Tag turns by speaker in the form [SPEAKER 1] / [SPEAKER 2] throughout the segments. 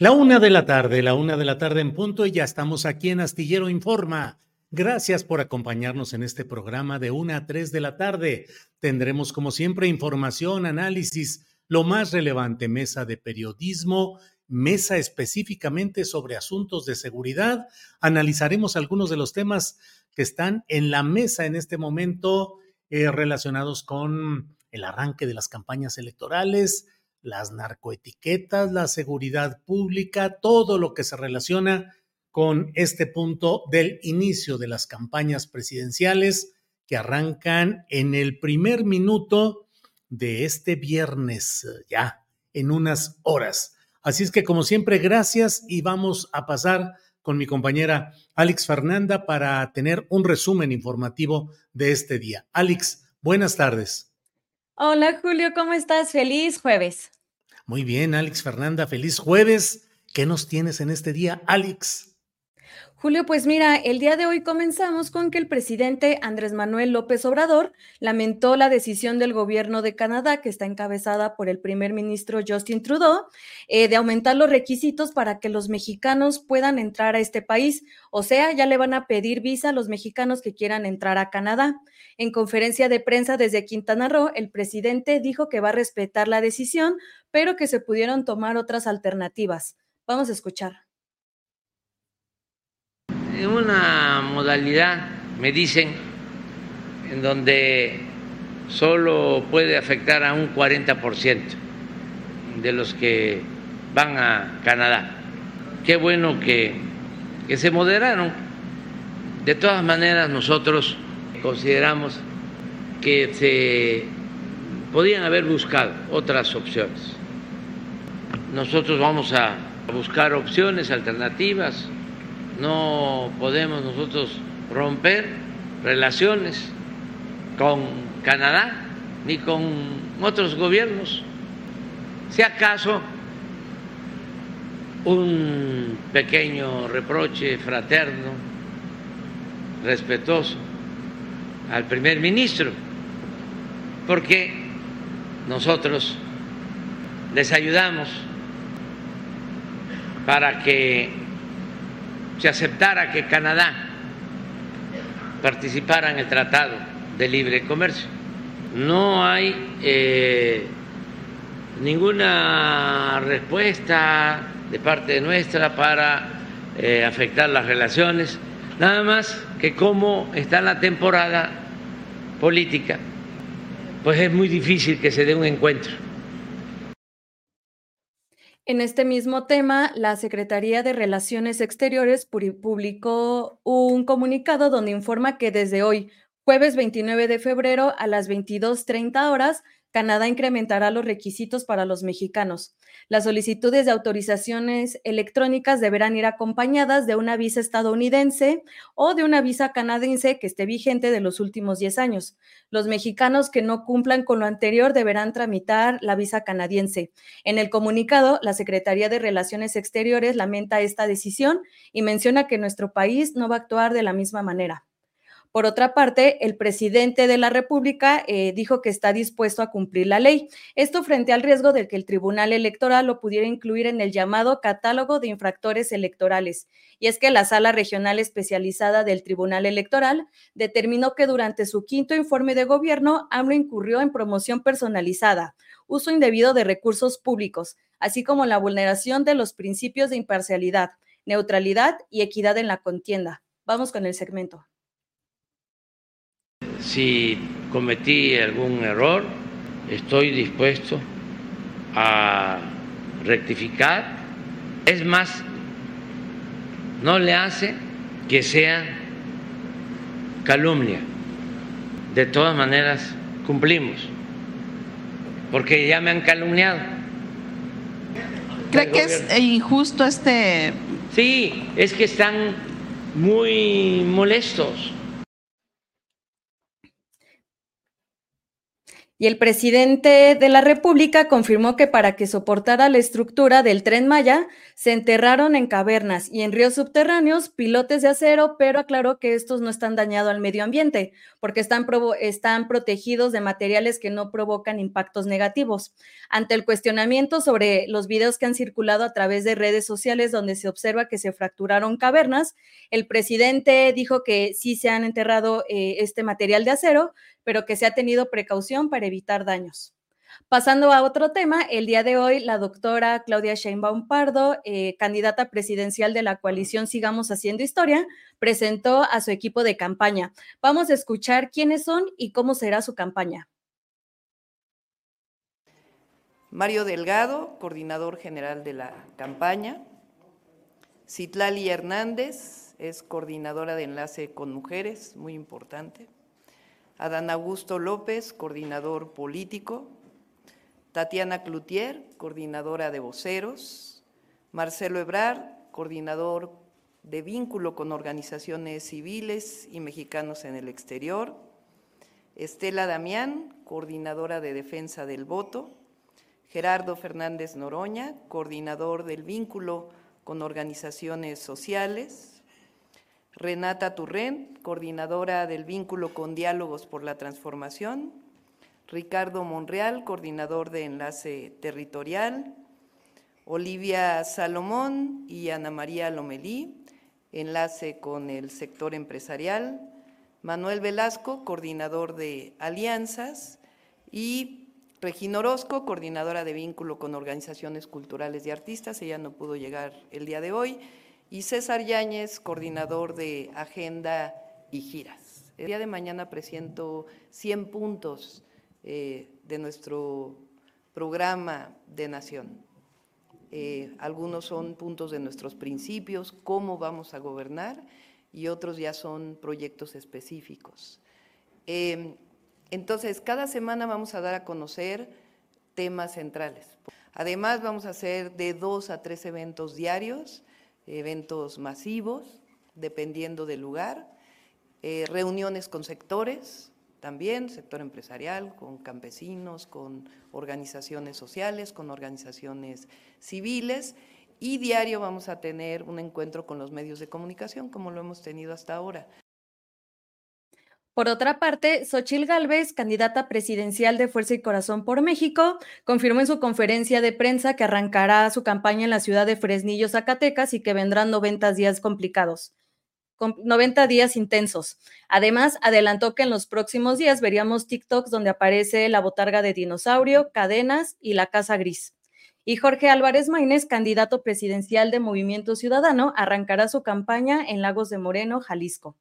[SPEAKER 1] La una de la tarde, la una de la tarde en punto y ya estamos aquí en Astillero Informa. Gracias por acompañarnos en este programa de una a tres de la tarde. Tendremos como siempre información, análisis, lo más relevante, mesa de periodismo, mesa específicamente sobre asuntos de seguridad. Analizaremos algunos de los temas que están en la mesa en este momento eh, relacionados con el arranque de las campañas electorales, las narcoetiquetas, la seguridad pública, todo lo que se relaciona con este punto del inicio de las campañas presidenciales que arrancan en el primer minuto de este viernes, ya en unas horas. Así es que como siempre, gracias y vamos a pasar con mi compañera Alex Fernanda para tener un resumen informativo de este día. Alex, buenas tardes.
[SPEAKER 2] Hola Julio, ¿cómo estás? Feliz jueves.
[SPEAKER 1] Muy bien, Alex Fernanda, feliz jueves. ¿Qué nos tienes en este día, Alex?
[SPEAKER 2] Julio, pues mira, el día de hoy comenzamos con que el presidente Andrés Manuel López Obrador lamentó la decisión del gobierno de Canadá, que está encabezada por el primer ministro Justin Trudeau, eh, de aumentar los requisitos para que los mexicanos puedan entrar a este país. O sea, ya le van a pedir visa a los mexicanos que quieran entrar a Canadá. En conferencia de prensa desde Quintana Roo, el presidente dijo que va a respetar la decisión, pero que se pudieron tomar otras alternativas. Vamos a escuchar
[SPEAKER 3] en una modalidad, me dicen, en donde solo puede afectar a un 40% de los que van a Canadá. Qué bueno que, que se moderaron. De todas maneras, nosotros consideramos que se podían haber buscado otras opciones. Nosotros vamos a buscar opciones alternativas no podemos nosotros romper relaciones con Canadá ni con otros gobiernos. Si acaso un pequeño reproche fraterno, respetuoso al primer ministro, porque nosotros les ayudamos para que se aceptara que Canadá participara en el Tratado de Libre Comercio. No hay eh, ninguna respuesta de parte nuestra para eh, afectar las relaciones, nada más que como está la temporada política, pues es muy difícil que se dé un encuentro
[SPEAKER 2] en este mismo tema, la Secretaría de Relaciones Exteriores publicó un comunicado donde informa que desde hoy, Jueves 29 de febrero a las 22.30 horas Canadá incrementará los requisitos para los mexicanos. Las solicitudes de autorizaciones electrónicas deberán ir acompañadas de una visa estadounidense o de una visa canadiense que esté vigente de los últimos 10 años. Los mexicanos que no cumplan con lo anterior deberán tramitar la visa canadiense. En el comunicado, la Secretaría de Relaciones Exteriores lamenta esta decisión y menciona que nuestro país no va a actuar de la misma manera. Por otra parte, el presidente de la República eh, dijo que está dispuesto a cumplir la ley. Esto frente al riesgo de que el Tribunal Electoral lo pudiera incluir en el llamado catálogo de infractores electorales. Y es que la Sala Regional Especializada del Tribunal Electoral determinó que durante su quinto informe de gobierno, AMLO incurrió en promoción personalizada, uso indebido de recursos públicos, así como la vulneración de los principios de imparcialidad, neutralidad y equidad en la contienda. Vamos con el segmento
[SPEAKER 3] si cometí algún error, estoy dispuesto a rectificar. Es más, no le hace que sea calumnia. De todas maneras, cumplimos, porque ya me han calumniado.
[SPEAKER 4] ¿Cree que es injusto este...?
[SPEAKER 3] Sí, es que están muy molestos
[SPEAKER 2] Y el presidente de la República confirmó que para que soportara la estructura del tren Maya, se enterraron en cavernas y en ríos subterráneos pilotes de acero, pero aclaró que estos no están dañados al medio ambiente, porque están, están protegidos de materiales que no provocan impactos negativos. Ante el cuestionamiento sobre los videos que han circulado a través de redes sociales donde se observa que se fracturaron cavernas, el presidente dijo que sí se han enterrado eh, este material de acero, pero que se ha tenido precaución para evitar daños. Pasando a otro tema, el día de hoy la doctora Claudia Sheinbaum Pardo, eh, candidata presidencial de la coalición Sigamos Haciendo Historia, presentó a su equipo de campaña. Vamos a escuchar quiénes son y cómo será su campaña.
[SPEAKER 5] Mario Delgado, coordinador general de la campaña. Citlali Hernández es coordinadora de enlace con mujeres, muy importante. Adán Augusto López, coordinador político, Tatiana Cloutier, coordinadora de voceros, Marcelo Ebrard, coordinador de vínculo con organizaciones civiles y mexicanos en el exterior, Estela Damián, coordinadora de defensa del voto, Gerardo Fernández Noroña, coordinador del vínculo con organizaciones sociales, Renata Turrén, coordinadora del vínculo con Diálogos por la Transformación, Ricardo Monreal, coordinador de Enlace Territorial, Olivia Salomón y Ana María Lomelí, enlace con el sector empresarial, Manuel Velasco, coordinador de alianzas, y Regina Orozco, coordinadora de vínculo con organizaciones culturales y artistas, ella no pudo llegar el día de hoy, y César Yáñez, coordinador de Agenda y Giras. El día de mañana presento 100 puntos eh, de nuestro programa de nación. Eh, algunos son puntos de nuestros principios, cómo vamos a gobernar, y otros ya son proyectos específicos. Em, entonces, cada semana vamos a dar a conocer temas centrales. Además, vamos a hacer de dos a tres eventos diarios eventos masivos, dependiendo del lugar, eh, reuniones con sectores, también sector empresarial, con campesinos, con organizaciones sociales, con organizaciones civiles, y diario vamos a tener un encuentro con los medios de comunicación, como lo hemos tenido hasta ahora.
[SPEAKER 2] Por otra parte, Xochil Gálvez, candidata presidencial de Fuerza y Corazón por México, confirmó en su conferencia de prensa que arrancará su campaña en la ciudad de Fresnillo, Zacatecas, y que vendrán 90 días complicados, 90 días intensos. Además, adelantó que en los próximos días veríamos TikToks donde aparece la botarga de dinosaurio, cadenas y la casa gris. Y Jorge Álvarez Maínez, candidato presidencial de Movimiento Ciudadano, arrancará su campaña en Lagos de Moreno, Jalisco.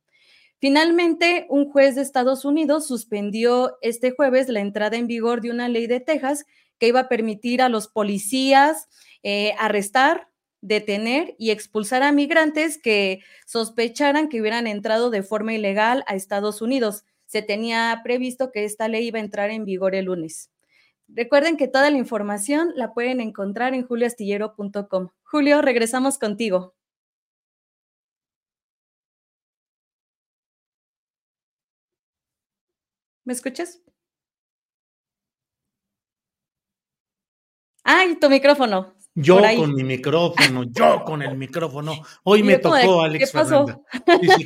[SPEAKER 2] Finalmente, un juez de Estados Unidos suspendió este jueves la entrada en vigor de una ley de Texas que iba a permitir a los policías eh, arrestar, detener y expulsar a migrantes que sospecharan que hubieran entrado de forma ilegal a Estados Unidos. se tenía previsto que esta ley iba a entrar en vigor el lunes. Recuerden que toda la información la pueden encontrar en julioastillero.com. Julio, regresamos contigo. ¿Me escuchas? Ay, tu micrófono.
[SPEAKER 1] Yo con mi micrófono, yo con el micrófono. Hoy me tocó, Alex.
[SPEAKER 2] ¿Qué pasó?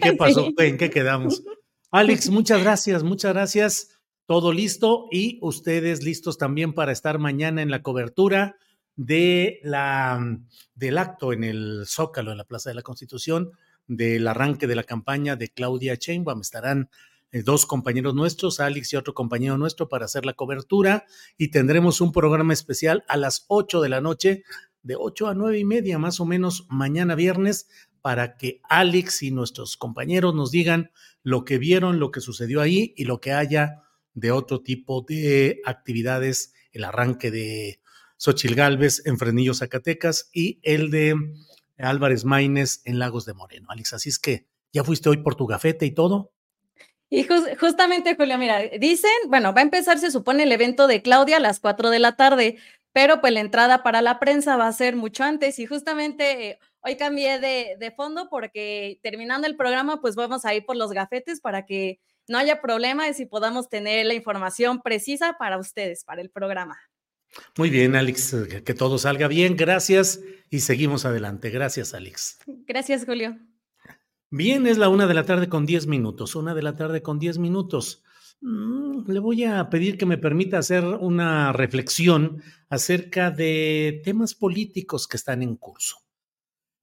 [SPEAKER 1] ¿Qué pasó? ¿En qué quedamos? Alex, muchas gracias, muchas gracias. Todo listo y ustedes listos también para estar mañana en la cobertura de la, del acto en el Zócalo, en la Plaza de la Constitución, del arranque de la campaña de Claudia Sheinbaum. Estarán eh, dos compañeros nuestros, Alex y otro compañero nuestro, para hacer la cobertura y tendremos un programa especial a las 8 de la noche, de 8 a nueve y media más o menos, mañana viernes, para que Alex y nuestros compañeros nos digan lo que vieron, lo que sucedió ahí y lo que haya de otro tipo de actividades, el arranque de Xochil Gálvez en Frenillo, Zacatecas y el de Álvarez Maínez en Lagos de Moreno. Alex, así es que ya fuiste hoy por tu gafete y todo.
[SPEAKER 2] Y justamente, Julio, mira, dicen, bueno, va a empezar, se supone, el evento de Claudia a las 4 de la tarde, pero pues la entrada para la prensa va a ser mucho antes y justamente hoy cambié de, de fondo porque terminando el programa, pues vamos a ir por los gafetes para que no haya problema y si podamos tener la información precisa para ustedes, para el programa.
[SPEAKER 1] Muy bien, Alex, que todo salga bien. Gracias y seguimos adelante. Gracias, Alex.
[SPEAKER 2] Gracias, Julio.
[SPEAKER 1] Bien, es la una de la tarde con diez minutos. Una de la tarde con diez minutos. Mm, le voy a pedir que me permita hacer una reflexión acerca de temas políticos que están en curso.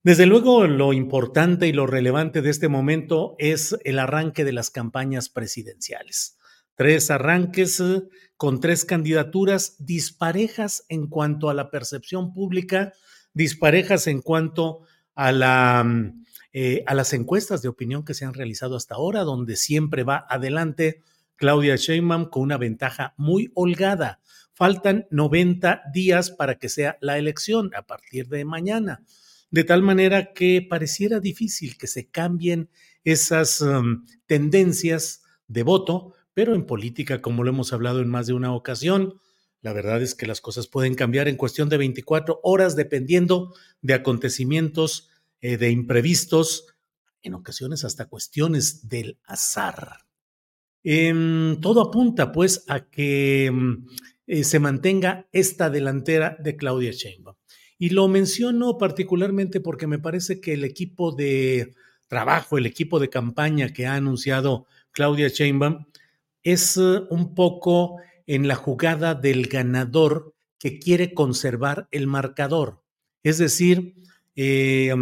[SPEAKER 1] Desde luego, lo importante y lo relevante de este momento es el arranque de las campañas presidenciales. Tres arranques eh, con tres candidaturas disparejas en cuanto a la percepción pública, disparejas en cuanto a, la, mm, eh, a las encuestas de opinión que se han realizado hasta ahora, donde siempre va adelante Claudia Sheinbaum con una ventaja muy holgada. Faltan 90 días para que sea la elección a partir de mañana de tal manera que pareciera difícil que se cambien esas um, tendencias de voto, pero en política, como lo hemos hablado en más de una ocasión, la verdad es que las cosas pueden cambiar en cuestión de 24 horas dependiendo de acontecimientos, eh, de imprevistos, en ocasiones hasta cuestiones del azar. Em, todo apunta pues a que mm, eh, se mantenga esta delantera de Claudia Sheinbaum. Y lo menciono particularmente porque me parece que el equipo de trabajo, el equipo de campaña que ha anunciado Claudia Sheinbaum es eh, un poco en la jugada del ganador que quiere conservar el marcador. Es decir, eh,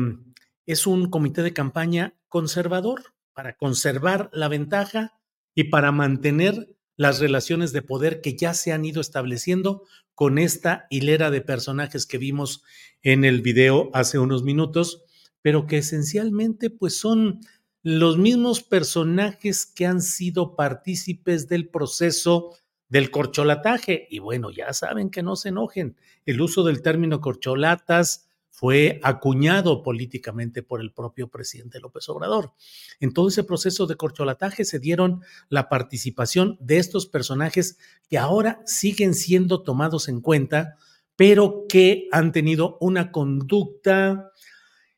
[SPEAKER 1] es un comité de campaña conservador para conservar la ventaja y para mantener las relaciones de poder que ya se han ido estableciendo con esta hilera de personajes que vimos en el video hace unos minutos, pero que esencialmente pues son los mismos personajes que han sido partícipes del proceso del corcholataje. Y bueno, ya saben que no se enojen. El uso del término corcholatas, fue acuñado políticamente por el propio presidente López Obrador. En todo ese proceso de corcholataje se dieron la participación de estos personajes que ahora siguen siendo tomados en cuenta, pero que han tenido una conducta,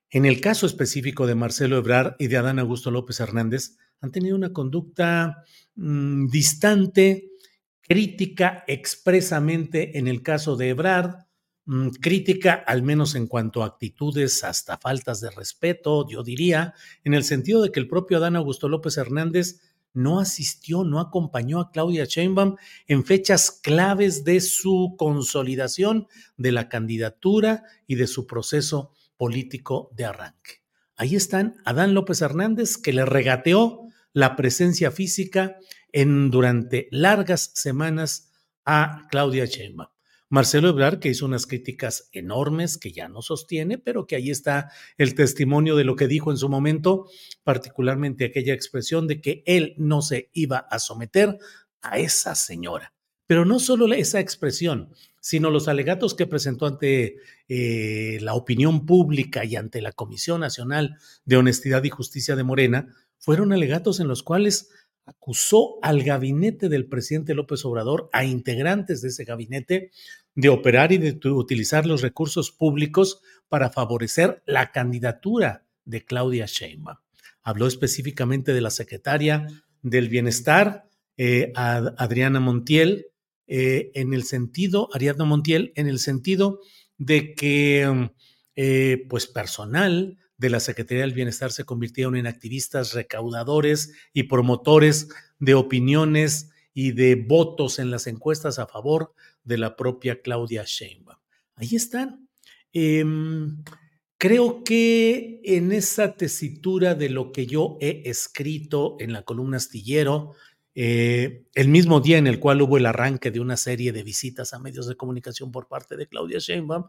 [SPEAKER 1] en el caso específico de Marcelo Ebrard y de Adán Augusto López Hernández, han tenido una conducta mm, distante, crítica expresamente en el caso de Ebrard, Mm, crítica, al menos en cuanto a actitudes, hasta faltas de respeto, yo diría, en el sentido de que el propio Adán Augusto López Hernández no asistió, no acompañó a Claudia Sheinbaum en fechas claves de su consolidación de la candidatura y de su proceso político de arranque. Ahí están Adán López Hernández, que le regateó la presencia física en durante largas semanas a Claudia Sheinbaum. Marcelo Ebrard, que hizo unas críticas enormes que ya no sostiene, pero que ahí está el testimonio de lo que dijo en su momento, particularmente aquella expresión de que él no se iba a someter a esa señora. Pero no solo esa expresión, sino los alegatos que presentó ante eh, la opinión pública y ante la Comisión Nacional de Honestidad y Justicia de Morena, fueron alegatos en los cuales acusó al gabinete del presidente López Obrador, a integrantes de ese gabinete, de operar y de utilizar los recursos públicos para favorecer la candidatura de Claudia Sheinbaum. Habló específicamente de la secretaria del Bienestar, eh, Adriana Montiel, eh, en el sentido, Ariadna Montiel, en el sentido de que, eh, pues, personal de la Secretaría del Bienestar se convirtieron en activistas recaudadores y promotores de opiniones y de votos en las encuestas a favor de la propia Claudia Sheinbaum. Ahí están. Em, creo que en esa tesitura de lo que yo he escrito en la columna astillero, eh, el mismo día en el cual hubo el arranque de una serie de visitas a medios de comunicación por parte de Claudia Sheinbaum,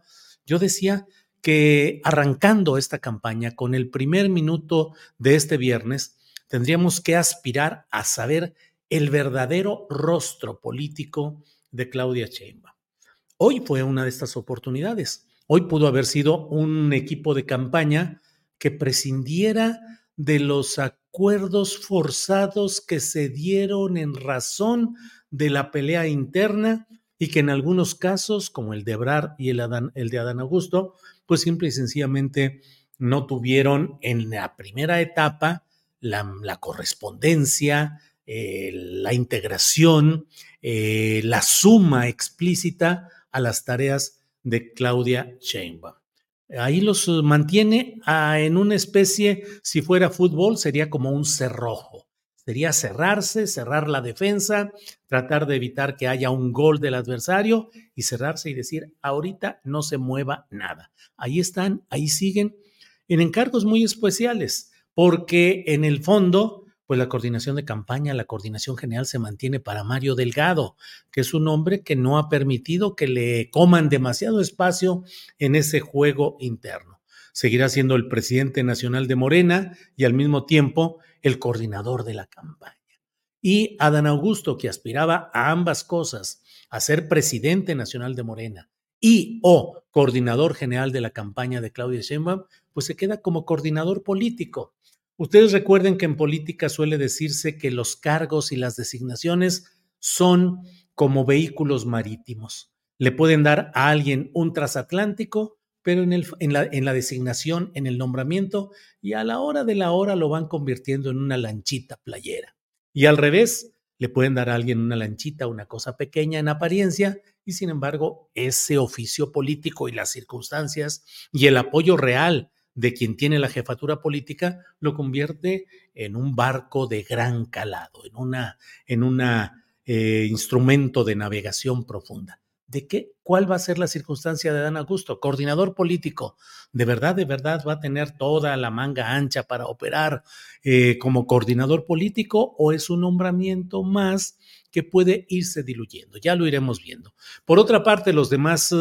[SPEAKER 1] yo decía que arrancando esta campaña con el primer minuto de este viernes, tendríamos que aspirar a saber el verdadero rostro político de Claudia Sheinbaum. Hoy fue una de estas oportunidades. Hoy pudo haber sido un equipo de campaña que prescindiera de los acuerdos forzados que se dieron en razón de la pelea interna y que en algunos casos, como el de Ebrar y el, el de Adán Augusto, pues simple y sencillamente no tuvieron en la primera etapa la, correspondencia, eh, la integración, eh, la suma explícita a las tareas de Claudia Sheinbaum. Ahí los mantiene en una especie, si fuera fútbol, sería como un cerrojo. Sería cerrarse, cerrar la defensa, tratar de evitar que haya un gol del adversario y cerrarse y decir, ahorita no se mueva nada. Ahí están, ahí siguen, en encargos muy especiales, porque en el fondo, pues la coordinación de campaña, la coordinación general se mantiene para Mario Delgado, que es un hombre que no ha permitido que le coman demasiado espacio en ese juego interno. Seguirá siendo el presidente nacional de Morena y al mismo tiempo el coordinador de la campaña. Y Adán Augusto, que aspiraba a ambas cosas, a ser presidente nacional de Morena y o coordinador general de la campaña de Claudia Sheinbaum, pues se queda como coordinador político. Ustedes recuerden que en política suele decirse que los cargos y las designaciones son como vehículos marítimos. Le pueden dar a alguien un transatlántico pero en, el, la, en la designación, en el nombramiento, y a la hora de la hora lo van convirtiendo en una lanchita playera. Y al revés, le pueden dar a alguien una lanchita, una cosa pequeña en apariencia, y sin embargo, ese oficio político y las circunstancias y el apoyo real de quien tiene la jefatura política lo convierte en un barco de gran calado, en una, en una eh, instrumento de navegación profunda de qué, cuál va a ser la circunstancia de Dan Augusto, coordinador político. ¿De verdad, de verdad va a tener toda la manga ancha para operar eh, como coordinador político o es un nombramiento más que puede irse diluyendo? Ya lo iremos viendo. Por otra parte, los demás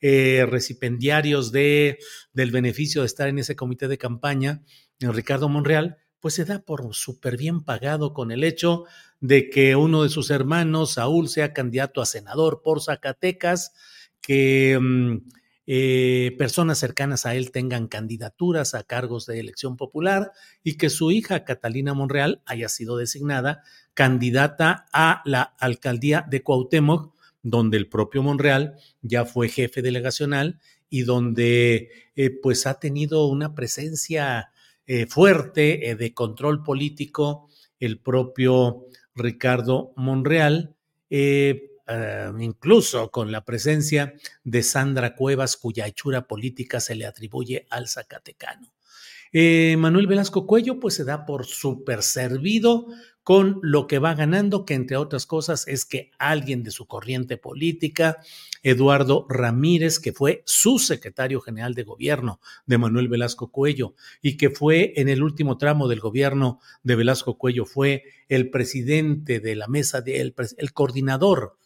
[SPEAKER 1] eh, recipendiarios de, del beneficio de estar en ese comité de campaña, Ricardo Monreal, pues se da por súper bien pagado con el hecho de que uno de sus hermanos, Saúl, sea candidato a senador por Zacatecas, que mm, eh, personas cercanas a él tengan candidaturas a cargos de elección popular y que su hija, Catalina Monreal, haya sido designada candidata a la alcaldía de Cuauhtémoc, donde el propio Monreal ya fue jefe delegacional y donde eh, pues ha tenido una presencia eh, fuerte de control político el propio Ricardo Monreal, eh, eh, incluso con la presencia de Sandra Cuevas, cuya hechura política se le atribuye al Zacatecano. Eh, Manuel Velasco Cuello, pues se da por súper servido con lo que va ganando, que entre otras cosas es que alguien de su corriente política, Eduardo Ramírez, que fue su secretario general de gobierno de Manuel Velasco Cuello y que fue en el último tramo del gobierno de Velasco Cuello, fue el presidente de la mesa, de, el, el coordinador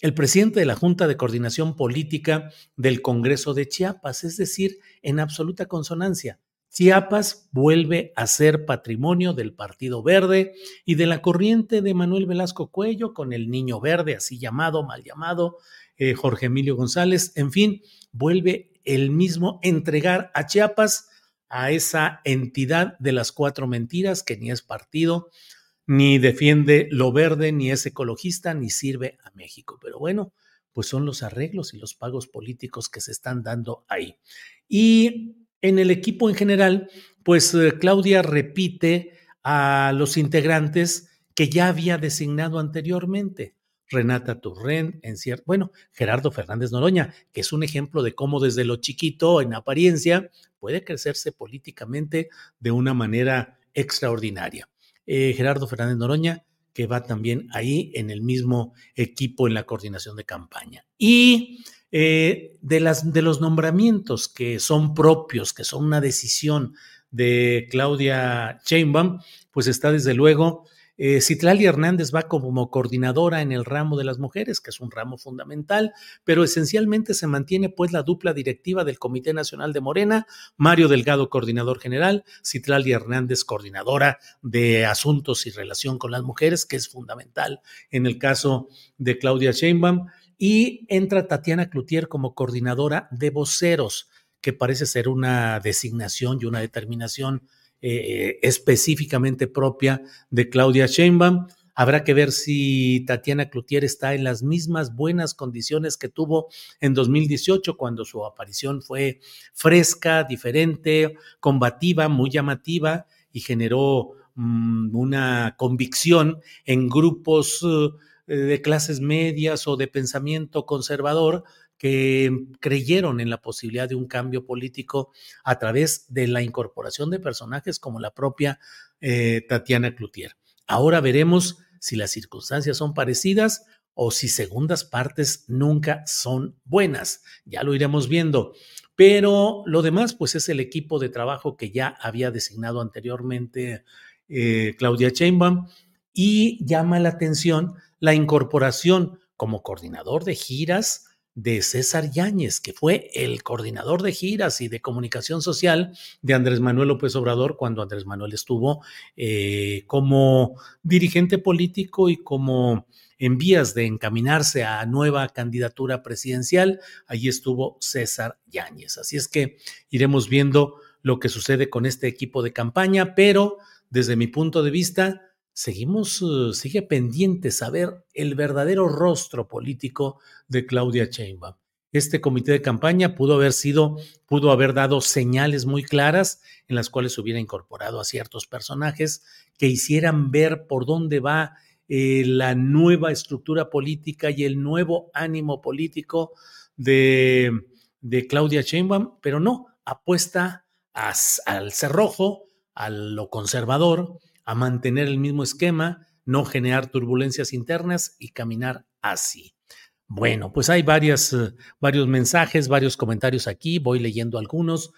[SPEAKER 1] el presidente de la Junta de Coordinación Política del Congreso de Chiapas, es decir, en absoluta consonancia. Chiapas vuelve a ser patrimonio del Partido Verde y de la corriente de Manuel Velasco Cuello con el Niño Verde, así llamado, mal llamado, eh, Jorge Emilio González, en fin, vuelve el mismo entregar a Chiapas a esa entidad de las cuatro mentiras que ni es partido, ni defiende lo verde, ni es ecologista, ni sirve a México. Pero bueno, pues son los arreglos y los pagos políticos que se están dando ahí. Y en el equipo en general, pues eh, Claudia repite a los integrantes que ya había designado anteriormente. Renata Turren, en cierto, bueno, Gerardo Fernández Noroña, que es un ejemplo de cómo desde lo chiquito, en apariencia, puede crecerse políticamente de una manera extraordinaria. Eh, Gerardo Fernández Noroña, que va también ahí en el mismo equipo en la coordinación de campaña. Y eh, de, las, de los nombramientos que son propios, que son una decisión de Claudia Sheinbaum, pues está desde luego eh, Citlali Hernández va como coordinadora en el ramo de las mujeres, que es un ramo fundamental, pero esencialmente se mantiene pues la dupla directiva del Comité Nacional de Morena, Mario Delgado, coordinador general, Citlali Hernández, coordinadora de asuntos y relación con las mujeres, que es fundamental en el caso de Claudia Sheinbaum, y entra Tatiana Cloutier como coordinadora de voceros, que parece ser una designación y una determinación eh, específicamente propia de Claudia Sheinbaum. Habrá que ver si Tatiana Cloutier está en las mismas buenas condiciones que tuvo en 2018, cuando su aparición fue fresca, diferente, combativa, muy llamativa y generó mm, una convicción en grupos eh, de clases medias o de pensamiento conservador que creyeron en la posibilidad de un cambio político a través de la incorporación de personajes como la propia eh, Tatiana Cloutier. Ahora veremos si las circunstancias son parecidas o si segundas partes nunca son buenas. Ya lo iremos viendo. Pero lo demás, pues es el equipo de trabajo que ya había designado anteriormente eh, Claudia Sheinbaum y llama la atención la incorporación como coordinador de giras de César Yáñez, que fue el coordinador de giras y de comunicación social de Andrés Manuel López Obrador cuando Andrés Manuel estuvo eh, como dirigente político y como en vías de encaminarse a nueva candidatura presidencial. Allí estuvo César Yáñez. Así es que iremos viendo lo que sucede con este equipo de campaña, pero desde mi punto de vista, seguimos, uh, sigue pendiente saber el verdadero rostro político de Claudia Sheinbaum. Este comité de campaña pudo haber sido, pudo haber dado señales muy claras en las cuales hubiera incorporado a ciertos personajes que hicieran ver por dónde va eh, la nueva estructura política y el nuevo ánimo político de, de Claudia Sheinbaum, pero no, apuesta al cerrojo, a lo conservador, a mantener el mismo esquema, no generar turbulencias internas y caminar así. Bueno, pues hay varias, eh, varios mensajes, varios comentarios aquí, voy leyendo algunos.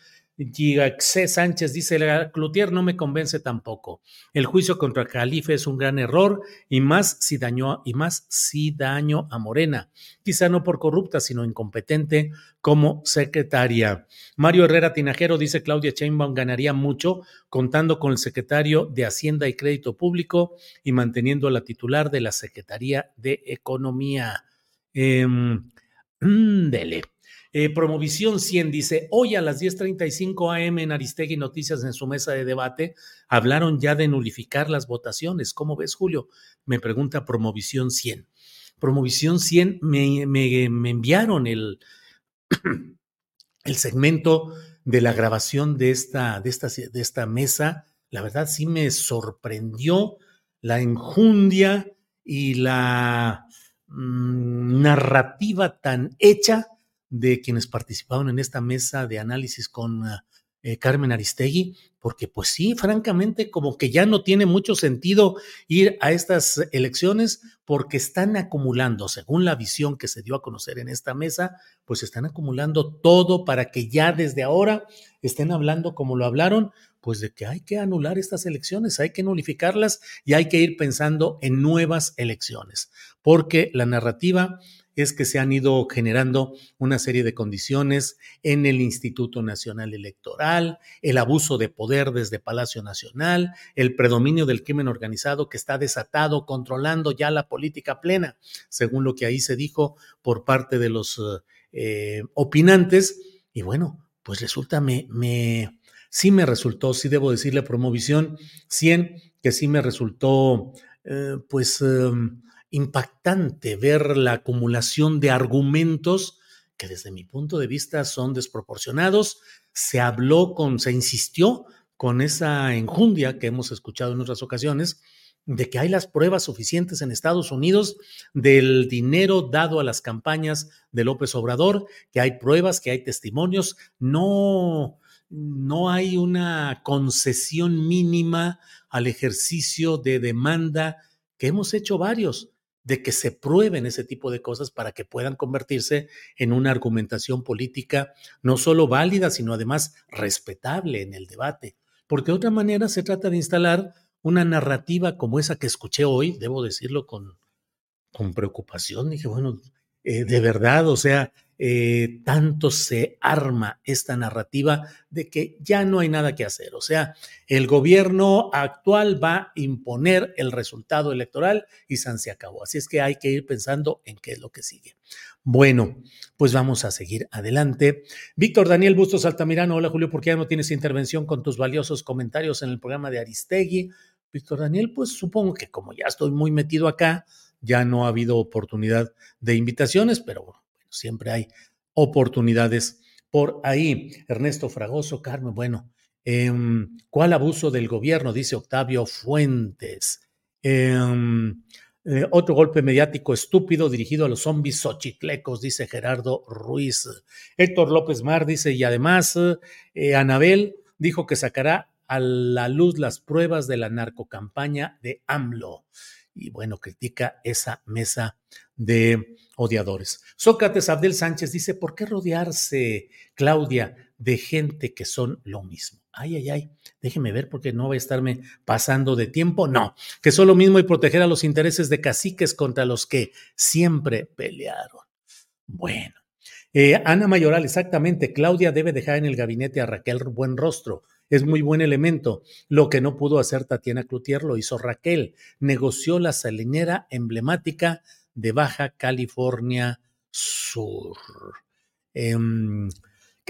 [SPEAKER 1] C. Sánchez dice, Cloutier no me convence tampoco. El juicio contra Calife es un gran error y más si dañó y más si daño a Morena. Quizá no por corrupta, sino incompetente como secretaria. Mario Herrera Tinajero dice, Claudia Sheinbaum ganaría mucho contando con el secretario de Hacienda y Crédito Público y manteniendo la titular de la Secretaría de Economía. Eh, dele. Eh, Promovisión 100 dice, hoy a las 10.35 am en Aristegui Noticias en su mesa de debate hablaron ya de nulificar las votaciones. ¿Cómo ves, Julio? Me pregunta Promovisión 100. Promovisión 100 me, me, enviaron el, el segmento de la grabación de esta, de, esta, de esta mesa. La verdad sí me sorprendió la enjundia y la mm, narrativa tan hecha de quienes participaron en esta mesa de análisis con ah, eh, Carmen Aristegui, porque pues sí, francamente, como que ya no tiene mucho sentido ir a estas elecciones porque están acumulando, según la visión que se dio a conocer en esta mesa, pues están acumulando todo para que ya desde ahora estén hablando como lo hablaron, pues de que hay que anular estas elecciones, hay que nulificarlas y hay que ir pensando en nuevas elecciones, porque la narrativa es que se han ido generando una serie de condiciones en el Instituto Nacional Electoral, el abuso de poder desde Palacio Nacional, el predominio del crimen organizado que está desatado, controlando ya la política plena, según lo que ahí se dijo por parte de los eh, opinantes. Y bueno, pues resulta, me, me, sí me resultó, sí debo decirle, Promovisión 100, que sí me resultó, eh, pues, em, impactante ver la acumulación de argumentos que desde mi punto de vista son desproporcionados. Se habló con, se insistió con esa enjundia que hemos escuchado en otras ocasiones, de que hay las pruebas suficientes en Estados Unidos del dinero dado a las campañas de López Obrador, que hay pruebas, que hay testimonios, no, no hay una concesión mínima al ejercicio de demanda que hemos hecho varios de que se prueben ese tipo de cosas para que puedan convertirse en una argumentación política no solo válida, sino además respetable en el debate. Porque de otra manera se trata de instalar una narrativa como esa que escuché hoy, debo decirlo con, con preocupación. Dije, bueno, eh, de verdad, o sea, eh, tanto se arma esta narrativa de que ya no hay nada que hacer. O sea, el gobierno actual va a imponer el resultado electoral y San se acabó. Así es que hay que ir pensando en qué es lo que sigue. Bueno, pues vamos a seguir adelante. Víctor Daniel Bustos Altamirano, hola Julio, ¿por qué ya no tienes intervención con tus valiosos comentarios en el programa de Aristegui? Víctor Daniel, pues supongo que como ya estoy muy metido acá, ya no ha habido oportunidad de invitaciones, pero siempre hay oportunidades por ahí. Ernesto Fragoso, Carmen, bueno, em, ¿cuál abuso del gobierno? Dice Octavio Fuentes. Em, eh, otro golpe mediático estúpido dirigido a los zombies xochitlecos, dice Gerardo Ruiz. Héctor López Mar dice, y además, eh, Anabel dijo que sacará a la luz las pruebas de la narcocampaña de AMLO. Y bueno, critica esa mesa de odiadores. Sócrates Abdel Sánchez dice, ¿por qué rodearse, Claudia, de gente que son lo mismo? Ay, ay, ay, déjeme ver porque no voy a estarme pasando de tiempo. No, que son lo mismo y proteger a los intereses de caciques contra los que siempre pelearon. Bueno, eh, Ana Mayoral, exactamente, Claudia debe dejar en el gabinete a Raquel Buenrostro. Es muy buen elemento. Lo que no pudo hacer Tatiana Cloutier lo hizo Raquel. Negoció la salinera emblemática de Baja California Sur. Em,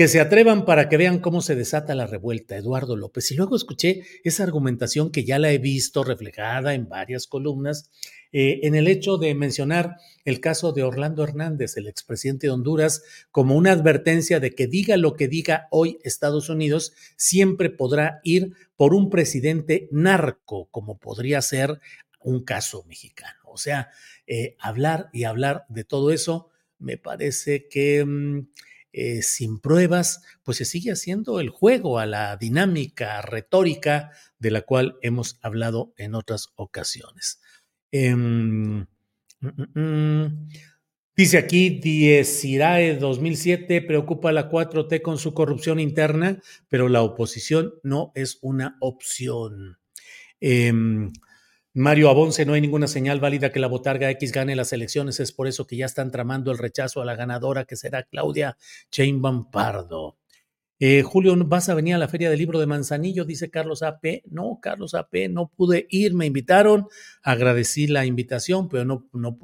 [SPEAKER 1] que se atrevan para que vean cómo se desata la revuelta, Eduardo López. Y luego escuché esa argumentación que ya la he visto reflejada en varias columnas, eh, en el hecho de mencionar el caso de Orlando Hernández, el expresidente de Honduras, como una advertencia de que diga lo que diga hoy Estados Unidos, siempre podrá ir por un presidente narco, como podría ser un caso mexicano. O sea, eh, hablar y hablar de todo eso, me parece que mm, eh, sin pruebas, pues se sigue haciendo el juego a la dinámica retórica de la cual hemos hablado en otras ocasiones. Em, mm, mm, dice aquí, Diezirae 2007 preocupa a la 4T con su corrupción interna, pero la oposición no es una opción. Em, Mario Abonce, no hay ninguna señal válida que la botarga X gane las elecciones. Es por eso que ya están tramando el rechazo a la ganadora, que será Claudia Sheinbaum Pardo. Eh, Julio, ¿vas a venir a la Feria del Libro de Manzanillo? Dice Carlos AP. No, Carlos AP, no pude ir, me invitaron, agradecí la invitación, pero no, no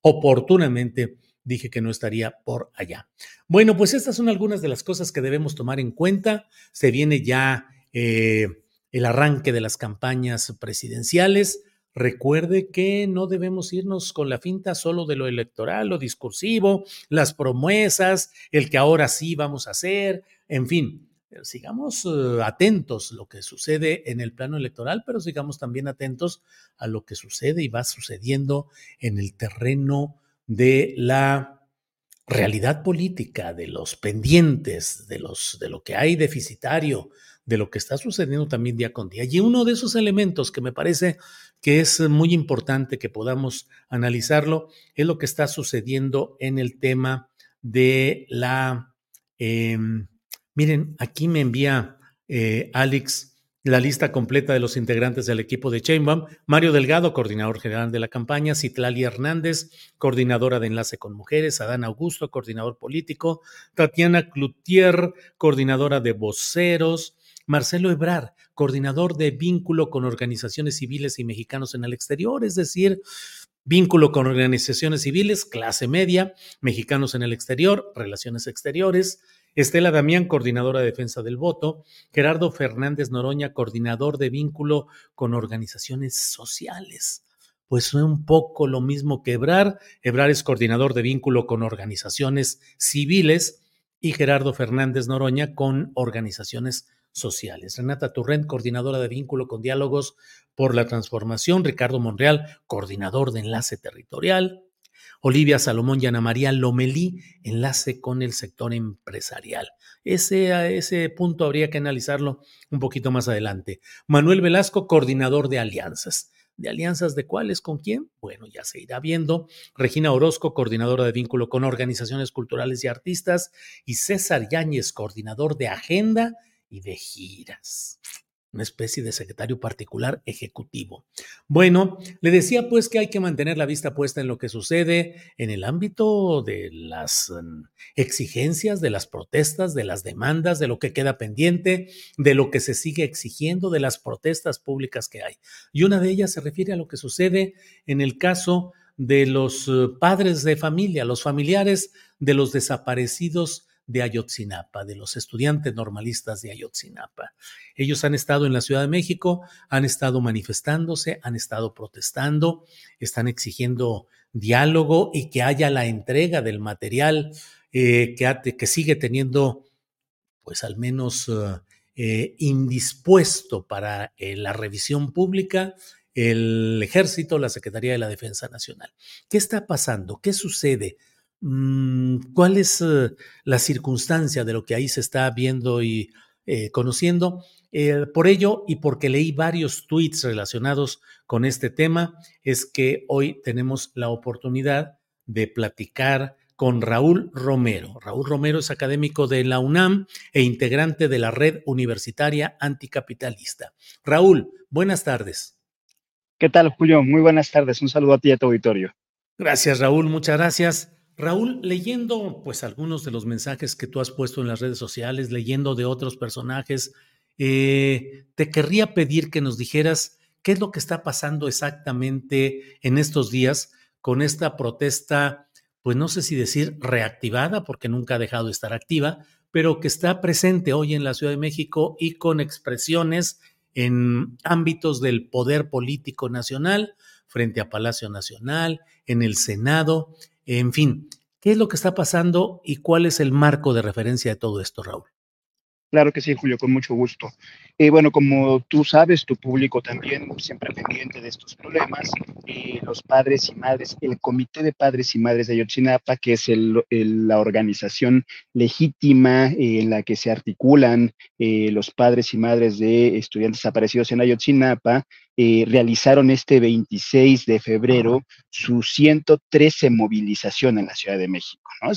[SPEAKER 1] oportunamente dije que no estaría por allá. Bueno, pues estas son algunas de las cosas que debemos tomar en cuenta. Se viene ya eh, el arranque de las campañas presidenciales. Recuerde que no debemos irnos con la finta solo de lo electoral, lo discursivo, las promesas, el que ahora sí vamos a hacer, en fin, sigamos uh, atentos a lo que sucede en el plano electoral, pero sigamos también atentos a lo que sucede y va sucediendo en el terreno de la realidad política, de los pendientes, de, los, de lo que hay deficitario, de lo que está sucediendo también día con día. Y uno de esos elementos que me parece que es muy importante que podamos analizarlo es lo que está sucediendo en el tema de la... Em, miren, aquí me envía eh, Alex la lista completa de los integrantes del equipo de Chainbaum, Mario Delgado, coordinador general de la campaña, Citlali Hernández, coordinadora de enlace con mujeres, Adán Augusto, coordinador político, Tatiana Cloutier, coordinadora de voceros, Marcelo Ebrar, coordinador de vínculo con organizaciones civiles y mexicanos en el exterior, es decir, vínculo con organizaciones civiles, clase media, mexicanos en el exterior, relaciones exteriores. Estela Damián, coordinadora de defensa del voto, Gerardo Fernández Noroña, coordinador de vínculo con organizaciones sociales. Pues un poco lo mismo que Ebrar. Ebrar es coordinador de vínculo con organizaciones civiles y Gerardo Fernández Noroña con organizaciones sociales. Renata Turrent, coordinadora de vínculo con diálogos por la transformación. Ricardo Monreal, coordinador de enlace territorial. Olivia Salomón y Ana María Lomelí, enlace con el sector empresarial. Ese, ese punto habría que analizarlo un poquito más adelante. Manuel Velasco, coordinador de alianzas. ¿De alianzas de cuáles? ¿Con quién? Bueno, ya se irá viendo. Regina Orozco, coordinadora de vínculo con organizaciones culturales y artistas. Y César Yáñez, coordinador de agenda y de giras una especie de secretario particular ejecutivo. Bueno, le decía pues que hay que mantener la vista puesta en lo que sucede en el ámbito de las mm, exigencias, de las protestas, de las demandas, de lo que queda pendiente, de lo que se sigue exigiendo, de las protestas públicas que hay. Y una de ellas se refiere a lo que sucede en el caso de los eh, padres de familia, los familiares de los desaparecidos de Ayotzinapa, de los estudiantes normalistas de Ayotzinapa. Ellos han estado en la Ciudad de México, han estado manifestándose, han estado protestando, están exigiendo diálogo y que haya la entrega del material eh, que, sigue teniendo, pues al menos eh, eh, indispuesto para la revisión pública el ejército, la Secretaría de la Defensa Nacional. ¿Qué está pasando? ¿Qué sucede? Mm, ¿Cuál es eh, la circunstancia de lo que ahí se está viendo y eh, conociendo? Eh, por ello y porque leí varios tweets relacionados con este tema, es que hoy tenemos la oportunidad de platicar con Raúl Romero. Raúl Romero es académico de la UNAM e integrante de la red universitaria anticapitalista. Raúl, buenas tardes.
[SPEAKER 6] ¿Qué tal, Julio? Muy buenas tardes. Un saludo a ti y a tu auditorio.
[SPEAKER 1] Gracias, Raúl. Muchas gracias. Raúl, leyendo pues algunos de los mensajes que tú has puesto en las redes sociales, leyendo de otros personajes, eh, te querría pedir que nos dijeras qué es lo que está pasando exactamente en estos días con esta protesta, pues no sé si decir reactivada, porque nunca ha dejado de estar activa, pero que está presente hoy en la Ciudad de México y con expresiones en ámbitos del poder político nacional, frente a Palacio Nacional, en el Senado, en fin, ¿qué es lo que está pasando y cuál es el marco de referencia de todo esto, Raúl?
[SPEAKER 6] Claro que sí, Julio, con mucho gusto. Eh, bueno, como tú sabes, tu público también siempre pendiente de estos problemas, eh, los padres y madres, el Comité de Padres y Madres de Ayotzinapa, que es la organización legítima eh, en la que se articulan los padres y madres de estudiantes desaparecidos en Ayotzinapa, realizaron este 26 de febrero su 113 movilización en la Ciudad de México. ¿no?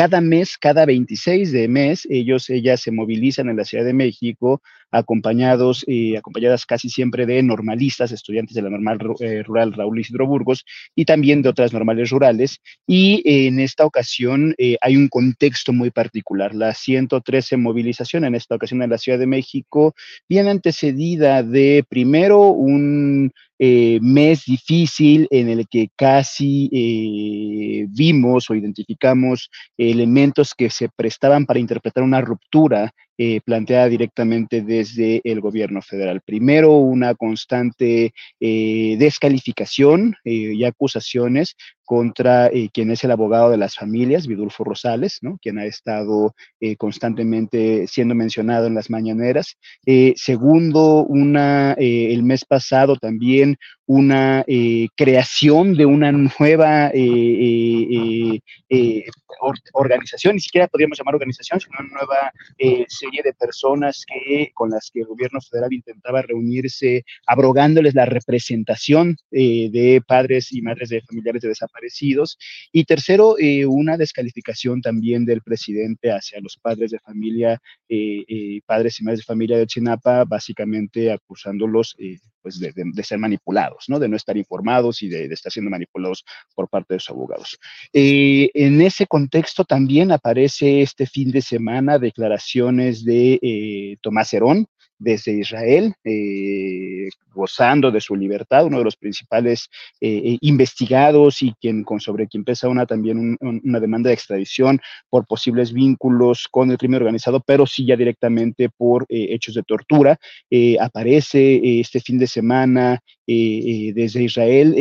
[SPEAKER 6] cada mes, cada 26 de mes, ellos, ellas se movilizan en la Ciudad de México, acompañados, eh, acompañadas casi siempre de normalistas, estudiantes de la normal eh, rural Raúl Isidro Burgos y también de otras normales rurales. Y en esta ocasión eh, hay un contexto muy particular. La 113 movilización en esta ocasión en la Ciudad de México viene antecedida de primero un un eh, mes difícil en el que casi eh, vimos o identificamos elementos que se prestaban para interpretar una ruptura eh, planteada directamente desde el gobierno federal. Primero, una constante descalificación y acusaciones contra quien es el abogado de las familias, Vidulfo Rosales, quien ha estado constantemente siendo mencionado en las mañaneras. segundo, una, el mes pasado también in, una eh, creación de una nueva eh, eh, organización, ni siquiera podríamos llamar organización, sino una nueva serie de personas que, con las que el gobierno federal intentaba reunirse, abrogándoles la representación de padres y madres de familiares de desaparecidos. Y tercero, una descalificación también del presidente hacia los padres de familia, padres y madres de familia de Chinapa, básicamente acusándolos pues de, ser manipulados, ¿no? De no estar informados y de, estar siendo manipulados por parte de sus abogados. Eh, en ese contexto también aparece este fin de semana declaraciones de eh, Tomás Herón, desde Israel, gozando de su libertad, uno de los principales investigados y quien con sobre quien pesa una también una demanda de extradición por posibles vínculos con el crimen organizado, pero sí ya directamente por hechos de tortura. aparece este fin de semana desde Israel,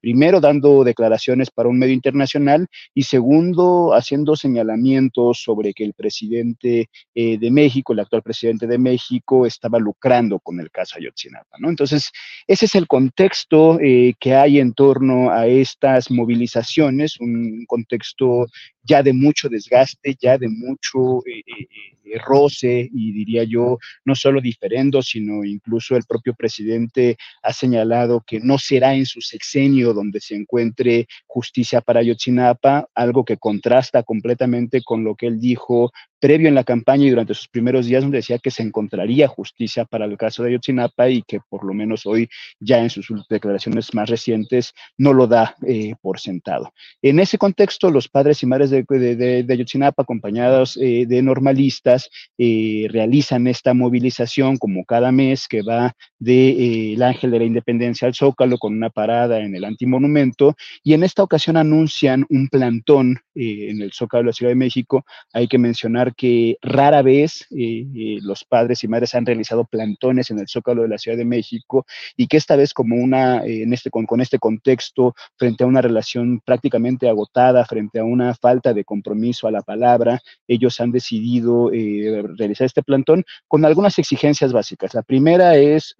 [SPEAKER 6] primero dando declaraciones para un medio internacional y segundo haciendo señalamientos sobre que el presidente eh, de México, el actual presidente de México, estaba lucrando con el caso Ayotzinapa. ¿no? Entonces, ese es el contexto eh, que hay en torno a estas movilizaciones, un contexto ya de mucho desgaste, ya de mucho eh, roce y diría yo, no solo diferendo, sino incluso el propio presidente ha señalado que no será en su sexenio donde se encuentre justicia para Ayotzinapa, algo que contrasta completamente con lo que él dijo previo en la campaña y durante sus primeros días, donde decía que se encontraría justicia para el caso de Ayotzinapa y que por lo menos hoy, ya en sus declaraciones más recientes, no lo da eh, por sentado. En ese contexto, los padres y madres de, Ayotzinapa, acompañados eh, de normalistas, eh, realizan esta movilización como cada mes que va del Ángel de la Independencia al Zócalo con una parada en el antimonumento y en esta ocasión anuncian un plantón en el Zócalo de la Ciudad de México. Hay que mencionar que rara vez eh, eh, los padres y madres han realizado plantones en el Zócalo de la Ciudad de México y que esta vez como una, eh, en este, con, con, este contexto, frente a una relación prácticamente agotada, frente a una falta de compromiso a la palabra, ellos han decidido realizar este plantón con algunas exigencias básicas. La primera es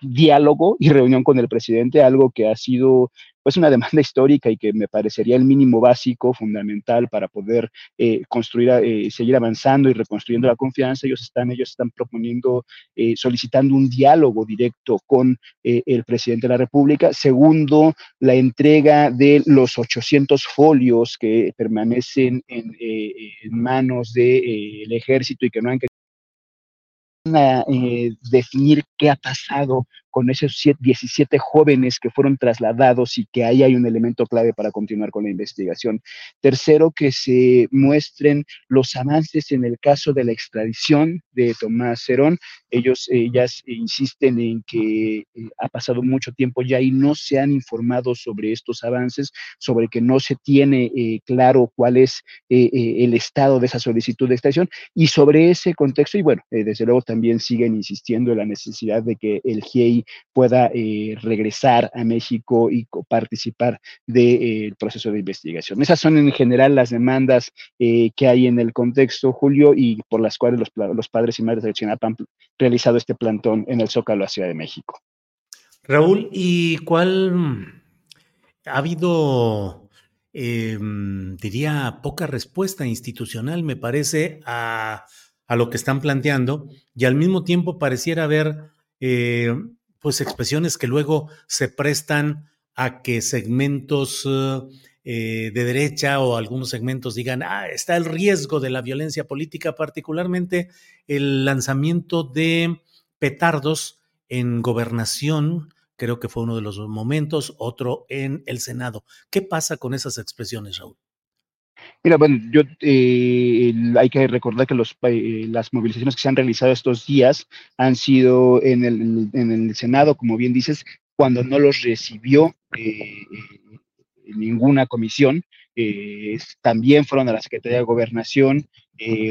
[SPEAKER 6] diálogo y reunión con el presidente, algo que ha sido pues una demanda histórica y que me parecería el mínimo básico, fundamental para poder eh, construir, eh, seguir avanzando y reconstruyendo la confianza. Ellos están, ellos están proponiendo, eh, solicitando un diálogo directo con el presidente de la República. Segundo, la entrega de los 800 folios que permanecen en, manos del ejército y que no han a definir qué ha pasado con esos 17 jóvenes que fueron trasladados y que ahí hay un elemento clave para continuar con la investigación. Tercero, que se muestren los avances en el caso de la extradición de Tomás Cerón. Ellos, ellas insisten en que eh, ha pasado mucho tiempo ya y no se han informado sobre estos avances, sobre que no se tiene eh, claro cuál es eh, el estado de esa solicitud de extradición y sobre ese contexto, y bueno, desde luego también siguen insistiendo en la necesidad de que el GIEI pueda eh, regresar a México y participar del eh, proceso de investigación. Esas son en general las demandas eh, que hay en el contexto, Julio, y por las cuales los, padres y madres de Chinapa han realizado este plantón en el Zócalo, la Ciudad de México.
[SPEAKER 1] Raúl, ¿y cuál ha habido, em, diría, poca respuesta institucional, me parece, a, a, lo que están planteando, y al mismo tiempo pareciera haber pues expresiones que luego se prestan a que segmentos eh, de derecha o algunos segmentos digan, ah, está el riesgo de la violencia política, particularmente el lanzamiento de petardos en gobernación, creo que fue uno de los momentos, otro en el Senado. ¿Qué pasa con esas expresiones, Raúl?
[SPEAKER 6] Mira, bueno, yo eh, hay que recordar que los, eh, las movilizaciones que se han realizado estos días han sido en el, en el Senado, como bien dices, cuando no los recibió eh, ninguna comisión. también fueron a la Secretaría de Gobernación.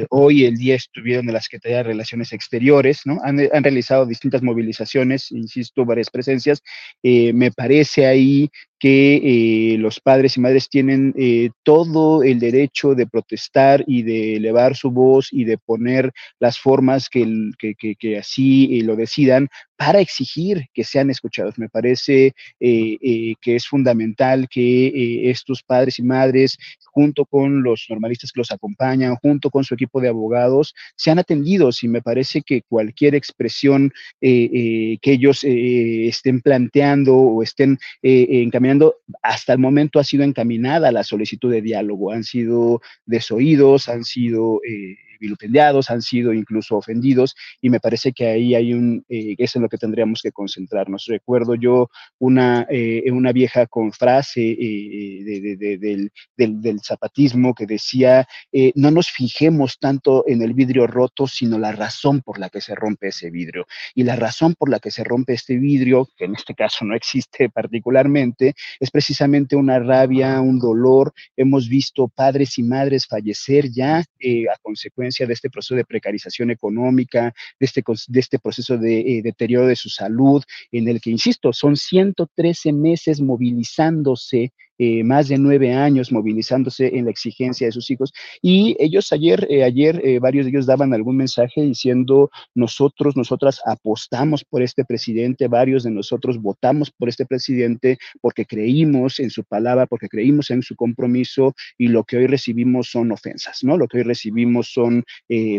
[SPEAKER 6] hoy el día estuvieron en la Secretaría de Relaciones Exteriores, ¿no? Han, han realizado distintas movilizaciones, insisto, varias presencias. me parece ahí que eh, los padres y madres tienen eh, todo el derecho de protestar y de elevar su voz y de poner las formas que, que, así eh, lo decidan para exigir que sean escuchados. Me parece que es fundamental que estos padres y madres, junto con los normalistas que los acompañan, junto con su equipo de abogados, sean atendidos y me parece que cualquier expresión que ellos estén planteando o estén encaminando hasta el momento ha sido encaminada la solicitud de diálogo, han sido desoídos, han sido eh, vilipendiados, han sido incluso ofendidos y me parece que ahí hay un, eh, es lo que tendríamos que concentrarnos. Recuerdo yo una, eh, una vieja frase eh, del, del, zapatismo que decía, no nos fijemos tanto en el vidrio roto, sino la razón por la que se rompe ese vidrio. Y la razón por la que se rompe este vidrio, que en este caso no existe particularmente, es precisamente una rabia, un dolor. Hemos visto padres y madres fallecer ya a consecuencia de este proceso de precarización económica, de este, de este proceso de eh, deterioro de su salud, en el que, insisto, son 113 meses movilizándose eh, más de nueve años movilizándose en la exigencia de sus hijos. Y ellos ayer, eh, ayer eh, varios de ellos daban algún mensaje diciendo, nosotros, nosotras apostamos por este presidente, varios de nosotros votamos por este presidente porque creímos en su palabra, porque creímos en su compromiso y lo que hoy recibimos son ofensas, ¿no? Lo que hoy recibimos son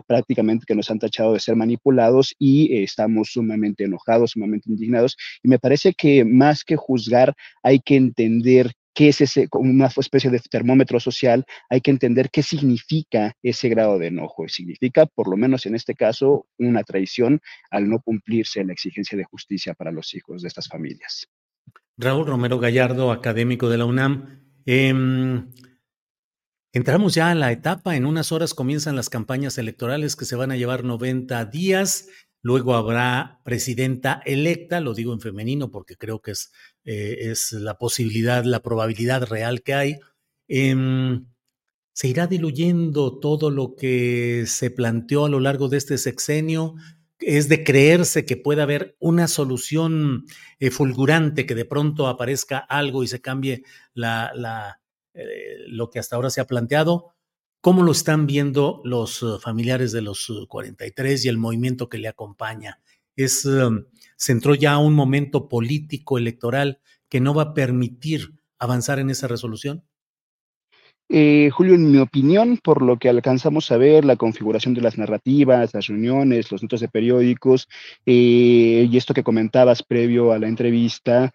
[SPEAKER 6] prácticamente que nos han tachado de ser manipulados y estamos sumamente enojados, sumamente indignados. Y me parece que más que juzgar, hay que entender qué es ese, como una especie de termómetro social, hay que entender qué significa ese grado de enojo. Significa, por lo menos en este caso, una traición al no cumplirse la exigencia de justicia para los hijos de estas familias.
[SPEAKER 1] Raúl Romero Gallardo, académico de la UNAM. Em, entramos ya a la etapa, en unas horas comienzan las campañas electorales que se van a llevar 90 días. Luego habrá presidenta electa, lo digo en femenino porque creo que es, eh, es la posibilidad, la probabilidad real que hay. Em, se irá diluyendo todo lo que se planteó a lo largo de este sexenio. Es de creerse que puede haber una solución eh, fulgurante, que de pronto aparezca algo y se cambie la, la, eh, lo que hasta ahora se ha planteado. ¿Cómo lo están viendo los familiares de los 43 eh, y el movimiento que le acompaña? Es, em, se entró ya a un momento político electoral que no va a permitir avanzar en esa resolución?
[SPEAKER 6] Eh, Julio, en mi opinión, por lo que alcanzamos a ver, la configuración de las narrativas, las reuniones, los notas de periódicos y esto que comentabas previo a la entrevista,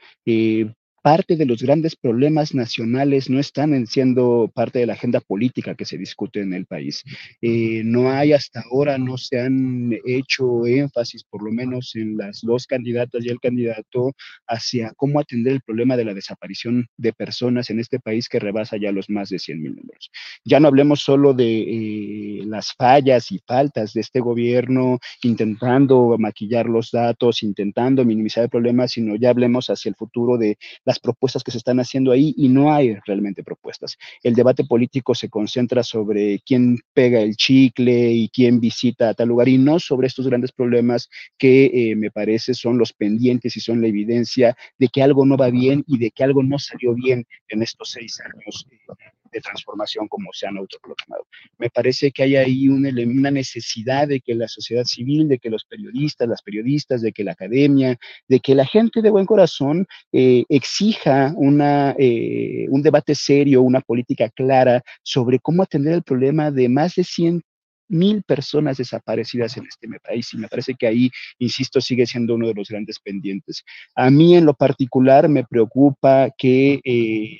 [SPEAKER 6] parte de los grandes problemas nacionales no están siendo parte de la agenda política que se discute en el país. Eh, no hay hasta ahora, no se han hecho énfasis, por lo menos en las dos candidatas y el candidato, hacia cómo atender el problema de la desaparición de personas en este país que rebasa ya los más de 100 mil números. Ya no hablemos solo de eh, las fallas y faltas de este gobierno intentando maquillar los datos, intentando minimizar el problema, sino ya hablemos hacia el futuro de las propuestas que se están haciendo ahí y no hay realmente propuestas. El debate político se concentra sobre quién pega el chicle y quién visita a tal lugar y no sobre estos grandes problemas que eh, me parece son los pendientes y son la evidencia de que algo no va bien y de que algo no salió bien en estos seis años eh, de transformación como se han autoproclamado. Me parece que hay ahí una, necesidad de que la sociedad civil, de que los periodistas, las periodistas, de que la academia, de que la gente de buen corazón eh, exija una, eh, un debate serio, una política clara sobre cómo atender el problema de más de 100 mil personas desaparecidas en este país y me parece que ahí, insisto, sigue siendo uno de los grandes pendientes. A mí en lo particular me preocupa que eh,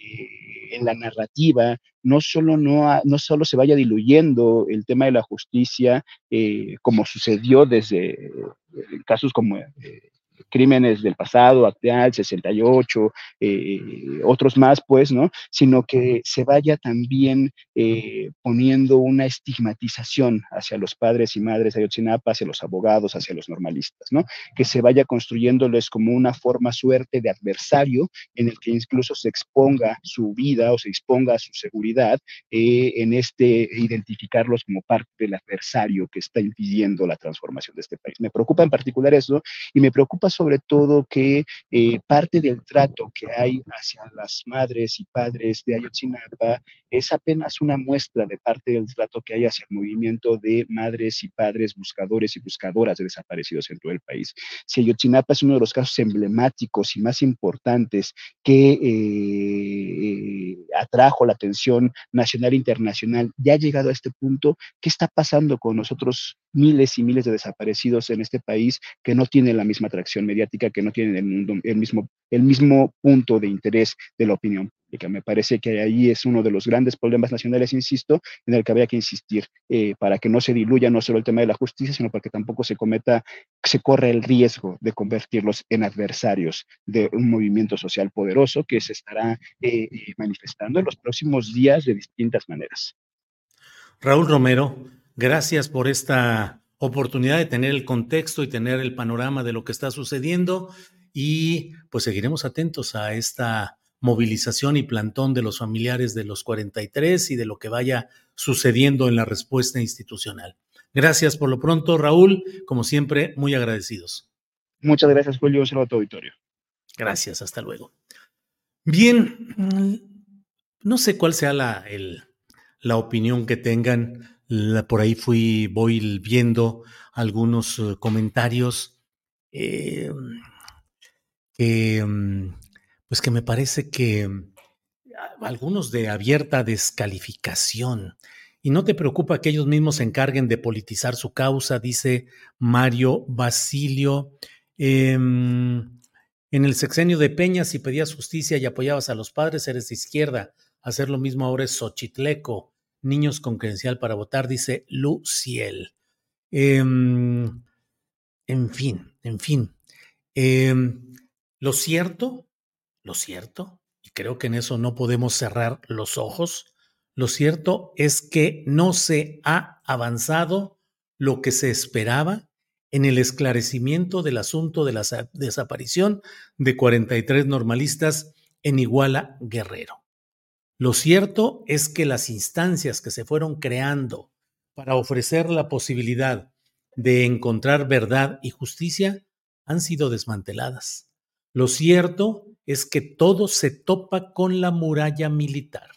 [SPEAKER 6] en la narrativa no solo, no, no solo se vaya diluyendo el tema de la justicia, eh, como sucedió desde eh, casos como crímenes del pasado, actual, 68, eh, otros más, pues, ¿no? Sino que se vaya también eh, poniendo una estigmatización hacia los padres y madres de Ayotzinapa, hacia los abogados, hacia los normalistas, ¿no? Que se vaya construyéndoles como una forma suerte de adversario en el que incluso se exponga su vida o se exponga su seguridad eh, en este identificarlos como parte del adversario que está impidiendo la transformación de este país. Me preocupa en particular eso y me preocupa sobre todo que eh, parte del trato que hay hacia las madres y padres de Ayotzinapa es apenas una muestra de parte del trato que hay hacia el movimiento de madres y padres buscadores y buscadoras de desaparecidos en todo el país. Si Ayotzinapa es uno de los casos emblemáticos y más importantes que eh, atrajo la atención nacional e internacional, ya ha llegado a este punto, ¿qué está pasando con nosotros miles y miles de desaparecidos en este país que no tienen la misma atracción mediática, que no tienen el, mismo, el mismo punto de interés de la opinión que Me parece que ahí es uno de los grandes problemas nacionales, insisto, en el que habría que insistir eh, para que no se diluya no solo el tema de la justicia, sino para que tampoco se cometa, se corre el riesgo de convertirlos en adversarios de un movimiento social poderoso que se estará eh, eh, manifestando en los próximos días de distintas maneras.
[SPEAKER 1] Raúl Romero, Gracias por esta oportunidad de tener el contexto y tener el panorama de lo que está sucediendo y pues seguiremos atentos a esta movilización y plantón de los familiares de los 43 y de lo que vaya sucediendo en la respuesta institucional. Gracias por lo pronto, Raúl. Como siempre, muy agradecidos.
[SPEAKER 6] Muchas gracias, Julio. Un saludo a tu auditorio.
[SPEAKER 1] Gracias, hasta luego. Bien, no sé cuál sea la, la opinión que tengan por ahí fui, voy viendo algunos eh, comentarios eh, mm, pues que me parece que mm, algunos de abierta descalificación. Y no te preocupa que ellos mismos se encarguen de politizar su causa, dice Mario Basilio. Em, en el sexenio de Peña, si pedías justicia y apoyabas a los padres, eres de izquierda. Hacer lo mismo ahora es Xochitleco niños con credencial para votar, dice Luciel. Em, en fin, en fin. Em, lo cierto, lo cierto, y creo que en eso no podemos cerrar los ojos, lo cierto es que no se ha avanzado lo que se esperaba en el esclarecimiento del asunto de la desaparición de 43 normalistas en Iguala Guerrero. Lo cierto es que las instancias que se fueron creando para ofrecer la posibilidad de encontrar verdad y justicia han sido desmanteladas. Lo cierto es que todo se topa con la muralla militar.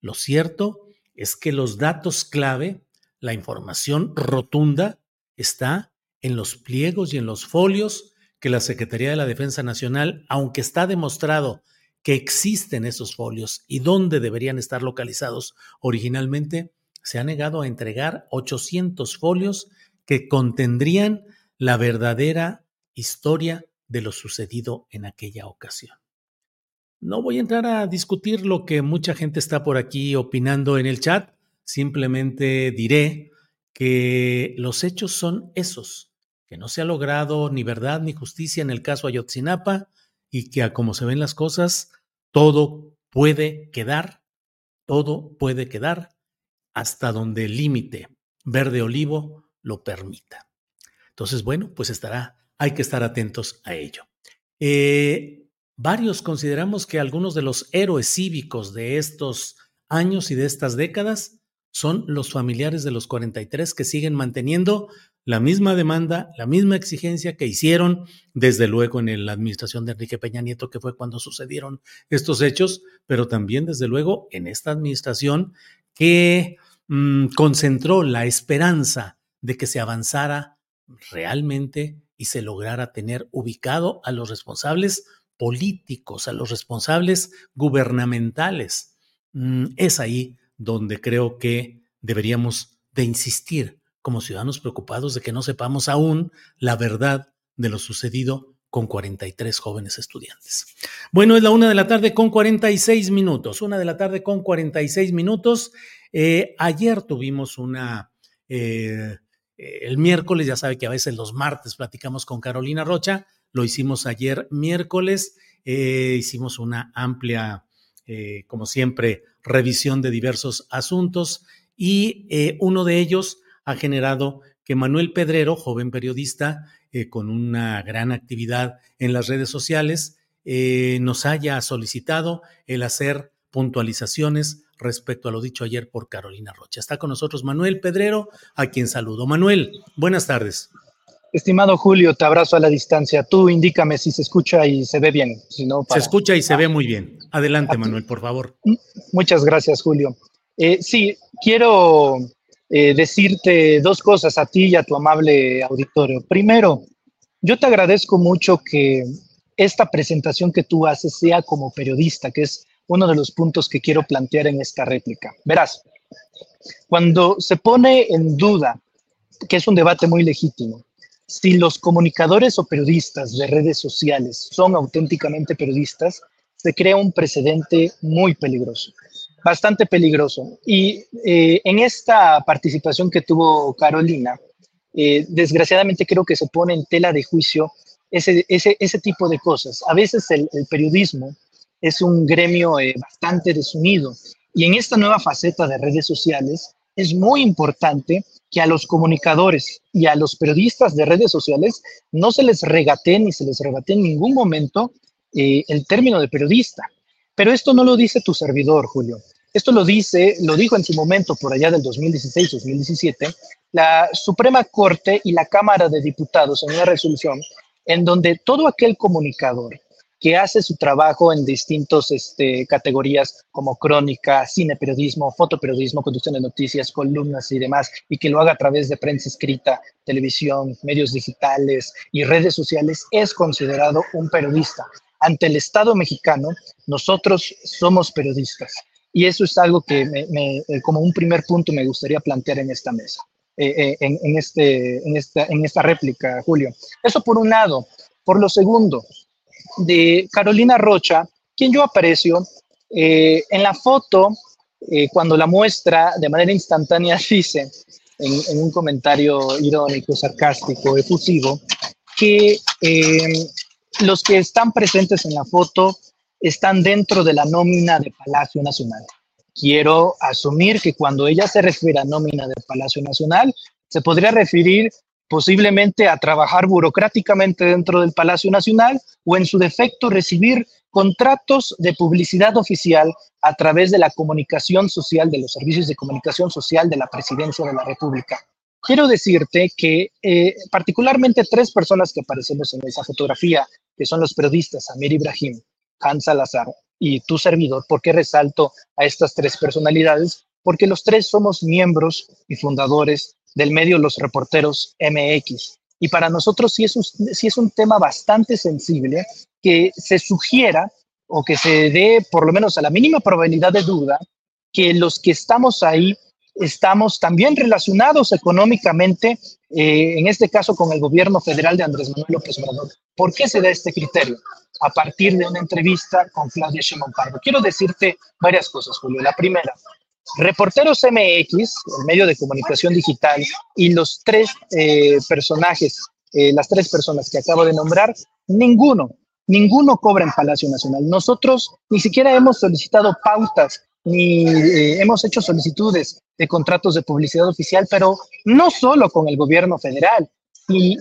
[SPEAKER 1] Lo cierto es que los datos clave, la información rotunda, está en los pliegos y en los folios que la Secretaría de la Defensa Nacional, aunque está demostrado que existen esos folios y dónde deberían estar localizados originalmente, se ha negado a entregar 800 folios que contendrían la verdadera historia de lo sucedido en aquella ocasión. No voy a entrar a discutir lo que mucha gente está por aquí opinando en el chat, simplemente diré que los hechos son esos, que no se ha logrado ni verdad ni justicia en el caso Ayotzinapa, y que a como se ven las cosas, todo puede quedar, todo puede quedar hasta donde el límite verde olivo lo permita. Entonces, bueno, pues estará, hay que estar atentos a ello. Eh, varios consideramos que algunos de los héroes cívicos de estos años y de estas décadas son los familiares de los 43 que siguen manteniendo la misma demanda, la misma exigencia que hicieron desde luego en la administración de Enrique Peña Nieto, que fue cuando sucedieron estos hechos, pero también desde luego en esta administración que mm, concentró la esperanza de que se avanzara realmente y se lograra tener ubicado a los responsables políticos, a los responsables gubernamentales. Mm, es ahí donde creo que deberíamos de insistir como ciudadanos preocupados de que no sepamos aún la verdad de lo sucedido con 43 jóvenes estudiantes. Bueno, es la una de la tarde con 46 minutos, una de la tarde con 46 minutos. Eh, ayer tuvimos una, eh, el miércoles, ya sabe que a veces los martes platicamos con Carolina Rocha, lo hicimos ayer miércoles, eh, hicimos una amplia, como siempre, revisión de diversos asuntos y uno de ellos ha generado que Manuel Pedrero, joven periodista eh, con una gran actividad en las redes sociales, eh, nos haya solicitado el hacer puntualizaciones respecto a lo dicho ayer por Carolina Rocha. Está con nosotros Manuel Pedrero, a quien saludo. Manuel, buenas tardes.
[SPEAKER 7] Estimado Julio, te abrazo a la distancia. Tú indícame si se escucha y se ve bien. Si no,
[SPEAKER 1] Se escucha y se ve muy bien. Adelante, Manuel, por favor.
[SPEAKER 7] Muchas gracias, Julio. Eh, sí, quiero eh, decirte dos cosas a ti y a tu amable auditorio. Primero, yo te agradezco mucho que esta presentación que tú haces sea como periodista, que es uno de los puntos que quiero plantear en esta réplica. Verás, cuando se pone en duda que es un debate muy legítimo. Si los comunicadores o periodistas de redes sociales son auténticamente periodistas, se crea un precedente muy peligroso, bastante peligroso. Y eh, en esta participación que tuvo Carolina, eh, desgraciadamente creo que se pone en tela de juicio ese, ese, ese tipo de cosas. A veces el, periodismo es un gremio eh, bastante desunido y en esta nueva faceta de redes sociales es muy importante que a los comunicadores y a los periodistas de redes sociales no se les regate ni se les rebate en ningún momento eh, el término de periodista. Pero esto no lo dice tu servidor, Julio. Esto lo dice, lo dijo en su momento por allá del 2016-2017, la Suprema Corte y la Cámara de Diputados en una resolución en donde todo aquel comunicador que hace su trabajo en distintas este, categorías como crónica, cine periodismo, fotoperiodismo, conducción de noticias, columnas y demás, y que lo haga a través de prensa escrita, televisión, medios digitales y redes sociales, es considerado un periodista. Ante el Estado mexicano, nosotros somos periodistas. Y eso es algo que eh, como un primer punto me gustaría plantear en esta mesa, eh, eh, en, este, en, esta, en esta réplica, Julio. Eso por un lado. Por lo segundo, de Carolina Rocha, quien yo aprecio. En la foto, cuando la muestra de manera instantánea, dice en, un comentario irónico, sarcástico, efusivo, que los que están presentes en la foto están dentro de la nómina de Palacio Nacional. Quiero asumir que cuando ella se refiere a nómina de Palacio Nacional, se podría referir posiblemente a trabajar burocráticamente dentro del Palacio Nacional o en su defecto recibir contratos de publicidad oficial a través de la comunicación social, de los servicios de comunicación social de la Presidencia de la República. Quiero decirte que eh, particularmente tres personas que aparecemos en esa fotografía, que son los periodistas Amir Ibrahim, Hans Salazar y tu servidor, ¿por qué resalto a estas tres personalidades? Porque los tres somos miembros y fundadores del medio Los Reporteros MX. Y para nosotros sí es, un, sí es un tema bastante sensible que se sugiera o que se dé por lo menos a la mínima probabilidad de duda que los que estamos ahí estamos también relacionados económicamente, eh, en este caso con el gobierno federal de Andrés Manuel López Obrador. ¿Por qué se da este criterio? A partir de una entrevista con Claudia Sheinbaum Pardo. Quiero decirte varias cosas, Julio. La primera, Reporteros MX, el medio de comunicación digital, y los tres eh, personajes, eh, las tres personas que acabo de nombrar, ninguno, ninguno cobra en Palacio Nacional. Nosotros ni siquiera hemos solicitado pautas ni eh, hemos hecho solicitudes de contratos de publicidad oficial, pero no solo con el gobierno federal, y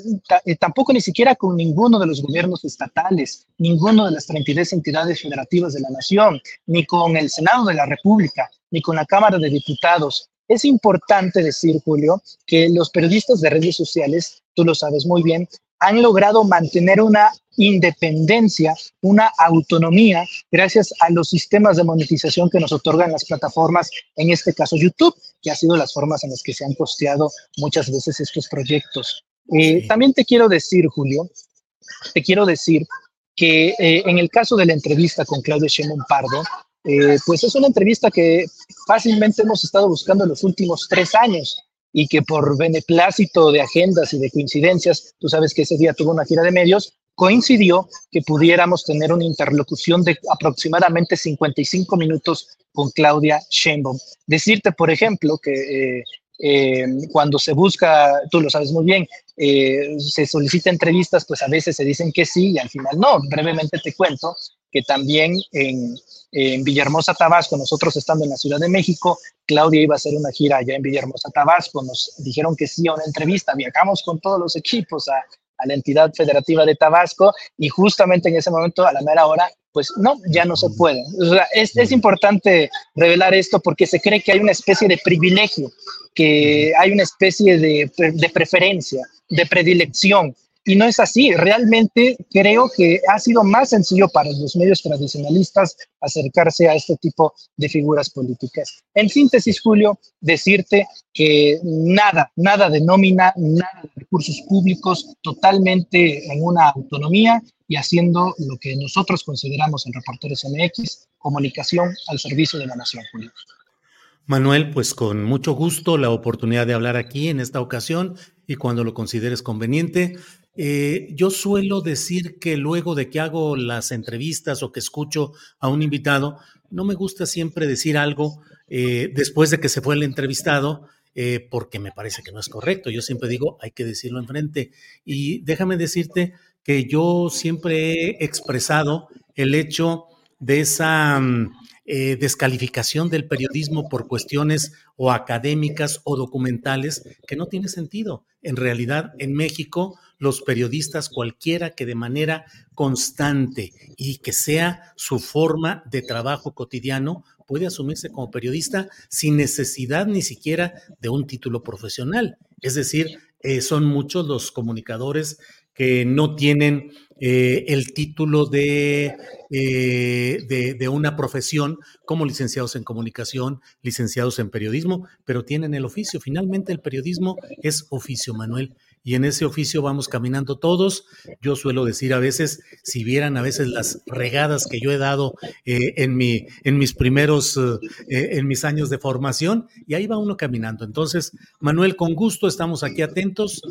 [SPEAKER 7] tampoco ni siquiera con ninguno de los gobiernos estatales, ninguno de las 32 entidades federativas de la nación, ni con el Senado de la República, ni con la Cámara de Diputados. Es importante decir, Julio, que los periodistas de redes sociales, tú lo sabes muy bien, han logrado mantener una independencia, una autonomía, gracias a los sistemas de monetización que nos otorgan las plataformas, en este caso YouTube, que ha sido las formas en las que se han costeado muchas veces estos proyectos. Eh, también te quiero decir, Julio, te quiero decir que eh, en el caso de la entrevista con Claudio Sheinbaum Pardo, eh, pues es una entrevista que fácilmente hemos estado buscando en los últimos tres años y que por beneplácito de agendas y de coincidencias, tú sabes que ese día tuvo una gira de medios, coincidió que pudiéramos tener una interlocución de aproximadamente 55 minutos con Claudia Sheinbaum. Decirte, por ejemplo, que eh, cuando se busca, tú lo sabes muy bien, eh, se solicita entrevistas, pues a veces se dicen que sí y al final no. Brevemente te cuento que también en, en Villahermosa, Tabasco, nosotros estando en la Ciudad de México, Claudia iba a hacer una gira allá en Villahermosa, Tabasco, nos dijeron que sí a una entrevista, viajamos con todos los equipos a, a la entidad federativa de Tabasco y justamente en ese momento, a la mera hora, pues no, ya no se puede. es, es, importante revelar esto porque se cree que hay una especie de privilegio, que hay una especie de, de preferencia, de predilección y no es así. Realmente creo que ha sido más sencillo para los medios tradicionalistas acercarse a este tipo de figuras políticas. En síntesis, Julio, decirte que nada, nada de nómina, nada de recursos públicos, totalmente en una autonomía y haciendo lo que nosotros consideramos en Reporteros MX, comunicación al servicio de la nación, Julio.
[SPEAKER 1] Manuel, pues con mucho gusto la oportunidad de hablar aquí en esta ocasión y cuando lo consideres conveniente. Eh, yo suelo decir que luego de que hago las entrevistas o que escucho a un invitado, no me gusta siempre decir algo eh, después de que se fue el entrevistado, eh, porque me parece que no es correcto. Yo siempre digo, hay que decirlo enfrente. Y déjame decirte que yo siempre he expresado el hecho de esa mm, descalificación del periodismo por cuestiones o académicas o documentales que no tiene sentido. En realidad, en México, los periodistas, cualquiera que de manera constante y que sea su forma de trabajo cotidiano, puede asumirse como periodista sin necesidad ni siquiera de un título profesional. Es decir, eh, son muchos los comunicadores que no tienen eh, el título eh, de, de, una profesión como licenciados en comunicación, licenciados en periodismo, pero tienen el oficio. Finalmente el periodismo es oficio, Manuel y en ese oficio vamos caminando todos. Yo suelo decir a veces, si vieran a veces las regadas que yo he dado eh, en, mi, en mis primeros, eh, eh, en mis años de formación, y ahí va uno caminando. Entonces, Manuel, con gusto estamos aquí atentos.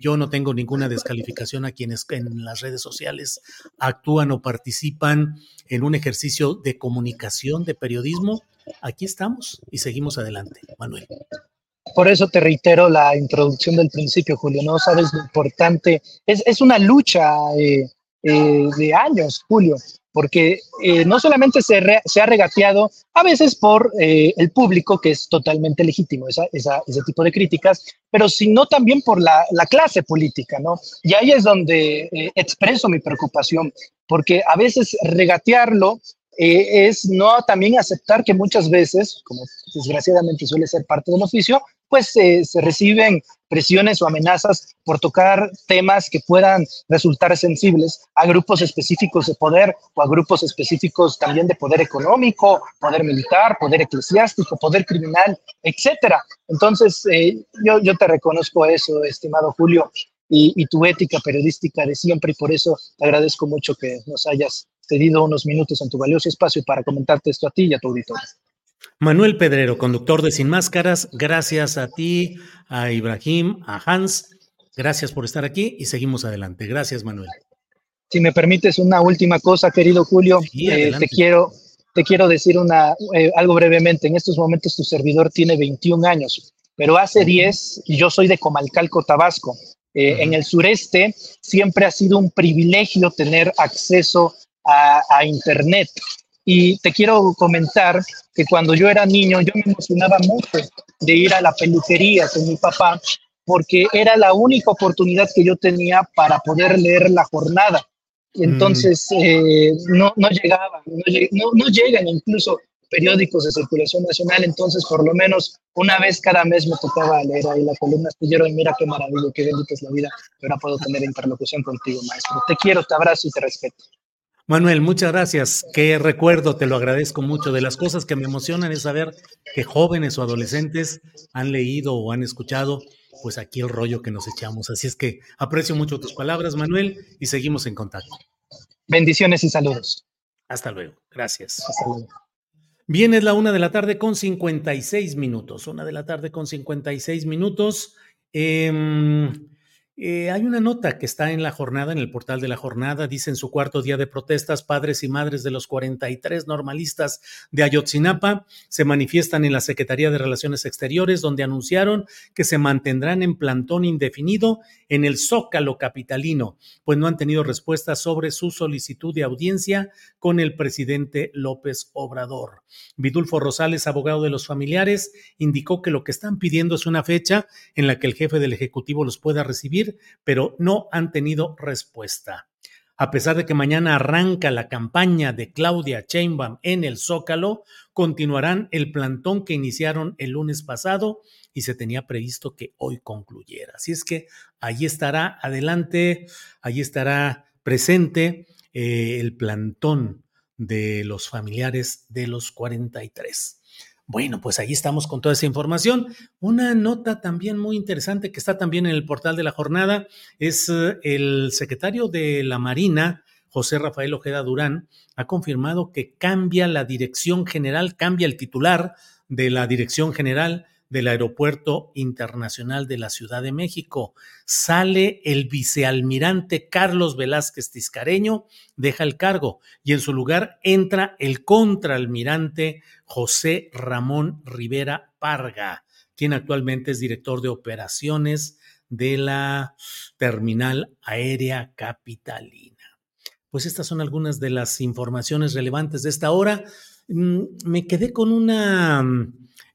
[SPEAKER 1] yo no tengo ninguna descalificación a quienes en las redes sociales actúan o participan en un ejercicio de comunicación, de periodismo. Aquí estamos y seguimos adelante, Manuel.
[SPEAKER 7] Por eso te reitero la introducción del principio, Julio. No sabes lo importante. Es, es una lucha eh, eh, de años, Julio, porque eh, no solamente se, se, ha regateado a veces por el público, que es totalmente legítimo esa, ese tipo de críticas, pero sino también por la, la clase política, ¿no? Y ahí es donde expreso mi preocupación, porque a veces regatearlo eh, es no también aceptar que muchas veces, como desgraciadamente suele ser parte del oficio, pues eh, se reciben presiones o amenazas por tocar temas que puedan resultar sensibles a grupos específicos de poder o a grupos específicos también de poder económico, poder militar, poder eclesiástico, poder criminal, etcétera. Entonces, eh, yo, yo te reconozco eso, estimado Julio, y, y tu ética periodística de siempre, y por eso te agradezco mucho que nos hayas cedido unos minutos en tu valioso espacio para comentarte esto a ti y a tu auditorio.
[SPEAKER 1] Manuel Pedrero, conductor de Sin Máscaras, gracias a ti, a Ibrahim, a Hans, gracias por estar aquí y seguimos adelante. Gracias, Manuel.
[SPEAKER 7] Si me permites una última cosa, querido Julio, eh, te quiero te quiero decir una, eh, algo brevemente. En estos momentos tu servidor tiene 21 años, pero hace 10 y yo soy de Comalcalco, Tabasco. Eh, en el sureste siempre ha sido un privilegio tener acceso a, Internet. Y te quiero comentar que cuando yo era niño yo me emocionaba mucho de ir a la peluquería con mi papá porque era la única oportunidad que yo tenía para poder leer la jornada. Entonces mm. eh, no, no llegaban, no, no, llegan incluso periódicos de circulación nacional, entonces por lo menos una vez cada mes me tocaba leer ahí la columna astillero y mira qué maravilla, qué bendita es la vida, ahora puedo tener interlocución contigo, maestro. Te quiero, te abrazo y te respeto.
[SPEAKER 1] Manuel, muchas gracias. Qué recuerdo, te lo agradezco mucho. De las cosas que me emocionan es saber que jóvenes o adolescentes han leído o han escuchado, pues aquí el rollo que nos echamos. Así es que aprecio mucho tus palabras, Manuel, y seguimos en contacto.
[SPEAKER 7] Bendiciones y saludos.
[SPEAKER 1] Hasta luego. Gracias. Hasta luego. Bien, es la una de la tarde con 56 minutos. Una de la tarde con 56 minutos. Eh, eh, hay una nota que está en la jornada, en el portal de la jornada, dice en su cuarto día de protestas, padres y madres de los 43 normalistas de Ayotzinapa se manifiestan en la Secretaría de Relaciones Exteriores, donde anunciaron que se mantendrán en plantón indefinido en el Zócalo capitalino, pues no han tenido respuesta sobre su solicitud de audiencia con el presidente López Obrador. Vidulfo Rosales, abogado de los familiares, indicó que lo que están pidiendo es una fecha en la que el jefe del Ejecutivo los pueda recibir pero no han tenido respuesta. A pesar de que mañana arranca la campaña de Claudia Sheinbaum en el Zócalo, continuarán el plantón que iniciaron el lunes pasado y se tenía previsto que hoy concluyera. Así es que allí estará adelante, allí estará presente eh, el plantón de los familiares de los 43. Bueno, pues ahí estamos con toda esa información. Una nota también muy interesante que está también en el portal de la jornada es eh, el secretario de la Marina, José Rafael Ojeda Durán, ha confirmado que cambia la dirección general, cambia el titular de la Dirección General del Aeropuerto Internacional de la Ciudad de México. Sale el vicealmirante Carlos Velázquez Tiscareño, deja el cargo y en su lugar entra el contraalmirante José Ramón Rivera Parga, quien actualmente es director de operaciones de la Terminal Aérea Capitalina. Pues estas son algunas de las informaciones relevantes de esta hora. Mm, me quedé con una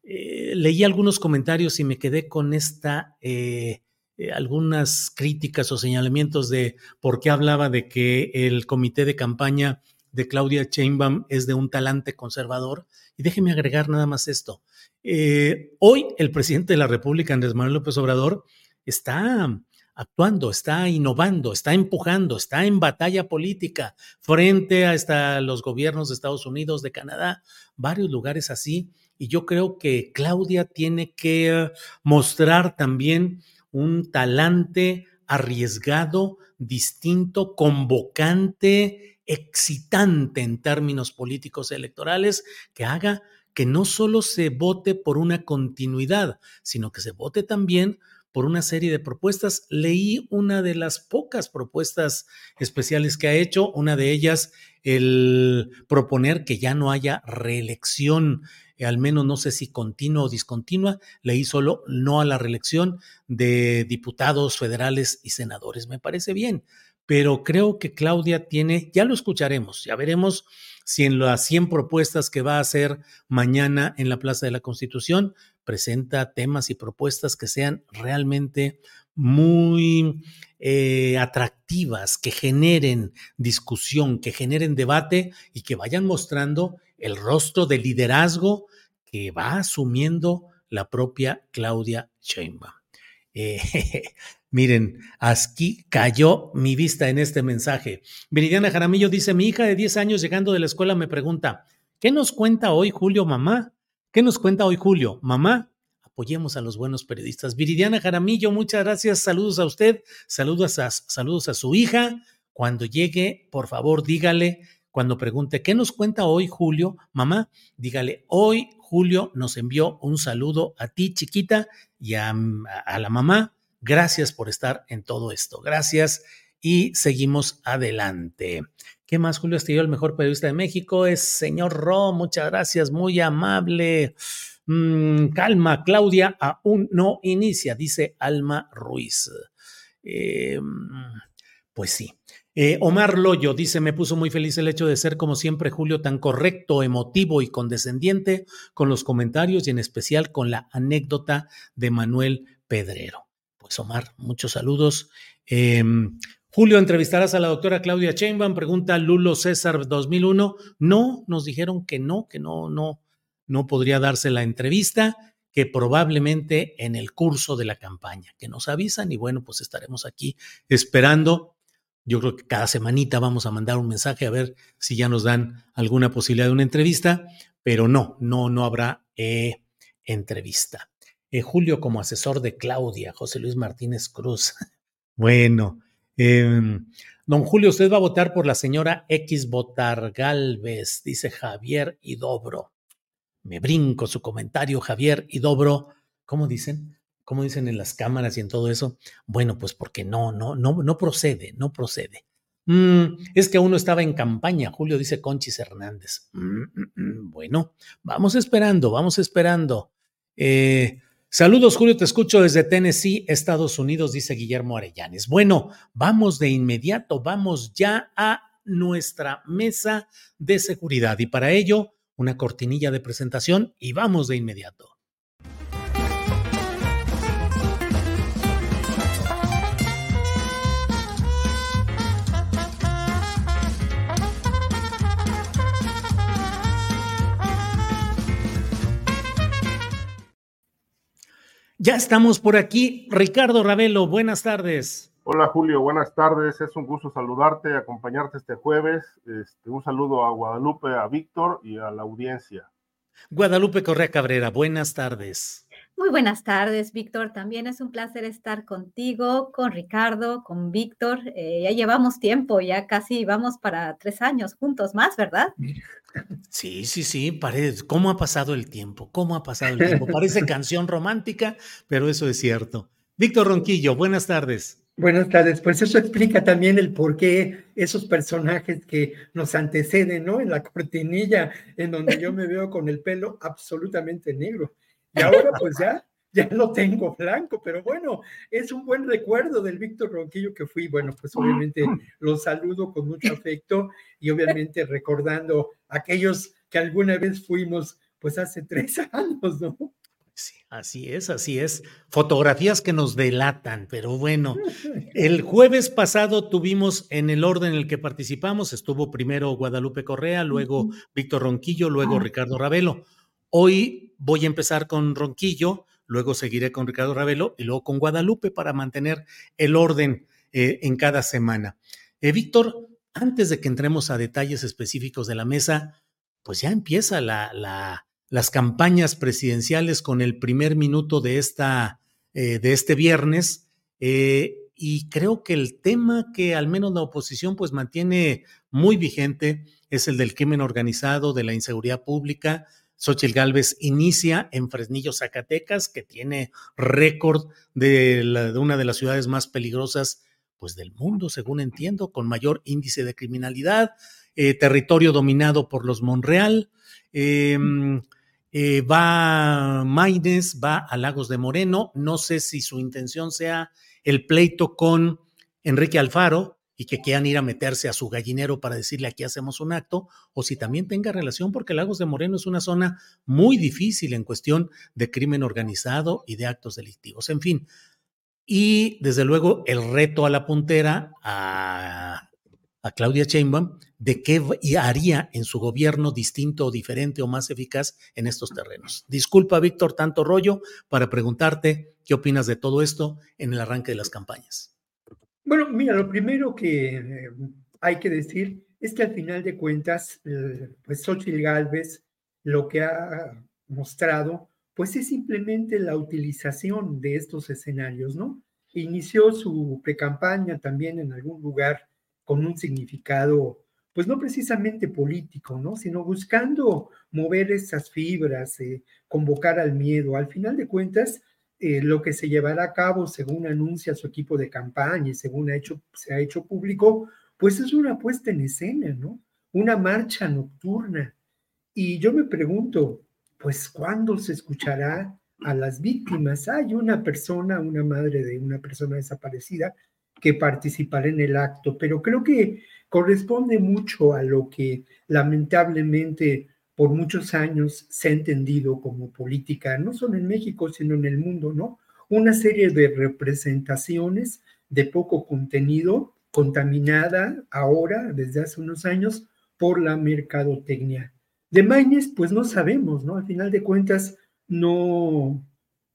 [SPEAKER 1] eh, leí algunos comentarios y me quedé con esta, eh, eh, algunas críticas o señalamientos de por qué hablaba de que el comité de campaña de Claudia Sheinbaum es de un talante conservador. Y déjeme agregar nada más esto. hoy el presidente de la República, Andrés Manuel López Obrador, está actuando, está innovando, está empujando, está en batalla política frente a los gobiernos de Estados Unidos, de Canadá, varios lugares así, y yo creo que Claudia tiene que mostrar también un talante arriesgado, distinto, convocante, excitante en términos políticos electorales, que haga que no solo se vote por una continuidad, sino que se vote también por una serie de propuestas. Leí una de las pocas propuestas especiales que ha hecho, una de ellas el proponer que ya no haya reelección al menos no sé si continua o discontinua, leí solo no a la reelección de diputados federales y senadores. Me parece bien, pero creo que Claudia tiene, ya lo escucharemos, ya veremos si en las 100 propuestas que va a hacer mañana en la Plaza de la Constitución presenta temas y propuestas que sean realmente muy eh, atractivas, que generen discusión, que generen debate y que vayan mostrando el rostro de liderazgo que va asumiendo la propia Claudia Sheinbaum. Eh, miren, aquí cayó mi vista en este mensaje. Viridiana Jaramillo dice, mi hija de 10 años llegando de la escuela me pregunta, ¿qué nos cuenta hoy Julio, mamá? ¿Qué nos cuenta hoy Julio, mamá? Apoyemos a los buenos periodistas. Viridiana Jaramillo, muchas gracias. Saludos a usted, saludos a, saludos a su hija. Cuando llegue, por favor, dígale cuando pregunte, ¿qué nos cuenta hoy Julio? Mamá, dígale, hoy Julio nos envió un saludo a ti, chiquita, y a, la mamá. Gracias por estar en todo esto. Gracias y seguimos adelante. ¿Qué más, Julio Astillero, el mejor periodista de México? Es señor Ro, muchas gracias, muy amable. Mm, calma, Claudia aún no inicia, dice Alma Ruiz. Eh, pues sí, eh, Omar Loyo dice, me puso muy feliz el hecho de ser como siempre Julio tan correcto, emotivo y condescendiente con los comentarios y en especial con la anécdota de Manuel Pedrero. Pues Omar, muchos saludos. Em, Julio, ¿entrevistarás a la doctora Claudia Sheinbaum? Pregunta Lulo César 2001. No, nos dijeron que no, que no, no, no podría darse la entrevista, que probablemente en el curso de la campaña, que nos avisan y bueno, pues estaremos aquí esperando yo creo que cada semanita vamos a mandar un mensaje a ver si ya nos dan alguna posibilidad de una entrevista, pero no, no, no habrá entrevista. Eh, Julio como asesor de Claudia, José Luis Martínez Cruz. bueno, em, don Julio, usted va a votar por la señora X Botar Galvez, dice Javier Idobro. Me brinco su comentario, Javier Idobro. ¿Cómo dicen? Como dicen en las cámaras y en todo eso, bueno, pues porque no, no, no, no procede, no procede. Mm, es que uno estaba en campaña, Julio dice Conchis Hernández. Mm, mm, bueno, vamos esperando, vamos esperando. Eh, saludos, Julio, te escucho desde Tennessee, Estados Unidos, dice Guillermo Arellanes. Bueno, vamos de inmediato, vamos ya a nuestra mesa de seguridad y para ello una cortinilla de presentación y vamos de inmediato. Ya estamos por aquí. Ricardo Ravelo, buenas tardes.
[SPEAKER 8] Hola Julio, buenas tardes. Es un gusto saludarte, acompañarte este jueves. Este, un saludo a Guadalupe, a Víctor y a la audiencia.
[SPEAKER 1] Guadalupe Correa Cabrera, buenas tardes.
[SPEAKER 9] Muy buenas tardes, Víctor. También es un placer estar contigo, con Ricardo, con Víctor. Eh, ya llevamos tiempo, ya casi vamos para tres años juntos más, ¿verdad?
[SPEAKER 1] Sí, sí, sí, parece. ¿Cómo ha pasado el tiempo? ¿Cómo ha pasado el tiempo? Parece canción romántica, pero eso es cierto. Víctor Ronquillo, buenas tardes.
[SPEAKER 10] Buenas tardes, pues eso explica también el por qué esos personajes que nos anteceden, ¿no? En la cortinilla, en donde yo me veo con el pelo absolutamente negro. Y ahora pues ya, ya lo tengo blanco, pero bueno, es un buen recuerdo del Víctor Ronquillo que fui. Bueno, pues obviamente lo saludo con mucho afecto y obviamente recordando aquellos que alguna vez fuimos, pues hace tres años, ¿no?
[SPEAKER 1] Sí, así es, así es. Fotografías que nos delatan, pero bueno, el jueves pasado tuvimos en el orden en el que participamos, estuvo primero Guadalupe Correa, luego Víctor Ronquillo, luego Ricardo Ravelo. Hoy voy a empezar con Ronquillo, luego seguiré con Ricardo Ravelo y luego con Guadalupe para mantener el orden eh, en cada semana. Eh, Víctor, antes de que entremos a detalles específicos de la mesa, pues ya empieza la, la, las campañas presidenciales con el primer minuto de, esta, eh, de este viernes. y creo que el tema que al menos la oposición pues mantiene muy vigente es el del crimen organizado, de la inseguridad pública, Xochitl Gálvez inicia en Fresnillo, Zacatecas, que tiene récord de, una de las ciudades más peligrosas pues, del mundo, según entiendo, con mayor índice de criminalidad, eh, territorio dominado por los Monreal. Em, eh, va Maines, va a Lagos de Moreno. No sé si su intención sea el pleito con Enrique Alfaro, y que quieran ir a meterse a su gallinero para decirle aquí hacemos un acto, o si también tenga relación, porque Lagos de Moreno es una zona muy difícil en cuestión de crimen organizado y de actos delictivos. En fin, y desde luego el reto a la puntera a, Claudia Sheinbaum de qué haría en su gobierno distinto o diferente o más eficaz en estos terrenos. Disculpa, Víctor, tanto rollo para preguntarte qué opinas de todo esto en el arranque de las campañas.
[SPEAKER 10] Bueno, mira, lo primero que eh, hay que decir es que al final de cuentas, eh, pues Xochitl Galvez lo que ha mostrado, pues es simplemente la utilización de estos escenarios, ¿no? Inició su precampaña también en algún lugar con un significado, pues no precisamente político, ¿no? Sino buscando mover esas fibras, eh, convocar al miedo. Al final de cuentas, eh, lo que se llevará a cabo, según anuncia su equipo de campaña y según ha hecho, se ha hecho público, pues es una puesta en escena, ¿no? Una marcha nocturna. Y yo me pregunto, pues, ¿cuándo se escuchará a las víctimas? Hay una persona, una madre de una persona desaparecida, que participará en el acto, pero creo que corresponde mucho a lo que lamentablemente por muchos años se ha entendido como política, no solo en México, sino en el mundo, ¿no? Una serie de representaciones de poco contenido, contaminada ahora, desde hace unos años, por la mercadotecnia. De Mañez, pues no sabemos, ¿no? Al final de cuentas, no,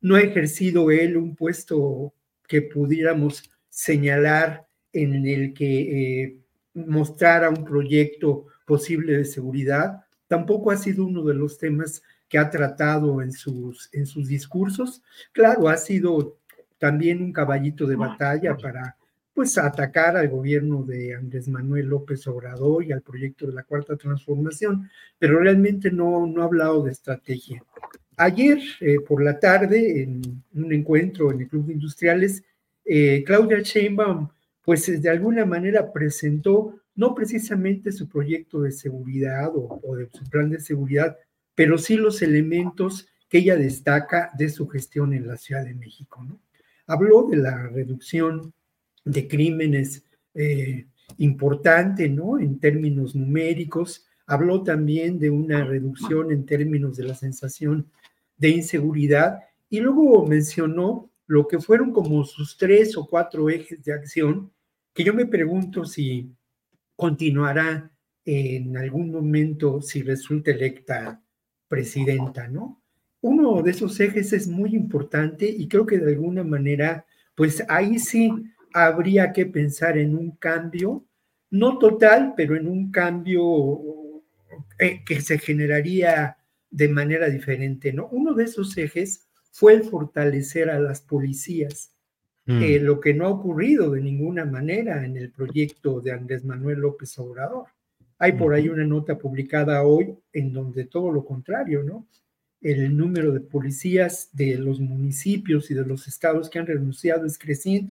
[SPEAKER 10] no ha ejercido él un puesto que pudiéramos señalar en el que eh, mostrara un proyecto posible de seguridad tampoco ha sido uno de los temas que ha tratado en sus, en sus discursos. Claro, ha sido también un caballito de batalla para pues atacar al gobierno de Andrés Manuel López Obrador y al proyecto de la Cuarta Transformación, pero realmente no, no ha hablado de estrategia. Ayer eh, por la tarde, en un encuentro en el Club de Industriales, eh, Claudia Sheinbaum, pues de alguna manera presentó no precisamente su proyecto de seguridad o, de su plan de seguridad, pero sí los elementos que ella destaca de su gestión en la Ciudad de México. Habló de la reducción de crímenes eh, importante, ¿no? En términos numéricos. Habló también de una reducción en términos de la sensación de inseguridad y luego mencionó lo que fueron como sus tres o cuatro ejes de acción, que yo me pregunto si continuará en algún momento si resulta electa presidenta, ¿no? Uno de esos ejes es muy importante y creo que de alguna manera, pues ahí sí habría que pensar en un cambio, no total, pero en un cambio eh, que se generaría de manera diferente, ¿no? Uno de esos ejes fue el fortalecer a las policías,
[SPEAKER 1] Mm.
[SPEAKER 10] eh, lo que no ha ocurrido de ninguna manera en el proyecto de Andrés Manuel López Obrador. Hay por ahí una nota publicada hoy en donde todo lo contrario, ¿no? El número de policías de los municipios y de los estados que han renunciado es creciente.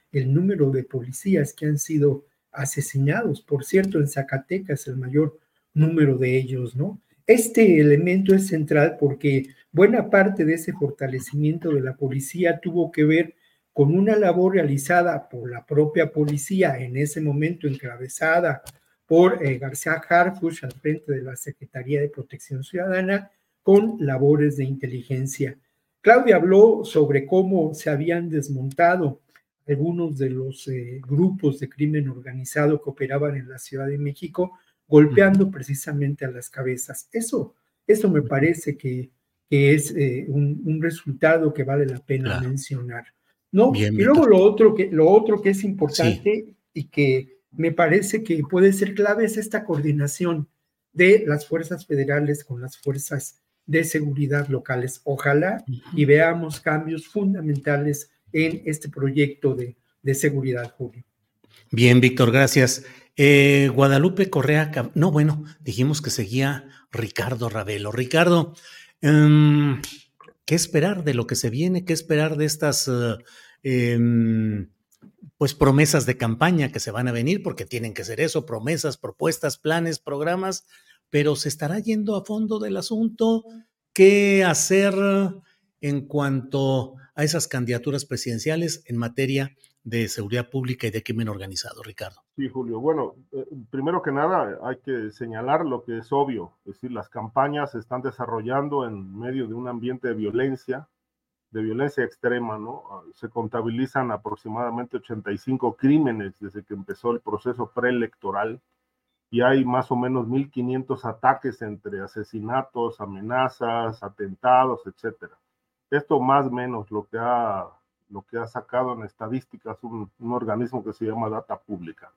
[SPEAKER 10] el número de policías que han sido asesinados. Por cierto, en Zacatecas el mayor número de ellos, ¿no? Este elemento es central porque buena parte de ese fortalecimiento de la policía tuvo que ver con una labor realizada por la propia policía en ese momento encabezada por eh, García Harfuch al frente de la Secretaría de Protección Ciudadana con labores de inteligencia. Claudia habló sobre cómo se habían desmontado algunos de los eh, grupos de crimen organizado que operaban en la Ciudad de México, golpeando precisamente a las cabezas. Eso, eso me parece que, que es eh, un, un, resultado que vale la pena claro. mencionar. ¿no?
[SPEAKER 1] Bien,
[SPEAKER 10] y luego lo otro, que, lo otro que es importante sí. y que me parece que puede ser clave es esta coordinación de las fuerzas federales con las fuerzas de seguridad locales. Ojalá y veamos cambios fundamentales en este proyecto de, de seguridad, Julio.
[SPEAKER 1] Bien, Víctor, gracias. Eh, Guadalupe Correa, no, bueno, dijimos que seguía Ricardo Ravelo. Ricardo, um, ¿qué esperar de lo que se viene? ¿Qué esperar de estas uh, um, pues promesas de campaña que se van a venir? Porque tienen que ser eso, promesas, propuestas, planes, programas, pero se estará yendo a fondo del asunto. ¿Qué hacer en cuanto a esas candidaturas presidenciales en materia de seguridad pública y de crimen organizado, Ricardo.
[SPEAKER 8] Sí, Julio. Bueno, eh, primero que nada hay que señalar lo que es obvio, es decir, las campañas se están desarrollando en medio de un ambiente de violencia, de violencia extrema, ¿no? Se contabilizan aproximadamente 85 crímenes desde que empezó el proceso preelectoral y hay más o menos 1.500 ataques entre asesinatos, amenazas, atentados, etcétera. Esto más o menos lo que ha lo que ha sacado en estadísticas un, organismo que se llama Data Pública.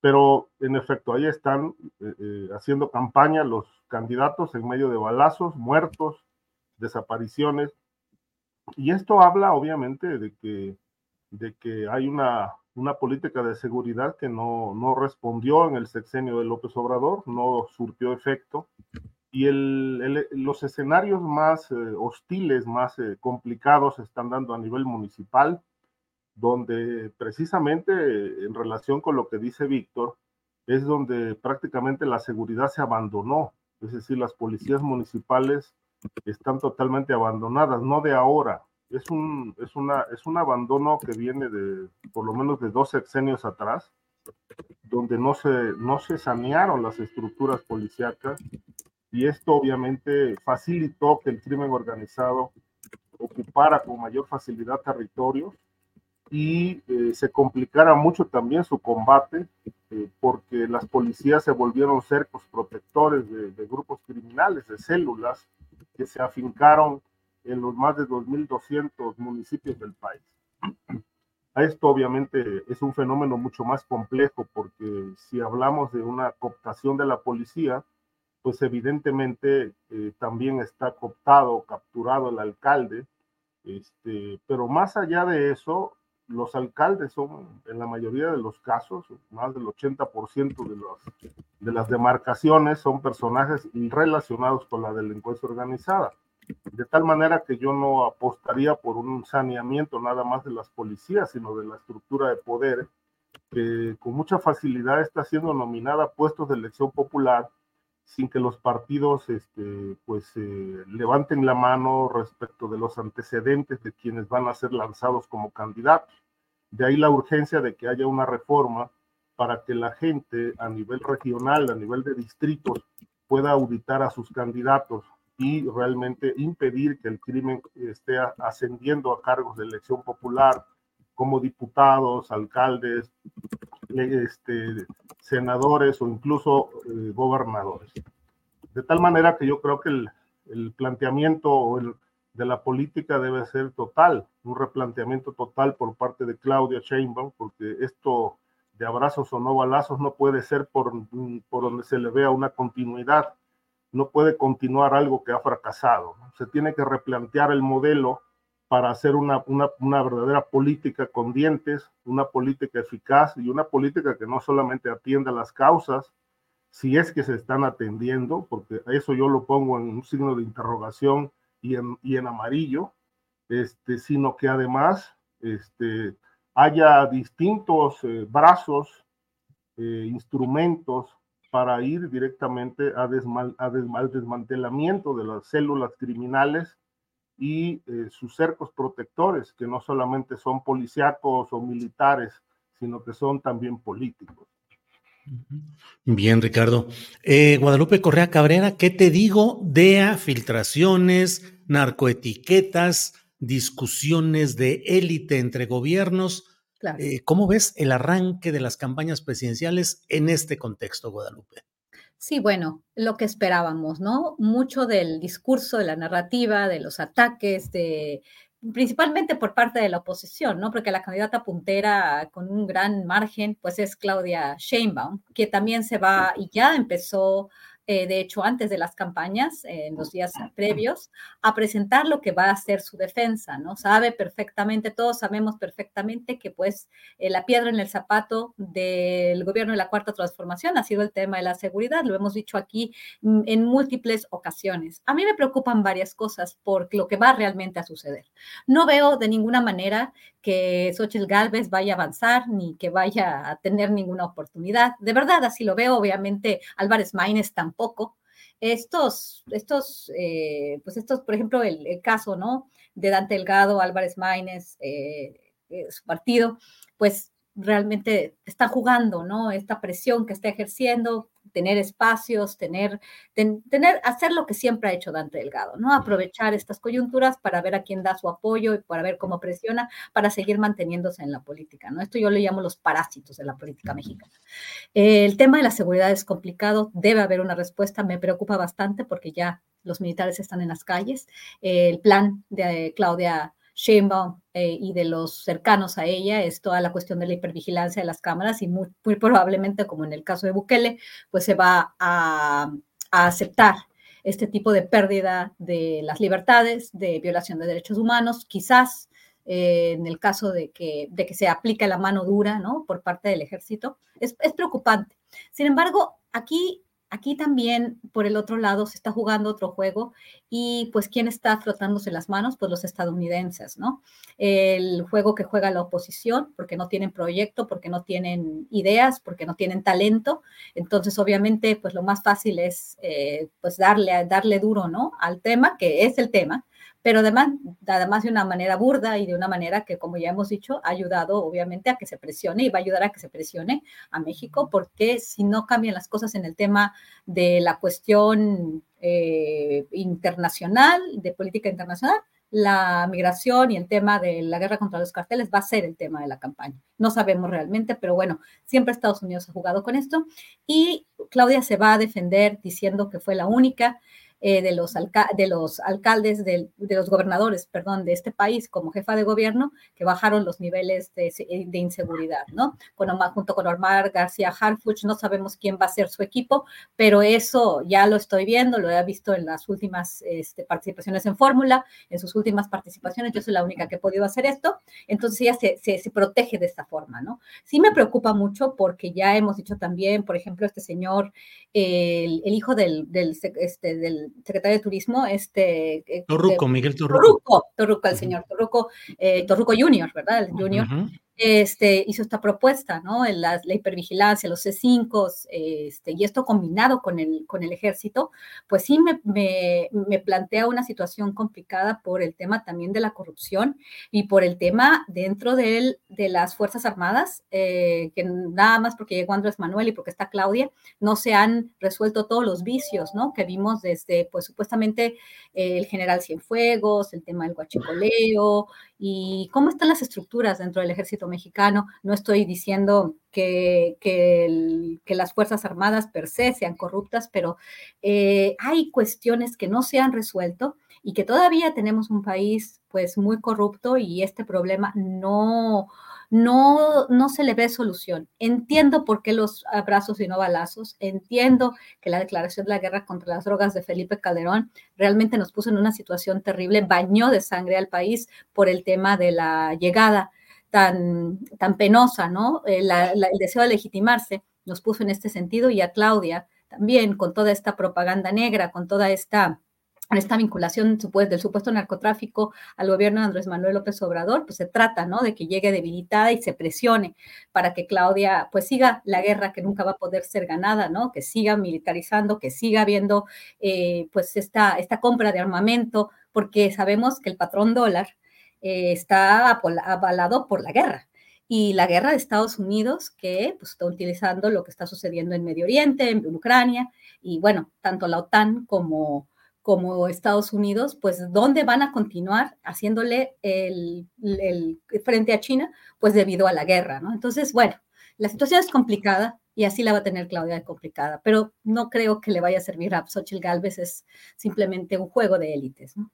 [SPEAKER 8] Pero en efecto, ahí están eh, eh, haciendo campaña los candidatos en medio de balazos, muertos, desapariciones. Y esto habla obviamente de que, de que hay una, una política de seguridad que no, no respondió en el sexenio de López Obrador, no surtió efecto y el, el, los escenarios más eh, hostiles, más eh, complicados se están dando a nivel municipal, donde precisamente en relación con lo que dice Víctor, es donde prácticamente la seguridad se abandonó, es decir, las policías municipales están totalmente abandonadas, no de ahora, es un, es una, es un abandono que viene de por lo menos de dos sexenios atrás, donde no se, no se sanearon las estructuras policíacas y esto obviamente facilitó que el crimen organizado ocupara con mayor facilidad territorios y eh, se complicara mucho también su combate eh, porque las policías se volvieron cercos protectores de, de, grupos criminales, de células que se afincaron en los más de 2.200 municipios del país. Esto obviamente es un fenómeno mucho más complejo porque si hablamos de una cooptación de la policía, pues evidentemente eh, también está cooptado, capturado el alcalde, este, pero más allá de eso, los alcaldes son, en la mayoría de los casos, más del 80% de, los, de las demarcaciones son personajes relacionados con la delincuencia organizada. De tal manera que yo no apostaría por un saneamiento nada más de las policías, sino de la estructura de poder, que con mucha facilidad está siendo nominada a puestos de elección popular sin que los partidos este, pues, eh, levanten la mano respecto de los antecedentes de quienes van a ser lanzados como candidatos. De ahí la urgencia de que haya una reforma para que la gente a nivel regional, a nivel de distritos, pueda auditar a sus candidatos y realmente impedir que el crimen esté ascendiendo a cargos de elección popular como diputados, alcaldes, este, senadores o incluso eh, gobernadores. De tal manera que yo creo que el, planteamiento de la política debe ser total, un replanteamiento total por parte de Claudia Sheinbaum, porque esto de abrazos o no balazos no puede ser por, por donde se le vea una continuidad, no puede continuar algo que ha fracasado. Se tiene que replantear el modelo para hacer una, una, una, verdadera política con dientes, una política eficaz y una política que no solamente atienda las causas, si es que se están atendiendo, porque eso yo lo pongo en un signo de interrogación y en, y en amarillo, este, sino que además este, haya distintos eh, brazos, eh, instrumentos para ir directamente a, desmal, a desmal, desmantelamiento de las células criminales y eh, sus cercos protectores, que no solamente son policíacos o militares, sino que son también políticos.
[SPEAKER 1] Bien, Ricardo. Eh, Guadalupe Correa Cabrera, ¿qué te digo de filtraciones, narcoetiquetas, discusiones de élite entre gobiernos? Eh, ¿Cómo ves el arranque de las campañas presidenciales en este contexto, Guadalupe?
[SPEAKER 9] Sí, bueno, lo que esperábamos, ¿no? Mucho del discurso, de la narrativa, de los ataques, de principalmente por parte de la oposición, ¿no? Porque la candidata puntera con un gran margen, pues es Claudia Sheinbaum, que también se va y ya empezó eh, de hecho, antes de las campañas, eh, en los días previos, a presentar lo que va a ser su defensa, ¿no? Sabe perfectamente, todos sabemos perfectamente que pues eh, la piedra en el zapato del gobierno de la Cuarta Transformación ha sido el tema de la seguridad, lo hemos dicho aquí en múltiples ocasiones. A mí me preocupan varias cosas por lo que va realmente a suceder. No veo de ninguna manera que Xochitl Galvez vaya a avanzar ni que vaya a tener ninguna oportunidad. De verdad, así lo veo. Obviamente, Álvarez Maínez tampoco. Estos, estos, eh, pues estos, por ejemplo, el, caso, ¿no? De Dante Delgado, Álvarez Maínez, eh, eh, su partido, pues realmente está jugando, ¿no? Esta presión que está ejerciendo, tener espacios, tener, tener, hacer lo que siempre ha hecho Dante Delgado, ¿no? Aprovechar estas coyunturas para ver a quién da su apoyo y para ver cómo presiona para seguir manteniéndose en la política, ¿no? Esto yo le llamo los parásitos de la política mexicana. el tema de la seguridad es complicado, debe haber una respuesta, me preocupa bastante porque ya los militares están en las calles. el plan de Claudia Sheinbaum eh, y de los cercanos a ella es toda la cuestión de la hipervigilancia de las cámaras y muy, probablemente, como en el caso de Bukele, pues se va a, aceptar este tipo de pérdida de las libertades, de violación de derechos humanos, quizás eh, en el caso de que, de que se aplique la mano dura ¿no? por parte del ejército, es, es preocupante. Sin embargo, aquí Aquí también, por el otro lado, se está jugando otro juego y pues ¿quién está frotándose las manos? Pues los estadounidenses, ¿no? El juego que juega la oposición, porque no tienen proyecto, porque no tienen ideas, porque no tienen talento. Entonces, obviamente, pues lo más fácil es eh, pues darle, darle duro, ¿no? Al tema, que es el tema, pero además, además de una manera burda y de una manera que, como ya hemos dicho, ha ayudado obviamente a que se presione y va a ayudar a que se presione a México, porque si no cambian las cosas en el tema de la cuestión eh, internacional, de política internacional, la migración y el tema de la guerra contra los carteles va a ser el tema de la campaña. No sabemos realmente, pero bueno, siempre Estados Unidos ha jugado con esto y Claudia se va a defender diciendo que fue la única eh, de, los de los alcaldes, de, los gobernadores, perdón, de este país como jefa de gobierno, que bajaron los niveles de, de inseguridad, ¿no? Con junto con Omar García Harfuch, no sabemos quién va a ser su equipo, pero eso ya lo estoy viendo, lo he visto en las últimas este, participaciones en Fórmula, en sus últimas participaciones, yo soy la única que he podido hacer esto, entonces ella se, se, protege de esta forma, ¿no? Sí me preocupa mucho porque ya hemos dicho también, por ejemplo, este señor, el, hijo del, del, este, del secretario de Turismo, este...
[SPEAKER 1] Eh, Torruco, Miguel Torruco.
[SPEAKER 9] Torruco, Torruco, el señor Torruco, eh, Torruco Junior, ¿verdad? El Junior este, hizo esta propuesta, ¿no? La, la hipervigilancia, los C5, este, y esto combinado con el, con el ejército, pues sí me, me, plantea una situación complicada por el tema también de la corrupción y por el tema dentro de, de las Fuerzas Armadas, eh, que nada más porque llegó Andrés Manuel y porque está Claudia, no se han resuelto todos los vicios, ¿no? Que vimos desde, pues supuestamente, el general Cienfuegos, el tema del guachicoleo, y cómo están las estructuras dentro del ejército mexicano. No estoy diciendo que, que, las Fuerzas Armadas per se sean corruptas, pero eh, hay cuestiones que no se han resuelto y que todavía tenemos un país pues muy corrupto y este problema no, no, no se le ve solución. Entiendo por qué los abrazos y no balazos, entiendo que la declaración de la guerra contra las drogas de Felipe Calderón realmente nos puso en una situación terrible, bañó de sangre al país por el tema de la llegada tan, tan penosa, ¿no? Eh, el deseo de legitimarse nos puso en este sentido y a Claudia también con toda esta propaganda negra, con toda esta esta vinculación del supuesto narcotráfico al gobierno de Andrés Manuel López Obrador, pues se trata, ¿no? De que llegue debilitada y se presione para que Claudia, pues siga la guerra que nunca va a poder ser ganada, ¿no? Que siga militarizando, que siga habiendo, eh, pues, esta, esta compra de armamento, porque sabemos que el patrón dólar eh, está avalado por la guerra y la guerra de Estados Unidos que pues, está utilizando lo que está sucediendo en Medio Oriente, en Ucrania, y bueno, tanto la OTAN como como Estados Unidos, pues ¿dónde van a continuar haciéndole el, frente a China? Pues debido a la guerra, ¿no? Entonces, bueno, la situación es complicada y así la va a tener Claudia complicada, pero no creo que le vaya a servir a Xochitl Galvez, es simplemente un juego de élites, ¿no?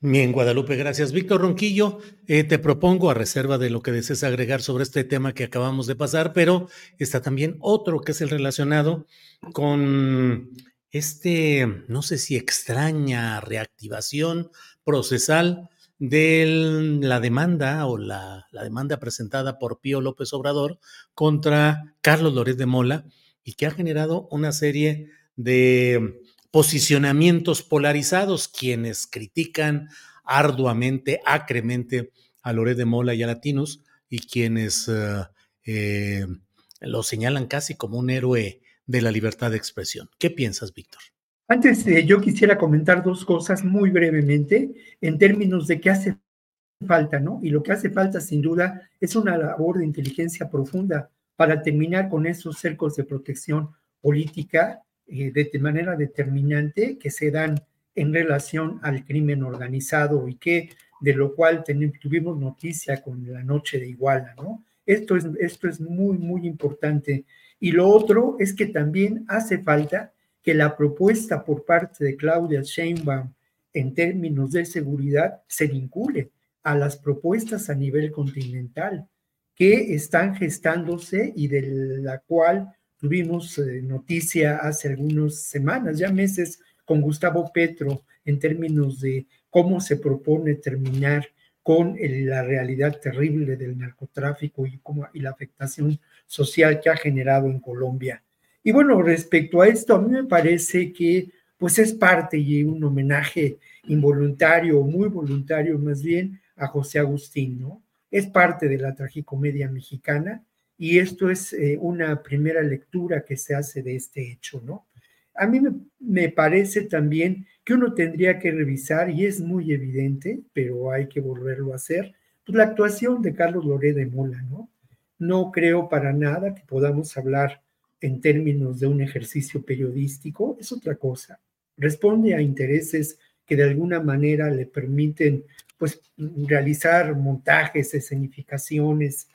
[SPEAKER 1] Bien, Guadalupe, gracias. Víctor Ronquillo, eh, te propongo, a reserva de lo que desees agregar sobre este tema que acabamos de pasar, pero está también otro que es el relacionado con este, no sé si extraña reactivación procesal de la demanda o la, demanda presentada por Pío López Obrador contra Carlos Loret de Mola y que ha generado una serie de posicionamientos polarizados, quienes critican arduamente, acremente a Loret de Mola y a Latinos y quienes eh, eh, lo señalan casi como un héroe de la libertad de expresión. ¿Qué piensas, Víctor?
[SPEAKER 10] Antes, yo quisiera comentar dos cosas muy brevemente en términos de qué hace falta, ¿no? Y lo que hace falta, sin duda, es una labor de inteligencia profunda para terminar con esos cercos de protección política eh, de manera determinante que se dan en relación al crimen organizado y que de lo cual tuvimos noticia con la noche de Iguala, ¿no? Esto es, esto es muy, muy importante y lo otro es que también hace falta que la propuesta por parte de Claudia Sheinbaum en términos de seguridad se vincule a las propuestas a nivel continental que están gestándose y de la cual tuvimos eh, noticia hace algunas semanas, ya meses, con Gustavo Petro en términos de cómo se propone terminar con la realidad terrible del narcotráfico y, cómo, y la afectación social que ha generado en Colombia. Y bueno, respecto a esto, a mí me parece que pues es parte y un homenaje involuntario, muy voluntario más bien, a José Agustín, ¿no? Es parte de la tragicomedia mexicana y esto es eh, una primera lectura que se hace de este hecho, ¿no? A mí me, parece también que uno tendría que revisar, y es muy evidente, pero hay que volverlo a hacer, pues la actuación de Carlos Loré de Mola, ¿no? No creo para nada que podamos hablar en términos de un ejercicio periodístico, es otra cosa. Responde a intereses que de alguna manera le permiten pues realizar montajes, escenificaciones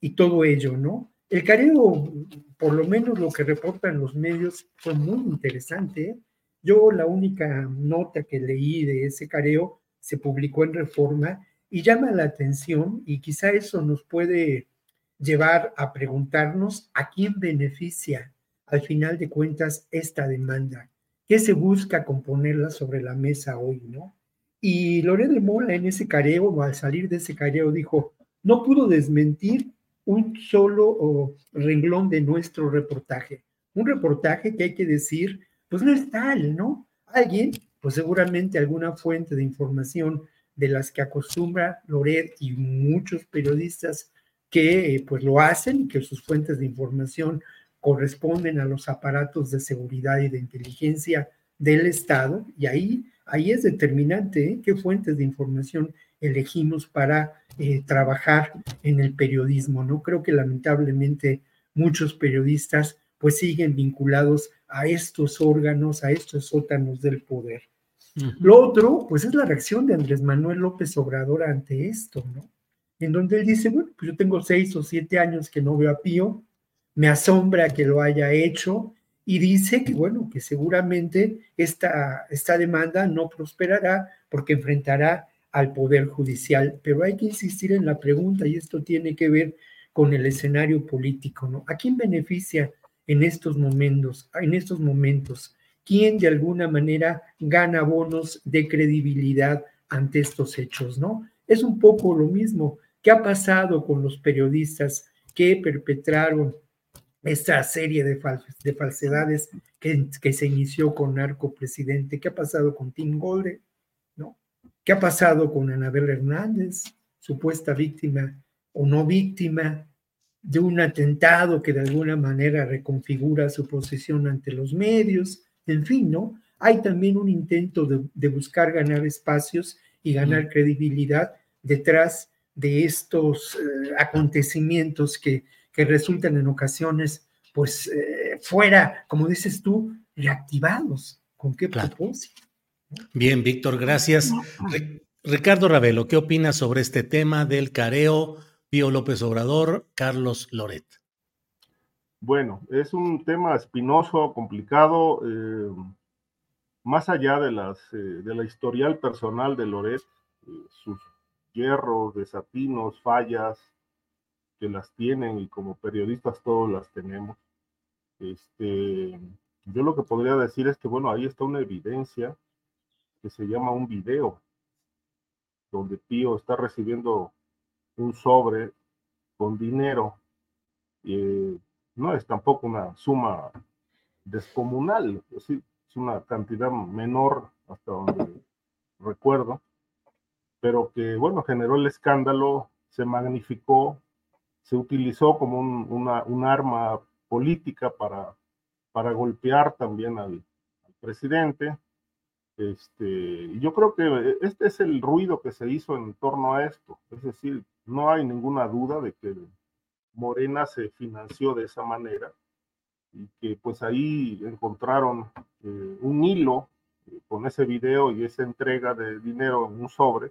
[SPEAKER 10] y todo ello, ¿no? El careo, por lo menos lo que reportan los medios, fue muy interesante. Yo la única nota que leí de ese careo se publicó en Reforma y llama la atención y quizá eso nos puede llevar a preguntarnos a quién beneficia al final de cuentas esta demanda. ¿Qué se busca con ponerla sobre la mesa hoy, no? Y Loret de Mola en ese careo, o al salir de ese careo, dijo, no pudo desmentir un solo renglón de nuestro reportaje. Un reportaje que hay que decir, pues no es tal, ¿no? Alguien, pues seguramente alguna fuente de información de las que acostumbra Loret y muchos periodistas que eh, pues lo hacen y que sus fuentes de información corresponden a los aparatos de seguridad y de inteligencia del Estado y ahí, ahí es determinante ¿eh? qué fuentes de información elegimos para eh, trabajar en el periodismo. No creo que lamentablemente muchos periodistas pues siguen vinculados a estos órganos, a estos sótanos del poder. Lo otro, pues es la reacción de Andrés Manuel López Obrador ante esto, ¿no? En donde él dice, bueno, pues yo tengo seis o siete años que no veo a Pío, me asombra que lo haya hecho y dice que, bueno, que seguramente esta, esta demanda no prosperará porque enfrentará al Poder Judicial. Pero hay que insistir en la pregunta y esto tiene que ver con el escenario político, ¿no? ¿A quién beneficia en estos momentos? En estos momentos quién de alguna manera gana bonos de credibilidad ante estos hechos, ¿no? Es un poco lo mismo. ¿Qué ha pasado con los periodistas que perpetraron esta serie de, de falsedades que, que, se inició con Narco Presidente? ¿Qué ha pasado con Tim Golden? ¿No? ¿Qué ha pasado con Anabel Hernández, supuesta víctima o no víctima de un atentado que de alguna manera reconfigura su posición ante los medios? En fin, ¿no? Hay también un intento de, buscar ganar espacios y ganar credibilidad detrás de estos eh, acontecimientos que, que, resultan en ocasiones, pues, eh, fuera, como dices tú, reactivados. ¿Con qué propósito?
[SPEAKER 1] Bien, Víctor, gracias. Ricardo Ravelo, ¿qué opinas sobre este tema del careo Pío López Obrador, Carlos Loret?
[SPEAKER 8] Bueno, es un tema espinoso, complicado, eh, más allá de, las, eh, de la historial personal de Loret, eh, sus hierros, desatinos, fallas, que las tienen y como periodistas todos las tenemos. Este, yo lo que podría decir es que, bueno, ahí está una evidencia que se llama un video, donde Pío está recibiendo un sobre con dinero. Eh, no es tampoco una suma descomunal, es, es una cantidad menor hasta donde recuerdo, pero que, bueno, generó el escándalo, se magnificó, se utilizó como un, arma política para, para golpear también al, presidente. Este, yo creo que este es el ruido que se hizo en torno a esto. Es decir, no hay ninguna duda de que Morena se financió de esa manera y que pues ahí encontraron eh, un hilo eh, con ese video y esa entrega de dinero en un sobre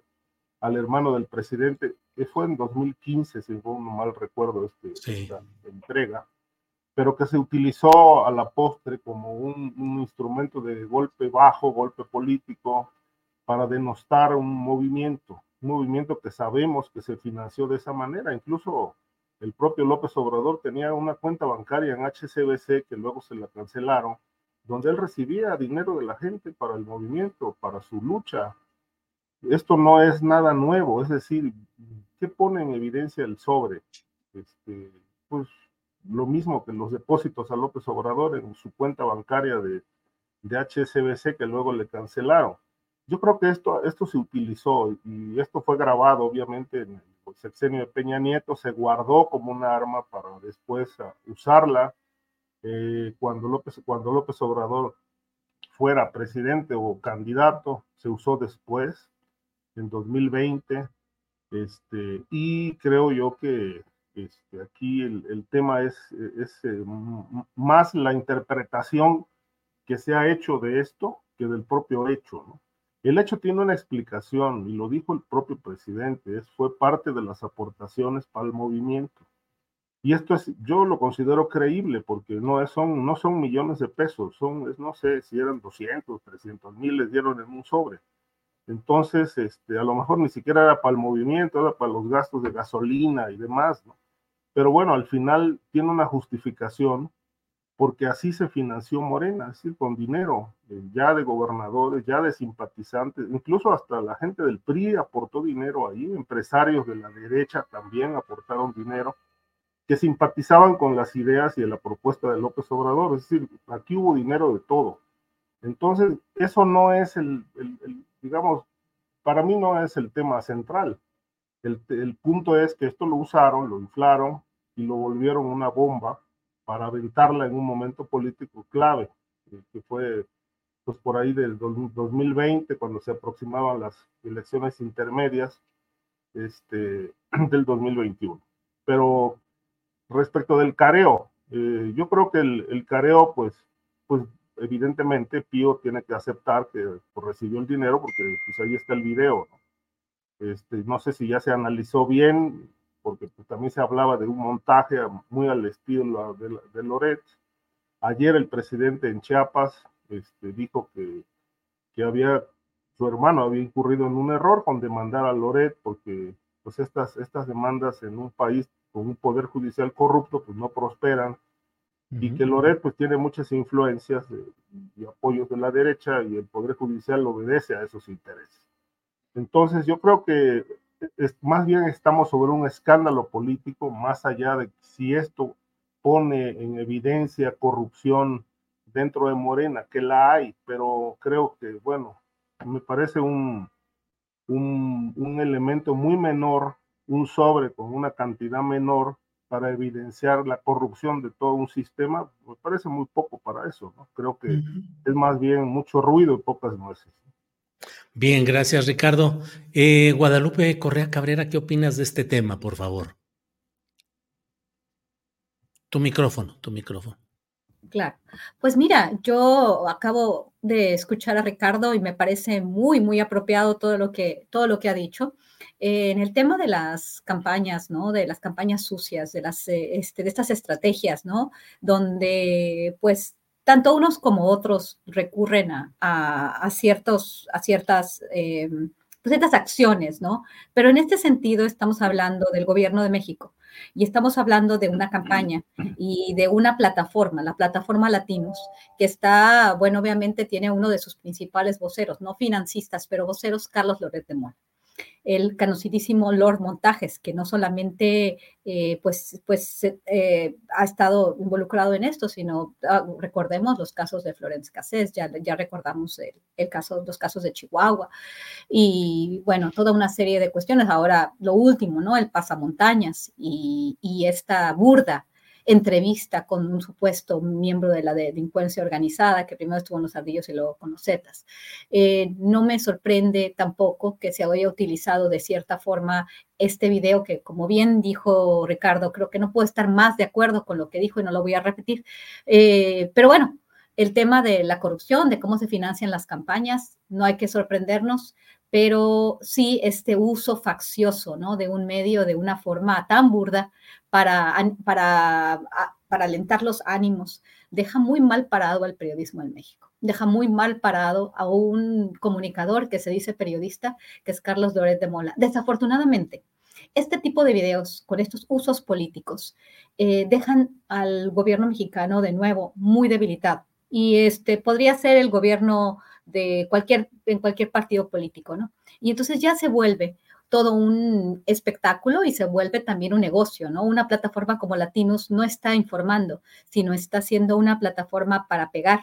[SPEAKER 8] al hermano del presidente, que fue en 2015, si no mal recuerdo este, esta entrega, pero que se utilizó a la postre como un, un instrumento de golpe bajo, golpe político, para denostar un movimiento, un movimiento que sabemos que se financió de esa manera, incluso el propio López Obrador tenía una cuenta bancaria en HCBC que luego se la cancelaron, donde él recibía dinero de la gente para el movimiento, para su lucha. Esto no es nada nuevo, es decir, ¿qué pone en evidencia el sobre? Este, pues lo mismo que los depósitos a López Obrador en su cuenta bancaria de, de HSBC que luego le cancelaron. Yo creo que esto, esto se utilizó y esto fue grabado obviamente en el sexenio de Peña Nieto, se guardó como un arma para después ah, usarla eh, cuando, López, cuando López Obrador fuera presidente o candidato, se usó después, en 2020, este, y creo yo que este, aquí el, tema es, es eh, más la interpretación que se ha hecho de esto que del propio hecho. El hecho tiene una explicación y lo dijo el propio presidente, es, fue parte de las aportaciones para el movimiento. Y esto es, yo lo considero creíble porque no, es, son, no son millones de pesos, son, no sé si eran 200, 300 mil, les dieron en un sobre. Entonces, este, a lo mejor ni siquiera era para el movimiento, era para los gastos de gasolina y demás, ¿no? Pero bueno, al final tiene una justificación porque así se financió Morena, es decir, con dinero, eh, ya de gobernadores, ya de simpatizantes, incluso hasta la gente del PRI aportó dinero ahí, empresarios de la derecha también aportaron dinero, que simpatizaban con las ideas y de la propuesta de López Obrador, es decir, aquí hubo dinero de todo. Entonces, eso no es el, digamos, para mí no es el tema central. El, el punto es que esto lo usaron, lo inflaron y lo volvieron una bomba para aventarla en un momento político clave, que fue pues por ahí del 2020, cuando se aproximaban las elecciones intermedias este, del 2021. Pero respecto del careo, eh, yo creo que el, el, careo, pues, pues evidentemente Pío tiene que aceptar que pues, recibió el dinero porque pues ahí está el video. ¿no? Este, no sé si ya se analizó bien, porque pues, también se hablaba de un montaje muy al estilo de, de Loret. Ayer el presidente en Chiapas este, dijo que, que había, su hermano había incurrido en un error con demandar a Loret, porque pues estas, estas demandas en un país con un poder judicial corrupto pues no prosperan, y que Loret pues tiene muchas influencias y apoyos de la derecha y el poder judicial obedece a esos intereses. Entonces yo creo que más bien estamos sobre un escándalo político, más allá de si esto pone en evidencia corrupción dentro de Morena, que la hay, pero creo que, bueno, me parece un, un, un elemento muy menor, un sobre con una cantidad menor para evidenciar la corrupción de todo un sistema, me parece muy poco para eso, ¿no? Creo que es más bien mucho ruido y pocas nueces.
[SPEAKER 1] Bien, gracias Ricardo. Eh, Guadalupe Correa Cabrera, ¿qué opinas de este tema, por favor? Tu micrófono, tu micrófono.
[SPEAKER 9] Claro. Pues mira, yo acabo de escuchar a Ricardo y me parece muy, muy apropiado todo lo que, todo lo que ha dicho. En el tema de las campañas, ¿no? De las campañas sucias, de, las, eh, este, de estas estrategias, ¿no? Donde, pues, tanto unos como otros recurren a, ciertos, a ciertas, eh, pues, ciertas acciones, ¿no? Pero en este sentido estamos hablando del gobierno de México y estamos hablando de una campaña y de una plataforma, la plataforma Latinos, que está, bueno, obviamente tiene uno de sus principales voceros, no financistas, pero voceros, Carlos Loret de Mola el conocidísimo Lord Montajes, que no solamente eh, pues, pues, eh, ha estado involucrado en esto, sino ah, recordemos los casos de Florence Cassés, ya, ya recordamos el, caso, los casos de Chihuahua, y bueno, toda una serie de cuestiones. Ahora, lo último, ¿no? El pasamontañas y, y esta burda entrevista con un supuesto miembro de la delincuencia organizada, que primero estuvo en los ardillos y luego con los zetas. Eh, no me sorprende tampoco que se haya utilizado de cierta forma este video que, como bien dijo Ricardo, creo que no puedo estar más de acuerdo con lo que dijo y no lo voy a repetir. Eh, pero bueno, el tema de la corrupción, de cómo se financian las campañas, no hay que sorprendernos, pero sí este uso faccioso, ¿no? De un medio de una forma tan burda para, para, para alentar los ánimos, deja muy mal parado al periodismo en México. Deja muy mal parado a un comunicador que se dice periodista, que es Carlos Doret de Mola. Desafortunadamente, este tipo de videos con estos usos políticos eh, dejan al gobierno mexicano de nuevo muy debilitado. Y este podría ser el gobierno de cualquier, en cualquier partido político, ¿no? Y entonces ya se vuelve todo un espectáculo y se vuelve también un negocio, ¿no? Una plataforma como Latinos no está informando, sino está siendo una plataforma para pegar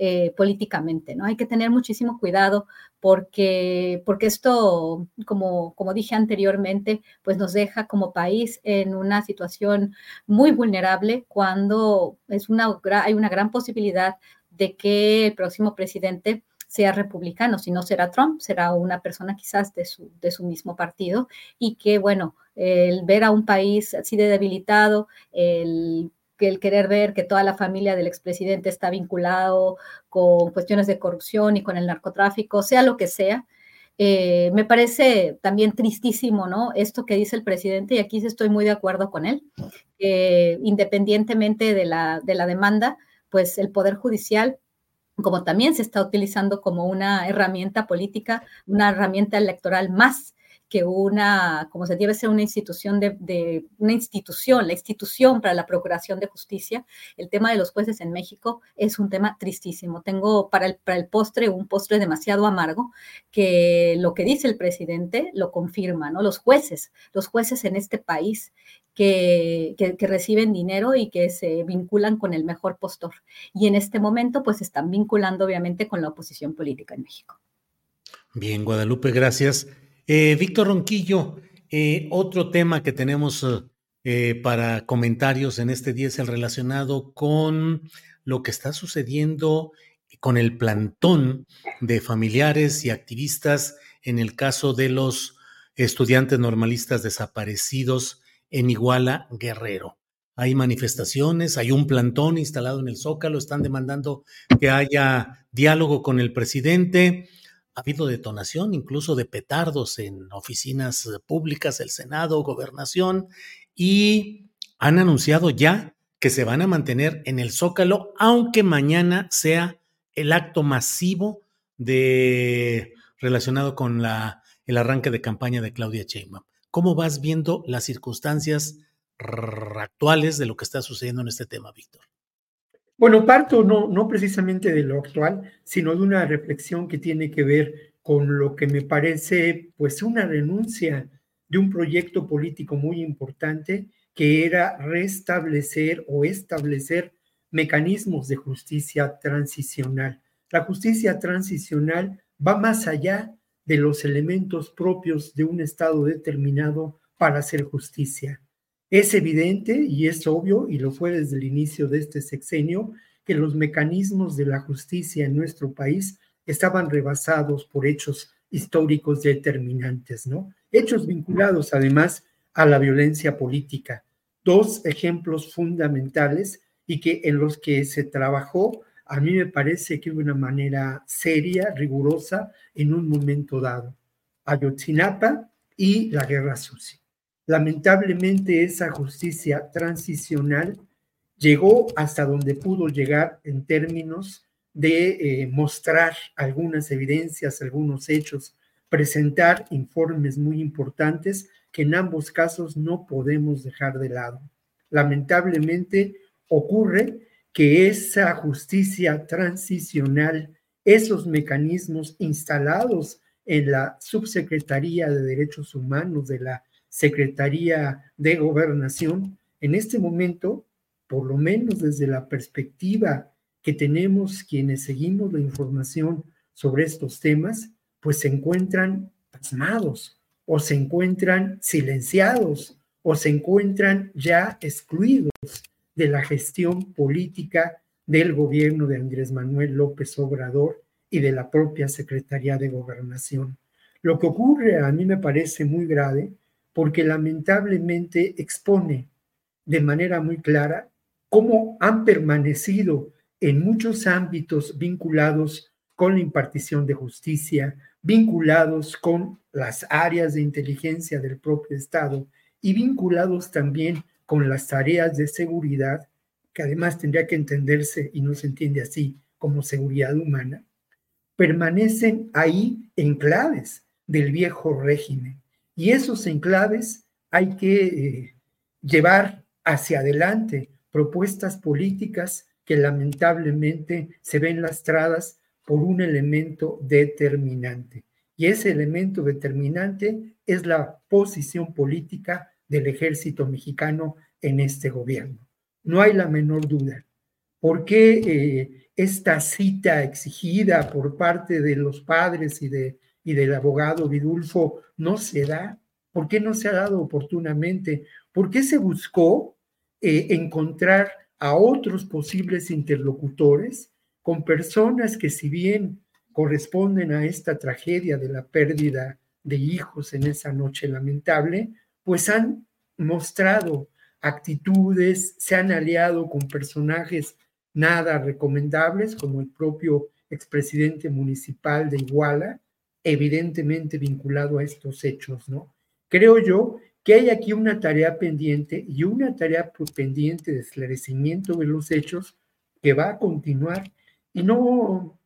[SPEAKER 9] eh, políticamente, ¿no? Hay que tener muchísimo cuidado porque, porque esto, como, como dije anteriormente, pues nos deja como país en una situación muy vulnerable cuando es una, hay una gran posibilidad de que el próximo presidente sea republicano, si no será Trump, será una persona quizás de su, de su mismo partido y que, bueno, el ver a un país así de debilitado, el querer ver que toda la familia del expresidente está vinculado con cuestiones de corrupción y con el narcotráfico, sea lo que sea, Eh, me parece también tristísimo, ¿no? Esto que dice el presidente, y aquí estoy muy de acuerdo con él, que independientemente de la, de la demanda, pues el Poder Judicial como también se está utilizando como una herramienta política, una herramienta electoral más que una, como se debe ser una institución de, una institución, la institución para la procuración de justicia, el tema de los jueces en México es un tema tristísimo. Tengo para el, para el postre un postre demasiado amargo que lo que dice el presidente lo confirma, ¿no? Los jueces, los jueces en este país que, reciben dinero y que se vinculan con el mejor postor. Y en este momento, pues están vinculando obviamente con la oposición política en México.
[SPEAKER 1] Bien, Guadalupe, gracias. Eh, Víctor Ronquillo, eh, otro tema que tenemos eh, para comentarios en este día es el relacionado con lo que está sucediendo con el plantón de familiares y activistas en el caso de los estudiantes normalistas desaparecidos en Iguala Guerrero. Hay manifestaciones, hay un plantón instalado en el Zócalo, están demandando que haya diálogo con el presidente ha habido detonación incluso de petardos en oficinas públicas, el Senado, gobernación, y han anunciado ya que se van a mantener en el Zócalo, aunque mañana sea el acto masivo de relacionado con la, el arranque de campaña de Claudia Sheinbaum. ¿Cómo vas viendo las circunstancias actuales de lo que está sucediendo en este tema, Víctor?
[SPEAKER 10] Bueno, parto no, no precisamente de lo actual, sino de una reflexión que tiene que ver con lo que me parece pues una renuncia de un proyecto político muy importante que era restablecer o establecer mecanismos de justicia transicional. La justicia transicional va más allá de los elementos propios de un Estado determinado para hacer justicia. Es evidente y es obvio, y lo fue desde el inicio de este sexenio, que los mecanismos de la justicia en nuestro país estaban rebasados por hechos históricos determinantes, ¿no? Hechos vinculados además a la violencia política. Dos ejemplos fundamentales y que en los que se trabajó, a mí me parece que de una manera seria, rigurosa, en un momento dado. Ayotzinapa y la Guerra Sucia. Lamentablemente esa justicia transicional llegó hasta donde pudo llegar en términos de eh, mostrar algunas evidencias, algunos hechos, presentar informes muy importantes que en ambos casos no podemos dejar de lado. Lamentablemente ocurre que esa justicia transicional, esos mecanismos instalados en la Subsecretaría de Derechos Humanos de la Secretaría de Gobernación, en este momento, por lo menos desde la perspectiva que tenemos quienes seguimos la información sobre estos temas, pues se encuentran pasmados o se encuentran silenciados o se encuentran ya excluidos de la gestión política del gobierno de Andrés Manuel López Obrador y de la propia Secretaría de Gobernación. Lo que ocurre a mí me parece muy grave porque lamentablemente expone de manera muy clara cómo han permanecido en muchos ámbitos vinculados con la impartición de justicia, vinculados con las áreas de inteligencia del propio Estado y vinculados también con las tareas de seguridad, que además tendría que entenderse y no se entiende así como seguridad humana, permanecen ahí en claves del viejo régimen y esos enclaves hay que eh, llevar hacia adelante propuestas políticas que lamentablemente se ven lastradas por un elemento determinante. Y ese elemento determinante es la posición política del ejército mexicano en este gobierno. No hay la menor duda. ¿Por qué eh, esta cita exigida por parte de los padres y de y del abogado Vidulfo no se da? ¿Por qué no se ha dado oportunamente? ¿Por qué se buscó eh, encontrar a otros posibles interlocutores con personas que si bien corresponden a esta tragedia de la pérdida de hijos en esa noche lamentable, pues han mostrado actitudes, se han aliado con personajes nada recomendables, como el propio expresidente municipal de Iguala, evidentemente vinculado a estos hechos, ¿no? Creo yo que hay aquí una tarea pendiente y una tarea pendiente de esclarecimiento de los hechos que va a continuar y no,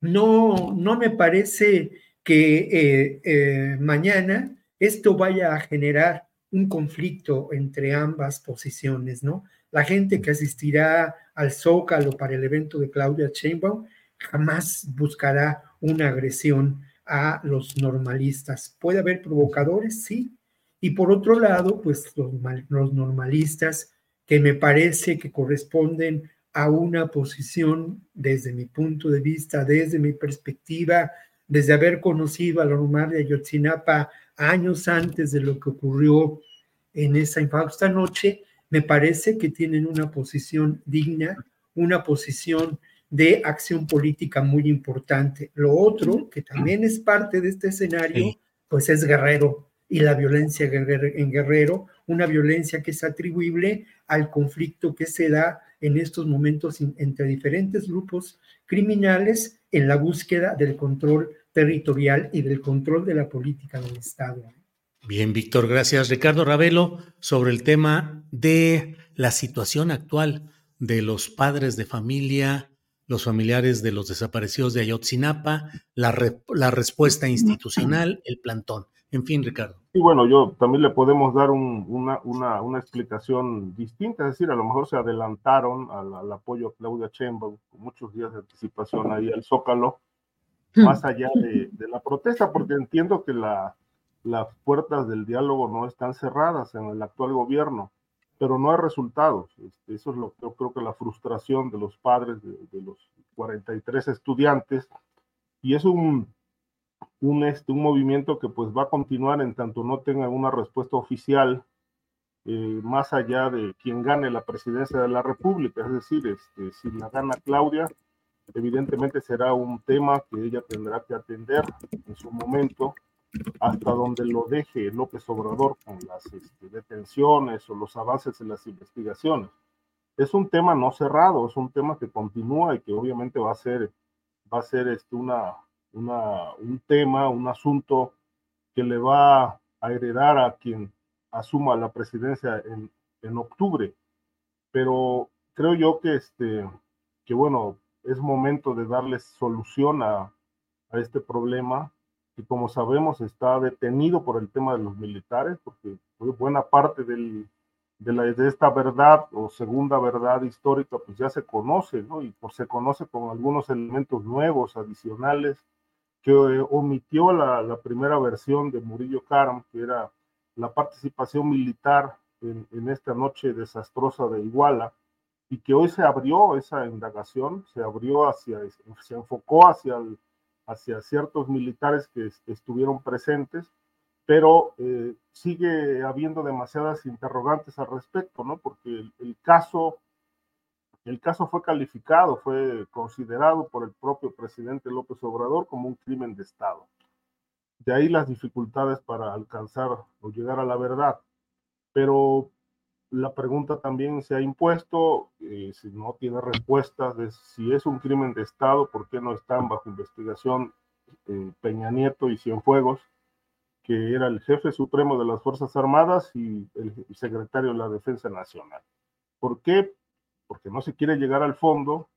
[SPEAKER 10] no, no me parece que eh, eh, mañana esto vaya a generar un conflicto entre ambas posiciones, ¿no? La gente que asistirá al Zócalo para el evento de Claudia Sheinbaum jamás buscará una agresión a los normalistas. ¿Puede haber provocadores? Sí. Y por otro lado, pues los, normalistas que me parece que corresponden a una posición desde mi punto de vista, desde mi perspectiva, desde haber conocido a la normal de Ayotzinapa años antes de lo que ocurrió en esa infausta noche, me parece que tienen una posición digna, una posición de acción política muy importante. Lo otro, que también es parte de este escenario, pues es Guerrero y la violencia en Guerrero, una violencia que es atribuible al conflicto que se da en estos momentos entre diferentes grupos criminales en la búsqueda del control territorial y del control de la política del Estado.
[SPEAKER 1] Bien, Víctor, gracias. Ricardo Ravelo, sobre el tema de la situación actual de los padres de familia, los familiares de los desaparecidos de Ayotzinapa, la, la respuesta institucional, el plantón. En fin, Ricardo.
[SPEAKER 8] Y bueno, yo también le podemos dar una, una, una, explicación distinta, es decir, a lo mejor se adelantaron al, apoyo a Claudia Sheinbaum con muchos días de anticipación ahí al Zócalo, más allá de, de la protesta, porque entiendo que la, las puertas del diálogo no están cerradas en el actual gobierno, pero no hay resultados. Este, eso es lo que yo creo que la frustración de los padres de, los 43 estudiantes, y es un, un, este, un movimiento que pues va a continuar en tanto no tenga una respuesta oficial eh, más allá de quien gane la presidencia de la República, es decir, este, si la gana Claudia, evidentemente será un tema que ella tendrá que atender en su momento hasta donde lo deje López Obrador con las este, detenciones o los avances en las investigaciones. Es un tema no cerrado, es un tema que continúa y que obviamente va a ser, va a ser este, una, un tema, un asunto que le va a heredar a quien asuma la presidencia en, en octubre. Pero creo yo que, este, que, bueno, es momento de darles solución a, a este problema que como sabemos está detenido por el tema de los militares, porque buena parte del, de, la, de esta verdad o segunda verdad histórica pues ya se conoce, ¿no? Y por, se conoce con algunos elementos nuevos, adicionales, que eh, omitió la, primera versión de Murillo Karam, que era la participación militar en, esta noche desastrosa de Iguala, y que hoy se abrió esa indagación, se abrió hacia, se enfocó hacia hacia ciertos militares que estuvieron presentes, pero eh, sigue habiendo demasiadas interrogantes al respecto, ¿no? Porque el, caso, el caso fue calificado, fue considerado por el propio presidente López Obrador como un crimen de Estado. De ahí las dificultades para alcanzar o llegar a la verdad. Pero la pregunta también se ha impuesto, eh, si no tiene respuestas de si es un crimen de Estado, ¿por qué no están bajo investigación eh, Peña Nieto y Cienfuegos, que era el jefe supremo de las Fuerzas Armadas y el secretario de la Defensa Nacional? ¿Por qué? Porque no se quiere llegar al fondo,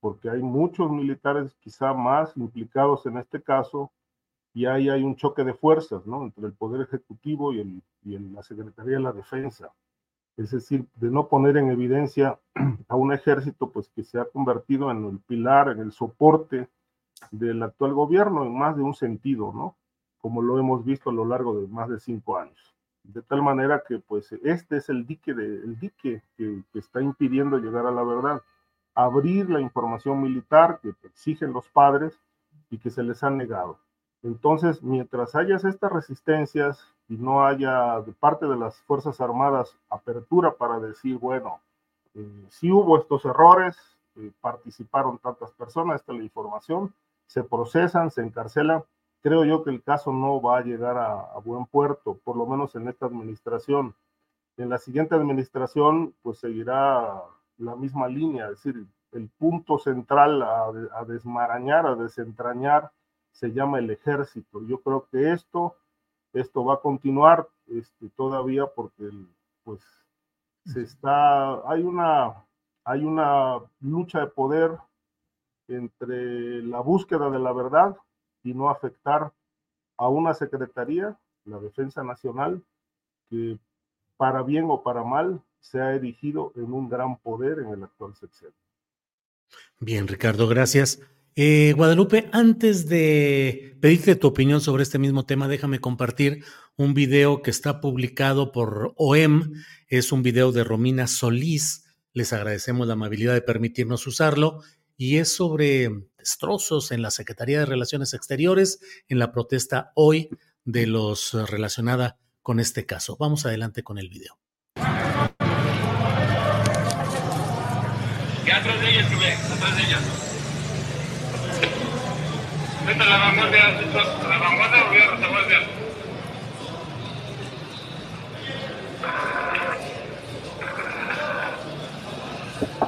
[SPEAKER 8] porque hay muchos militares quizá más implicados en este caso, y ahí hay un choque de fuerzas, ¿no? Entre el Poder Ejecutivo y, el, y la Secretaría de la Defensa es decir, de no poner en evidencia a un ejército pues que se ha convertido en el pilar, en el soporte del actual gobierno en más de un sentido, ¿no? Como lo hemos visto a lo largo de más de cinco años. De tal manera que pues este es el dique, el dique que, está impidiendo llegar a la verdad. Abrir la información militar que exigen los padres y que se les ha negado. Entonces, mientras hayas estas resistencias y no haya de parte de las Fuerzas Armadas apertura para decir, bueno, eh, si hubo estos errores, eh, participaron tantas personas, esta es la información, se procesan, se encarcelan, creo yo que el caso no va a llegar a, a, buen puerto, por lo menos en esta administración. En la siguiente administración, pues seguirá la misma línea, es decir, el punto central a, a desmarañar, a desentrañar, se llama el ejército. Yo creo que esto, esto va a continuar este, todavía porque pues se está, hay una, hay una lucha de poder entre la búsqueda de la verdad y no afectar a una secretaría, la Defensa Nacional, que para bien o para mal se ha erigido en un gran poder en el actual sexenio.
[SPEAKER 1] Bien, Ricardo, gracias. Eh, Guadalupe, antes de pedirte tu opinión sobre este mismo tema, déjame compartir un video que está publicado por OEM. Es un video de Romina Solís. Les agradecemos la amabilidad de permitirnos usarlo. Y es sobre destrozos en la Secretaría de Relaciones Exteriores en la protesta hoy de los relacionada con este caso. Vamos adelante con el video. atrás de ella, atrás de ella. Vete a la vanguardia, a la vanguardia o voy a retaguardia. Claro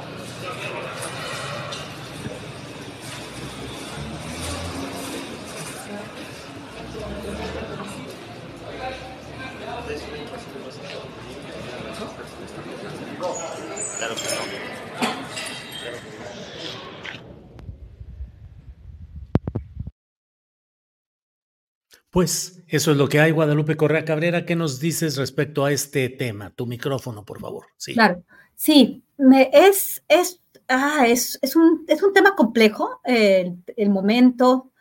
[SPEAKER 1] Pues eso es lo que hay, Guadalupe Correa Cabrera. ¿Qué nos dices respecto a este tema? Tu micrófono, por favor.
[SPEAKER 9] Sí. Claro, sí, es, ah, es, es, un, es un tema complejo, el, el momento,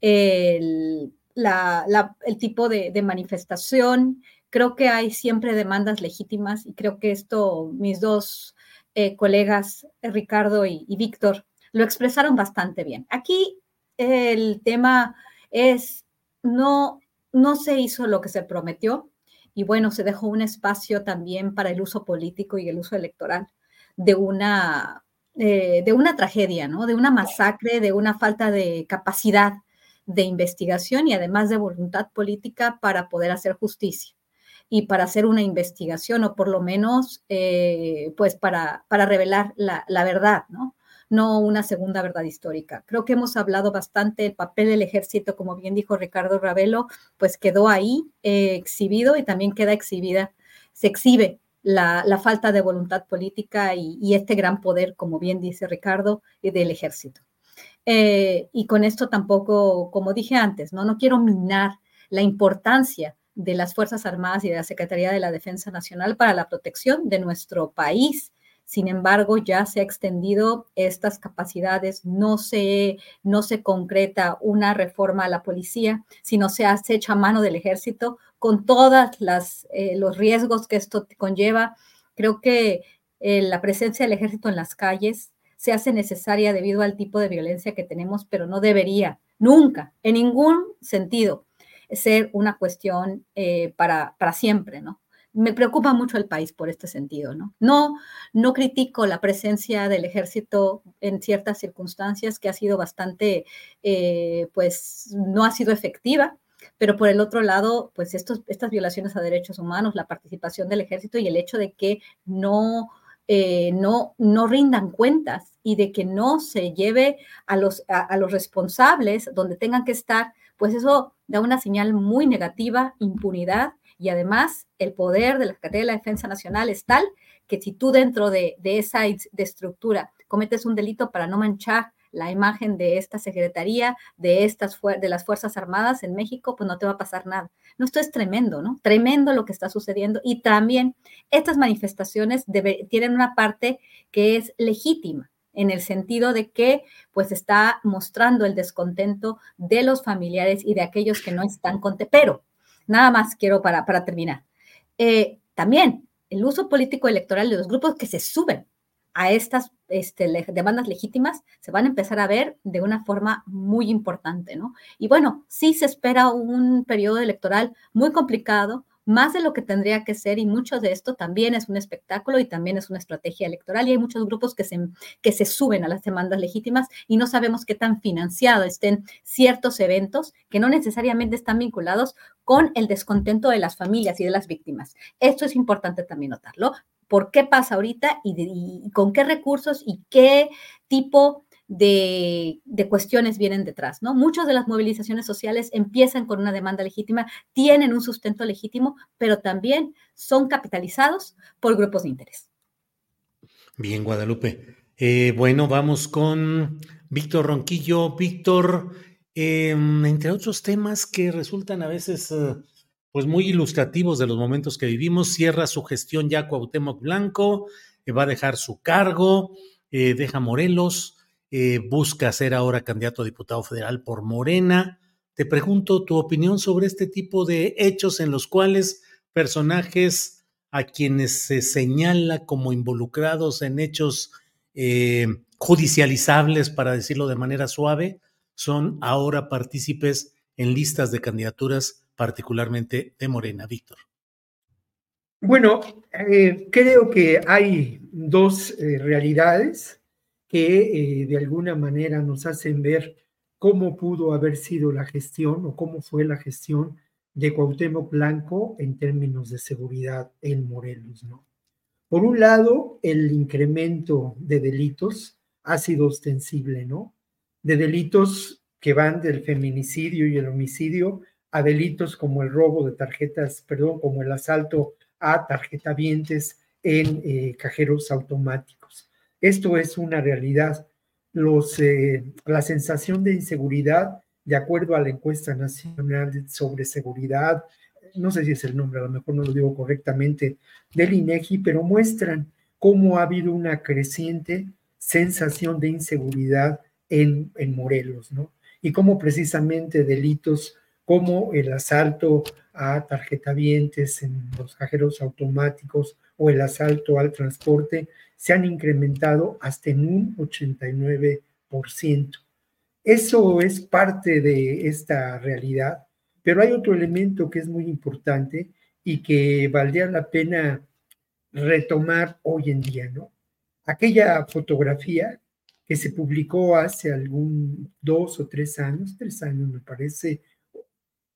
[SPEAKER 9] el, la, el tipo de, de, manifestación. Creo que hay siempre demandas legítimas y creo que esto, mis dos eh, colegas, Ricardo y, y Víctor, lo expresaron bastante bien. Aquí el tema es no, no se hizo lo que se prometió y bueno, se dejó un espacio también para el uso político y el uso electoral de una, eh, de una tragedia, ¿no? De una masacre, de una falta de capacidad de investigación y además de voluntad política para poder hacer justicia y para hacer una investigación o por lo menos, eh, pues para, para revelar la, la verdad, ¿no? No una segunda verdad histórica. Creo que hemos hablado bastante, el papel del ejército, como bien dijo Ricardo Ravelo, pues quedó ahí eh, exhibido y también queda exhibida, se exhibe la, falta de voluntad política y, este gran poder, como bien dice Ricardo, del ejército. Eh, y con esto tampoco, como dije antes, no, no quiero minar la importancia de las Fuerzas Armadas y de la Secretaría de la Defensa Nacional para la protección de nuestro país sin embargo, ya se ha extendido estas capacidades, no se, no se concreta una reforma a la policía, sino se hace hecho a mano del ejército con todos eh, los riesgos que esto conlleva. Creo que eh, la presencia del ejército en las calles se hace necesaria debido al tipo de violencia que tenemos, pero no debería nunca, en ningún sentido, ser una cuestión eh, para, para siempre, ¿no? Me preocupa mucho el país por este sentido, ¿no? No, no critico la presencia del ejército en ciertas circunstancias que ha sido bastante, eh, pues no ha sido efectiva, pero por el otro lado, pues estos, estas violaciones a derechos humanos, la participación del ejército y el hecho de que no, eh, no, no rindan cuentas y de que no se lleve a los, a los responsables donde tengan que estar, pues eso da una señal muy negativa, impunidad y además, el poder de la Secretaría de la Defensa Nacional es tal que si tú dentro de, esa de estructura cometes un delito para no manchar la imagen de esta secretaría, de, estas, de las Fuerzas Armadas en México, pues no te va a pasar nada. No, esto es tremendo, ¿no? Tremendo lo que está sucediendo. Y también estas manifestaciones tienen una parte que es legítima en el sentido de que pues está mostrando el descontento de los familiares y de aquellos que no están contentos. Nada más quiero para, para terminar. Eh, también el uso político electoral de los grupos que se suben a estas este, demandas legítimas se van a empezar a ver de una forma muy importante, ¿no? Y bueno, sí se espera un periodo electoral muy complicado, más de lo que tendría que ser y mucho de esto también es un espectáculo y también es una estrategia electoral y hay muchos grupos que se, que se suben a las demandas legítimas y no sabemos qué tan financiados estén ciertos eventos que no necesariamente están vinculados con el descontento de las familias y de las víctimas. Esto es importante también notarlo. ¿Por qué pasa ahorita y, y con qué recursos y qué tipo de, cuestiones vienen detrás, ¿no? Muchas de las movilizaciones sociales empiezan con una demanda legítima, tienen un sustento legítimo, pero también son capitalizados por grupos de interés.
[SPEAKER 1] Bien, Guadalupe. Eh, bueno, vamos con Víctor Ronquillo. Víctor, eh, entre otros temas que resultan a veces uh, pues muy ilustrativos de los momentos que vivimos, cierra su gestión ya Cuauhtémoc Blanco, eh, va a dejar su cargo, eh, deja Morelos, eh, busca ser ahora candidato a diputado federal por Morena. Te pregunto tu opinión sobre este tipo de hechos en los cuales personajes a quienes se señala como involucrados en hechos eh, judicializables, para decirlo de manera suave, son ahora partícipes en listas de candidaturas, particularmente de Morena. Víctor.
[SPEAKER 10] Bueno, eh, creo que hay dos realidades que eh, de alguna manera nos hacen ver cómo pudo haber sido la gestión o cómo fue la gestión de Cuauhtémoc Blanco en términos de seguridad en Morelos, ¿no? Por un lado, el incremento de delitos ha sido ostensible, ¿no? De delitos que van del feminicidio y el homicidio a delitos como el robo de tarjetas, perdón, como el asalto a tarjetavientes en eh, cajeros automáticos. Esto es una realidad. Eh, la sensación de inseguridad, de acuerdo a la encuesta nacional sobre seguridad, no sé si es el nombre, a lo mejor no lo digo correctamente, del INEGI, pero muestran cómo ha habido una creciente sensación de inseguridad en, en Morelos, ¿no? Y cómo precisamente delitos como el asalto a tarjetavientes en los cajeros automáticos o el asalto al transporte se han incrementado hasta en un 89%. Eso es parte de esta realidad, pero hay otro elemento que es muy importante y que valdría la pena retomar hoy en día, ¿no? Aquella fotografía que se publicó hace algún dos o tres años, tres años me parece,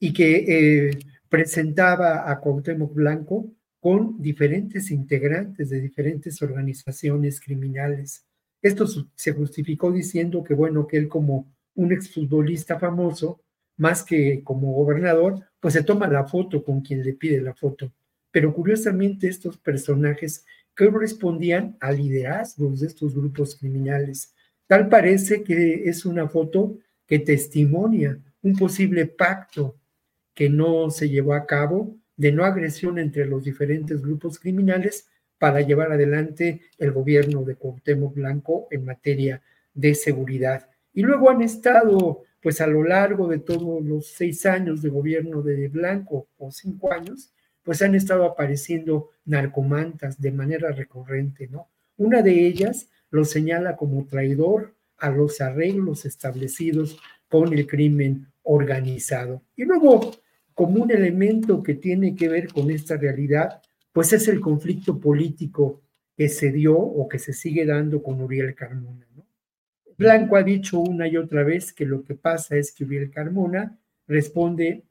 [SPEAKER 10] y que eh, presentaba a Cuauhtémoc Blanco con diferentes integrantes de diferentes organizaciones criminales. Esto se justificó diciendo que, bueno, que él como un exfutbolista famoso, más que como gobernador, pues se toma la foto con quien le pide la foto. Pero curiosamente estos personajes correspondían a liderazgos de estos grupos criminales. Tal parece que es una foto que testimonia un posible pacto que no se llevó a cabo de no agresión entre los diferentes grupos criminales para llevar adelante el gobierno de Cuauhtémoc Blanco en materia de seguridad. Y luego han estado, pues a lo largo de todos los seis años de gobierno de Blanco, o cinco años, pues han estado apareciendo narcomantas de manera recurrente, ¿no? Una de ellas lo señala como traidor a los arreglos establecidos con el crimen organizado. Y luego, como un elemento que tiene que ver con esta realidad, pues es el conflicto político que se dio o que se sigue dando con Uriel Carmona. Blanco ha dicho una y otra vez que lo que pasa es que Uriel Carmona responde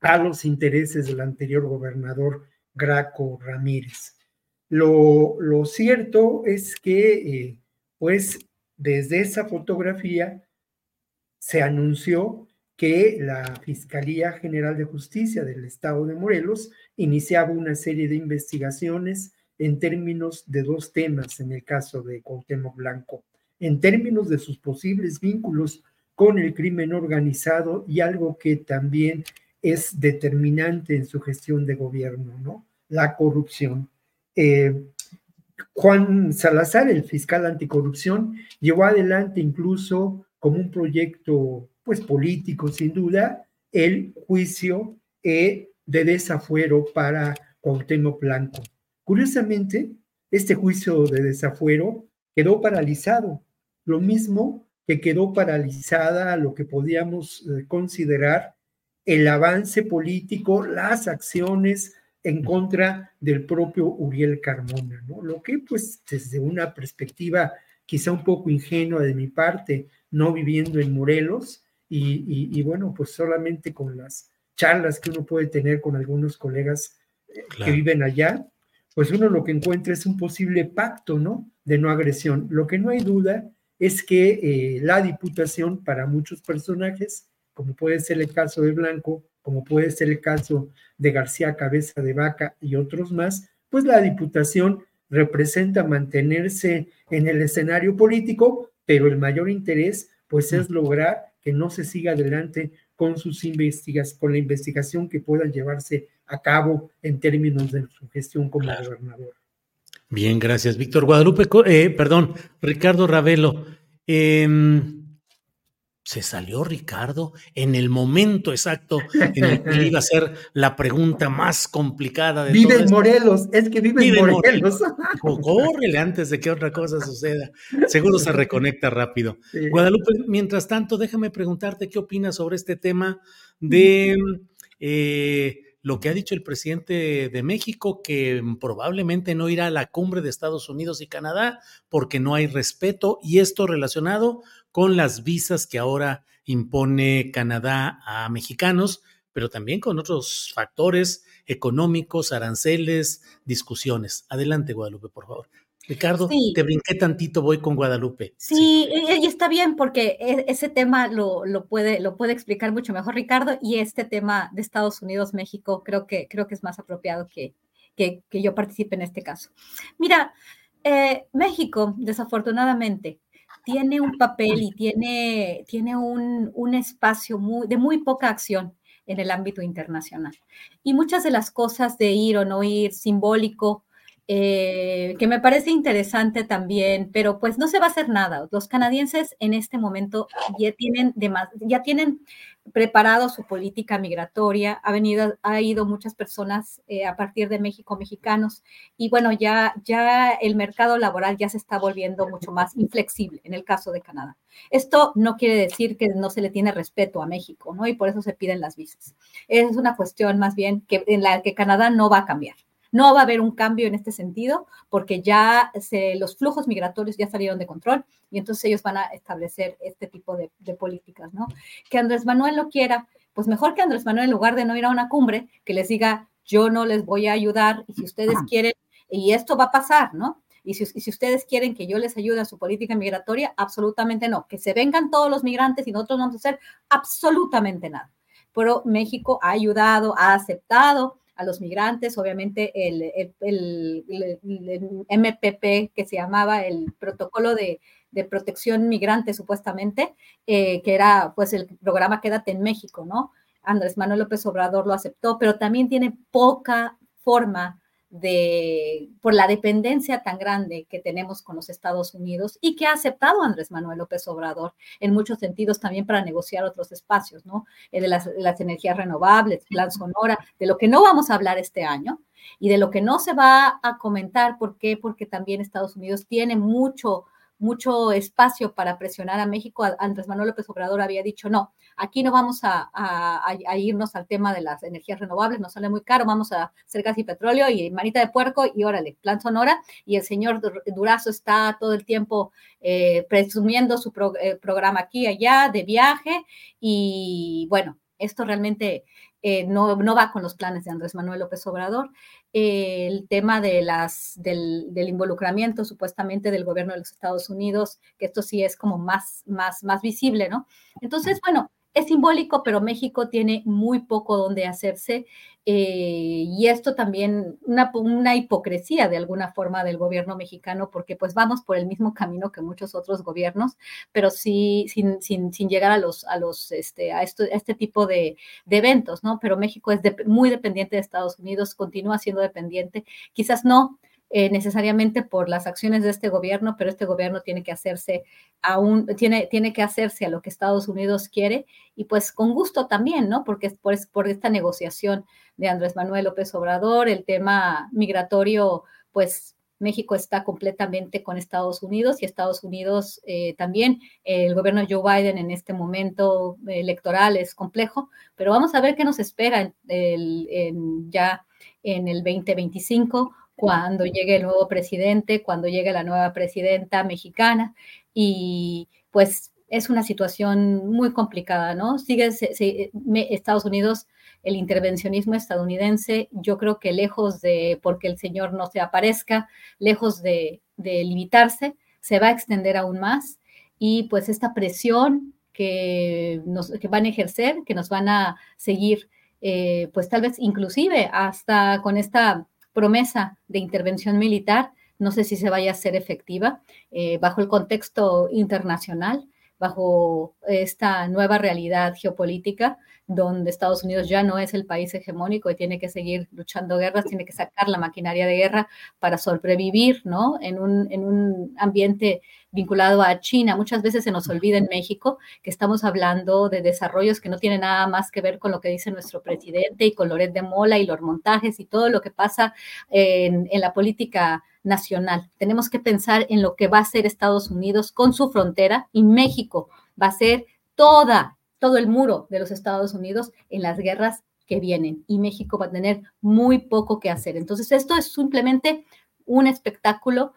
[SPEAKER 10] a los intereses del anterior gobernador Graco Ramírez. Lo, lo cierto es que, eh, pues, desde esa fotografía se anunció que la Fiscalía General de Justicia del Estado de Morelos iniciaba una serie de investigaciones en términos de dos temas en el caso de Cuauhtémoc Blanco, en términos de sus posibles vínculos con el crimen organizado y algo que también es determinante en su gestión de gobierno, ¿no? La corrupción. Eh, Juan Salazar, el fiscal anticorrupción, llevó adelante incluso como un proyecto pues político sin duda, el juicio eh, de desafuero para Cuauhtémoc Blanco. Curiosamente, este juicio de desafuero quedó paralizado, lo mismo que quedó paralizada lo que podíamos eh, considerar el avance político, las acciones en contra del propio Uriel Carmona, ¿no? Lo que pues desde una perspectiva quizá un poco ingenua de mi parte, no viviendo en Morelos, y, bueno, pues solamente con las charlas que uno puede tener con algunos colegas eh, que viven allá, pues uno lo que encuentra es un posible pacto, ¿no? De no agresión. Lo que no hay duda es que eh, la diputación para muchos personajes, como puede ser el caso de Blanco, como puede ser el caso de García Cabeza de Vaca y otros más, pues la diputación representa mantenerse en el escenario político, pero el mayor interés pues es lograr que no se siga adelante con sus investigaciones, con la investigación que puedan llevarse a cabo en términos de su gestión como gobernador.
[SPEAKER 1] Bien, gracias, Víctor Guadalupe. Eh, perdón, Ricardo Ravelo. Em, se salió Ricardo en el momento exacto en el que iba a hacer la pregunta más complicada de
[SPEAKER 10] Vive en Morelos, es que vive, en Morelos.
[SPEAKER 1] Córrele antes de que otra cosa suceda. Seguro se reconecta rápido. Guadalupe, mientras tanto, déjame preguntarte qué opinas sobre este tema de eh, lo que ha dicho el presidente de México, que probablemente no irá a la cumbre de Estados Unidos y Canadá porque no hay respeto y esto relacionado con las visas que ahora impone Canadá a mexicanos, pero también con otros factores económicos, aranceles, discusiones. Adelante, Guadalupe, por favor. Ricardo, te brinqué tantito, voy con Guadalupe.
[SPEAKER 9] Sí, y está bien porque e, ese tema lo, puede, lo puede explicar mucho mejor Ricardo y este tema de Estados Unidos, México, creo que, creo que es más apropiado que, que, yo participe en este caso. Mira, eh, México, desafortunadamente, tiene un papel y tiene, tiene un, un espacio muy, de muy poca acción en el ámbito internacional. Y muchas de las cosas de ir o no ir, simbólico, eh, que me parece interesante también, pero pues no se va a hacer nada. Los canadienses en este momento ya tienen, ya tienen preparado su política migratoria, ha venido, ha ido muchas personas eh, a partir de México, mexicanos, y bueno, ya, ya el mercado laboral ya se está volviendo mucho más inflexible en el caso de Canadá. Esto no quiere decir que no se le tiene respeto a México, ¿no? Y por eso se piden las visas. Es una cuestión más bien que, en la que Canadá no va a cambiar. No va a haber un cambio en este sentido porque ya los flujos migratorios ya salieron de control y entonces ellos van a establecer este tipo de, políticas, ¿no? Que Andrés Manuel lo quiera, pues mejor que Andrés Manuel en lugar de no ir a una cumbre, que les diga, yo no les voy a ayudar y si ustedes quieren, y esto va a pasar, ¿no? Y si, y si, ustedes quieren que yo les ayude a su política migratoria, absolutamente no. Que se vengan todos los migrantes y nosotros no vamos a hacer absolutamente nada. Pero México ha ayudado, ha aceptado a los migrantes, obviamente el, MPP que se llamaba el protocolo de, protección migrante supuestamente, eh, que era pues el programa Quédate en México, ¿no? Andrés Manuel López Obrador lo aceptó, pero también tiene poca forma de, por la dependencia tan grande que tenemos con los Estados Unidos y que ha aceptado Andrés Manuel López Obrador en muchos sentidos también para negociar otros espacios, ¿no? Eh, de las, las energías renovables, Plan Sonora, de lo que no vamos a hablar este año y de lo que no se va a comentar. ¿Por qué? Porque también Estados Unidos tiene mucho mucho espacio para presionar a México. Andrés Manuel López Obrador había dicho, no, aquí no vamos a, irnos al tema de las energías renovables, nos sale muy caro, vamos a hacer gas y petróleo y manita de puerco y órale, plan sonora. Y el señor Durazo está todo el tiempo eh, presumiendo su eh, programa aquí allá de viaje y bueno, esto realmente eh, no, no, va con los planes de Andrés Manuel López Obrador. el tema de las, del, del, involucramiento supuestamente del gobierno de los Estados Unidos, que esto sí es como más, más, más visible, ¿no? Entonces, bueno, es simbólico, pero México tiene muy poco donde hacerse eh, y esto también una, una, hipocresía de alguna forma del gobierno mexicano porque pues vamos por el mismo camino que muchos otros gobiernos, pero sí sin, sin, sin llegar a los a los este a, esto, este tipo de, eventos, ¿no? Pero México es muy dependiente de Estados Unidos, continúa siendo dependiente, quizás no eh, necesariamente por las acciones de este gobierno, pero este gobierno tiene que hacerse aún, tiene, tiene que hacerse a lo que Estados Unidos quiere y pues con gusto también, ¿no? Porque es por, por esta negociación de Andrés Manuel López Obrador, el tema migratorio, pues México está completamente con Estados Unidos y Estados Unidos eh, también. El gobierno de Joe Biden en este momento electoral es complejo, pero vamos a ver qué nos espera ya en el 2025 cuando llegue el nuevo presidente, cuando llegue la nueva presidenta mexicana. Y pues es una situación muy complicada, ¿no? Sigue Estados Unidos, el intervencionismo estadounidense, yo creo que lejos de, porque el señor no se aparezca, lejos de, limitarse, se va a extender aún más y pues esta presión que, nos, van a ejercer, que nos van a seguir, eh, pues tal vez inclusive hasta con esta promesa de intervención militar, no sé si se vaya a ser efectiva eh, bajo el contexto internacional, bajo esta nueva realidad geopolítica, donde Estados Unidos ya no es el país hegemónico y tiene que seguir luchando guerras, tiene que sacar la maquinaria de guerra para sobrevivir, ¿no? En un, en un ambiente vinculado a China. Muchas veces se nos olvida en México que estamos hablando de desarrollos que no tienen nada más que ver con lo que dice nuestro presidente y con Loret de Mola y los montajes y todo lo que pasa en, en la política nacional. Tenemos que pensar en lo que va a hacer Estados Unidos con su frontera y México va a ser toda todo el muro de los Estados Unidos en las guerras que vienen y México va a tener muy poco que hacer. Entonces, esto es simplemente un espectáculo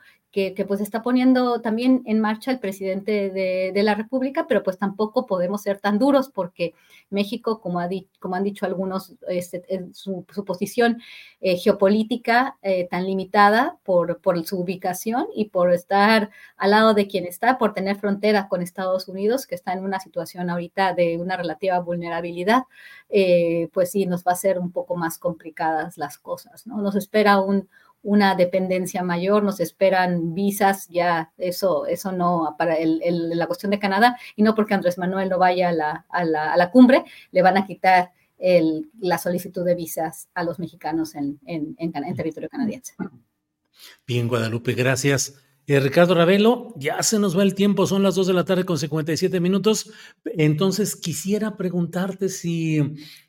[SPEAKER 9] que, pues está poniendo también en marcha el presidente de, la República, pero pues tampoco podemos ser tan duros porque México, como, ha como han dicho algunos, este, su, posición eh, geopolítica eh, tan limitada por, su ubicación y por estar al lado de quien está, por tener frontera con Estados Unidos, que está en una situación ahorita de una relativa vulnerabilidad, eh, pues sí, nos va a ser un poco más complicadas las cosas, ¿no? Nos espera un una dependencia mayor, nos esperan visas, ya eso, eso no, para el, la cuestión de Canadá, y no porque Andrés Manuel no vaya a la, a la, a la cumbre, le van a quitar el, la solicitud de visas a los mexicanos en, en, en, territorio canadiense.
[SPEAKER 1] Bien, Guadalupe, gracias. Eh, Ricardo Ravelo, ya se nos va el tiempo, son las 2 de la tarde con 57 minutos. Entonces, quisiera preguntarte si,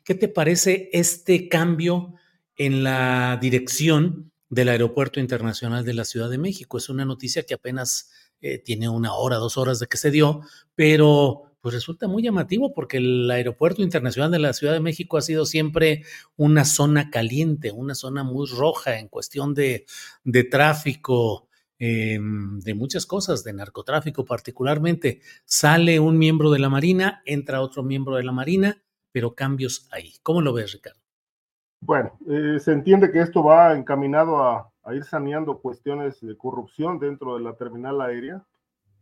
[SPEAKER 1] ¿qué te parece este cambio en la dirección del Aeropuerto Internacional de la Ciudad de México. Es una noticia que apenas eh, tiene una hora, dos horas de que se dio, pero pues resulta muy llamativo porque el Aeropuerto Internacional de la Ciudad de México ha sido siempre una zona caliente, una zona muy roja en cuestión de, de tráfico, em, de muchas cosas, de narcotráfico particularmente. Sale un miembro de la Marina, entra otro miembro de la Marina, pero cambios ahí. ¿Cómo lo ves, Ricardo?
[SPEAKER 8] Bueno, eh, se entiende que esto va encaminado a, ir saneando cuestiones de corrupción dentro de la terminal aérea.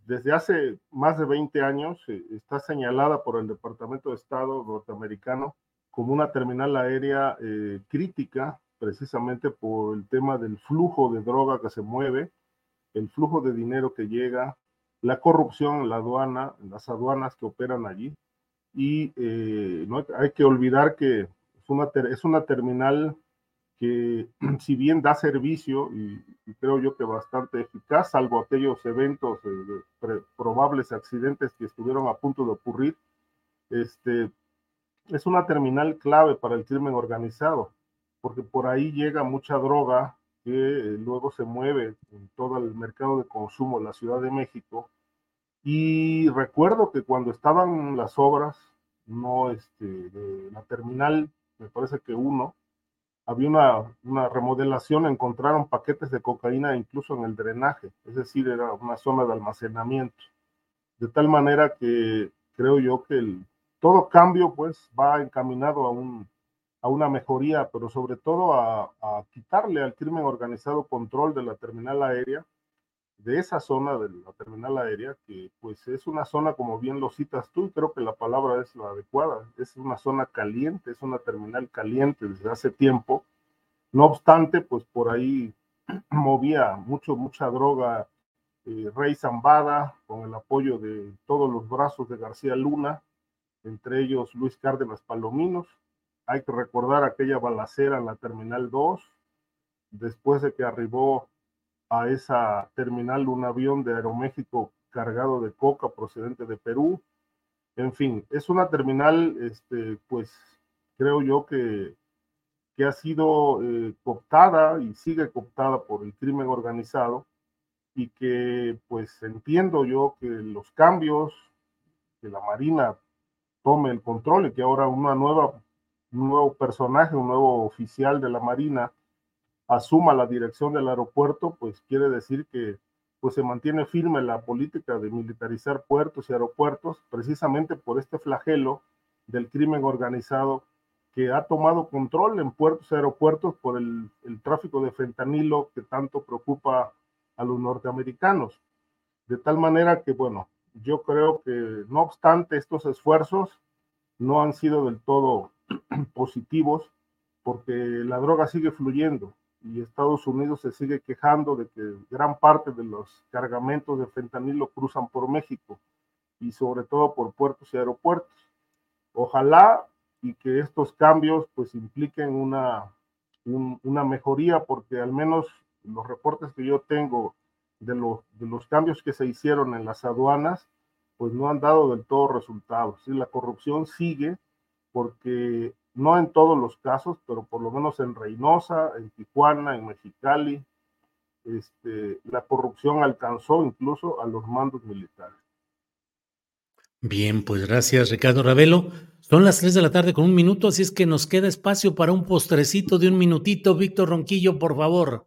[SPEAKER 8] Desde hace más de 20 años eh, está señalada por el Departamento de Estado norteamericano como una terminal aérea eh, crítica, precisamente por el tema del flujo de droga que se mueve, el flujo de dinero que llega, la corrupción la aduana, las aduanas que operan allí. Y no hay que olvidar que una, es una terminal que si bien da servicio y, creo yo que bastante eficaz, salvo aquellos eventos de probables accidentes que estuvieron a punto de ocurrir, este, es una terminal clave para el crimen organizado, porque por ahí llega mucha droga que eh, luego se mueve en todo el mercado de consumo de la Ciudad de México. Y recuerdo que cuando estaban las obras, no este, de la terminal me parece que uno, había una, remodelación, encontraron paquetes de cocaína incluso en el drenaje, es decir, era una zona de almacenamiento. De tal manera que creo yo que el, todo cambio pues va encaminado a, un, a una mejoría, pero sobre todo a, a quitarle al crimen organizado control de la terminal aérea de esa zona de la terminal aérea, que pues es una zona, como bien lo citas tú, creo que la palabra es la adecuada, es una zona caliente, es una terminal caliente desde hace tiempo. No obstante, pues por ahí movía mucho, mucha droga eh, Rey Zambada, con el apoyo de todos los brazos de García Luna, entre ellos Luis Cárdenas Palominos. Hay que recordar aquella balacera en la Terminal 2, después de que arribó a esa terminal un avión de Aeroméxico cargado de coca procedente de Perú. En fin, es una terminal, este, pues creo yo que, que ha sido eh, cooptada y sigue cooptada por el crimen organizado y que pues entiendo yo que los cambios, que la Marina tome el control y que ahora una nueva, un nuevo personaje, un nuevo oficial de la Marina asuma la dirección del aeropuerto, pues quiere decir que pues se mantiene firme la política de militarizar puertos y aeropuertos precisamente por este flagelo del crimen organizado que ha tomado control en puertos y aeropuertos por el, el tráfico de fentanilo que tanto preocupa a los norteamericanos. De tal manera que, bueno, yo creo que no obstante estos esfuerzos no han sido del todo positivos porque la droga sigue fluyendo y Estados Unidos se sigue quejando de que gran parte de los cargamentos de fentanilo cruzan por México y sobre todo por puertos y aeropuertos. Ojalá y que estos cambios pues impliquen una, una mejoría porque al menos los reportes que yo tengo de los, de los cambios que se hicieron en las aduanas pues no han dado del todo resultados. y La corrupción sigue porque no en todos los casos, pero por lo menos en Reynosa, en Tijuana, en Mexicali, este, la corrupción alcanzó incluso a los mandos militares.
[SPEAKER 1] Bien, pues gracias Ricardo Ravelo. Son las 3 de la tarde con un minuto, así es que nos queda espacio para un postrecito de un minutito. Víctor Ronquillo, por favor.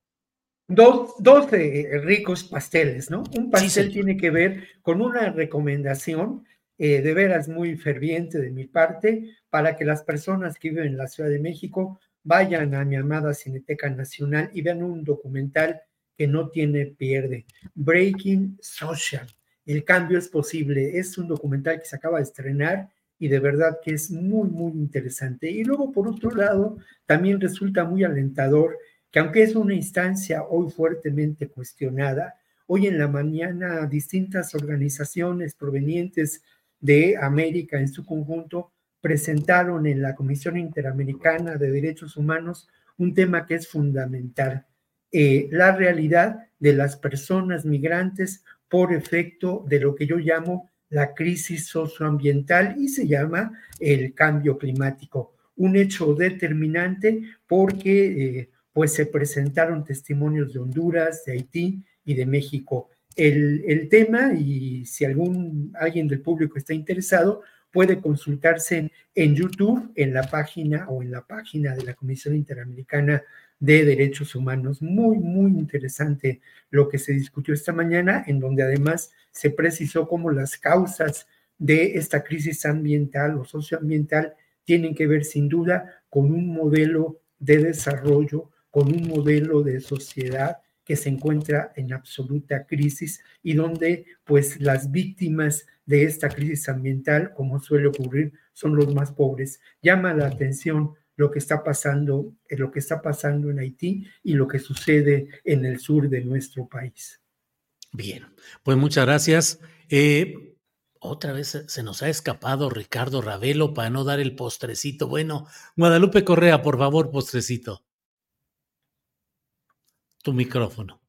[SPEAKER 10] Dos, dos eh, ricos pasteles, ¿no? Un pastel tiene que ver con una recomendación eh, de veras muy ferviente de mi parte para que las personas que viven en la Ciudad de México vayan a mi amada Cineteca Nacional y vean un documental que no tiene pierde, Breaking Social. El cambio es posible. Es un documental que se acaba de estrenar y de verdad que es muy, muy interesante. Y luego, por otro lado, también resulta muy alentador que aunque es una instancia hoy fuertemente cuestionada, hoy en la mañana distintas organizaciones provenientes de América en su conjunto presentaron en la Comisión Interamericana de Derechos Humanos un tema que es fundamental, eh, la realidad de las personas migrantes por efecto de lo que yo llamo la crisis socioambiental y se llama el cambio climático, un hecho determinante porque eh, pues se presentaron testimonios de Honduras, de Haití y de México el, tema y si algún, alguien del público está interesado, puede consultarse en, YouTube, en la página o en la página de la Comisión Interamericana de Derechos Humanos. Muy, muy interesante lo que se discutió esta mañana, en donde además se precisó cómo las causas de esta crisis ambiental o socioambiental tienen que ver sin duda con un modelo de desarrollo, con un modelo de sociedad que se encuentra en absoluta crisis y donde pues las víctimas de esta crisis ambiental, como suele ocurrir, son los más pobres. Llama la atención lo que está pasando, eh, lo que está pasando en Haití y lo que sucede en el sur de nuestro país.
[SPEAKER 1] Bien, pues muchas gracias. Eh, otra vez se nos ha escapado Ricardo Ravelo para no dar el postrecito. Bueno, Guadalupe Correa, por favor, postrecito tu micrófono.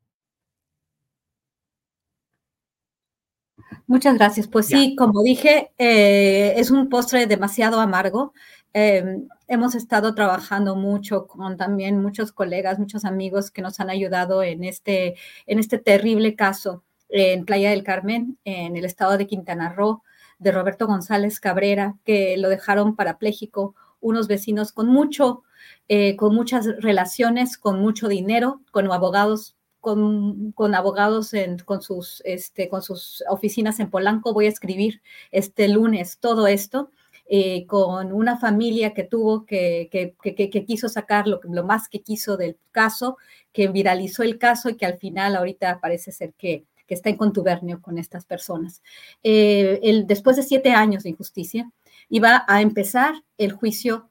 [SPEAKER 9] Muchas gracias. Pues sí, como dije, eh, es un postre demasiado amargo. Em, hemos estado trabajando mucho con también muchos colegas, muchos amigos que nos han ayudado en este, en este terrible caso en Playa del Carmen, en el estado de Quintana Roo, de Roberto González Cabrera, que lo dejaron parapléjico, unos vecinos con mucho eh, con muchas relaciones, con mucho dinero, con abogados con, abogados en, con, sus, este, con sus oficinas en Polanco. Voy a escribir este lunes todo esto. Eh, con una familia que tuvo que, que, que, que quiso sacar lo, lo, más que quiso del caso, que viralizó el caso y que al final ahorita parece ser que, está en contubernio con estas personas. Eh, el, después de siete años de injusticia, iba a empezar el juicio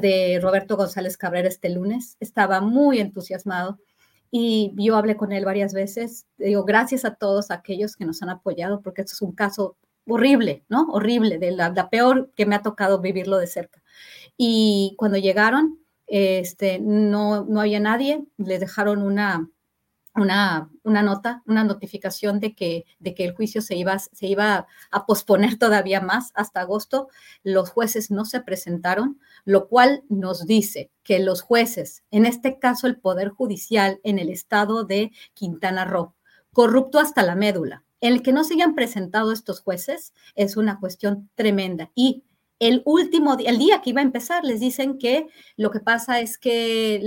[SPEAKER 9] de Roberto González Cabrera este lunes. Estaba muy entusiasmado y yo hablé con él varias veces. Digo, gracias a todos aquellos que nos han apoyado, porque esto es un caso horrible, ¿no? Horrible, de la, peor que me ha tocado vivirlo de cerca. Y cuando llegaron, este, no, no había nadie, le dejaron una, una, una, nota, una notificación de que, de que el juicio se iba, se iba a posponer todavía más hasta agosto. Los jueces no se presentaron, lo cual nos dice que los jueces, en este caso el Poder Judicial en el estado de Quintana Roo, corrupto hasta la médula, el que no se hayan presentado estos jueces es una cuestión tremenda y el último día, el día que iba a empezar, les dicen que lo que pasa es que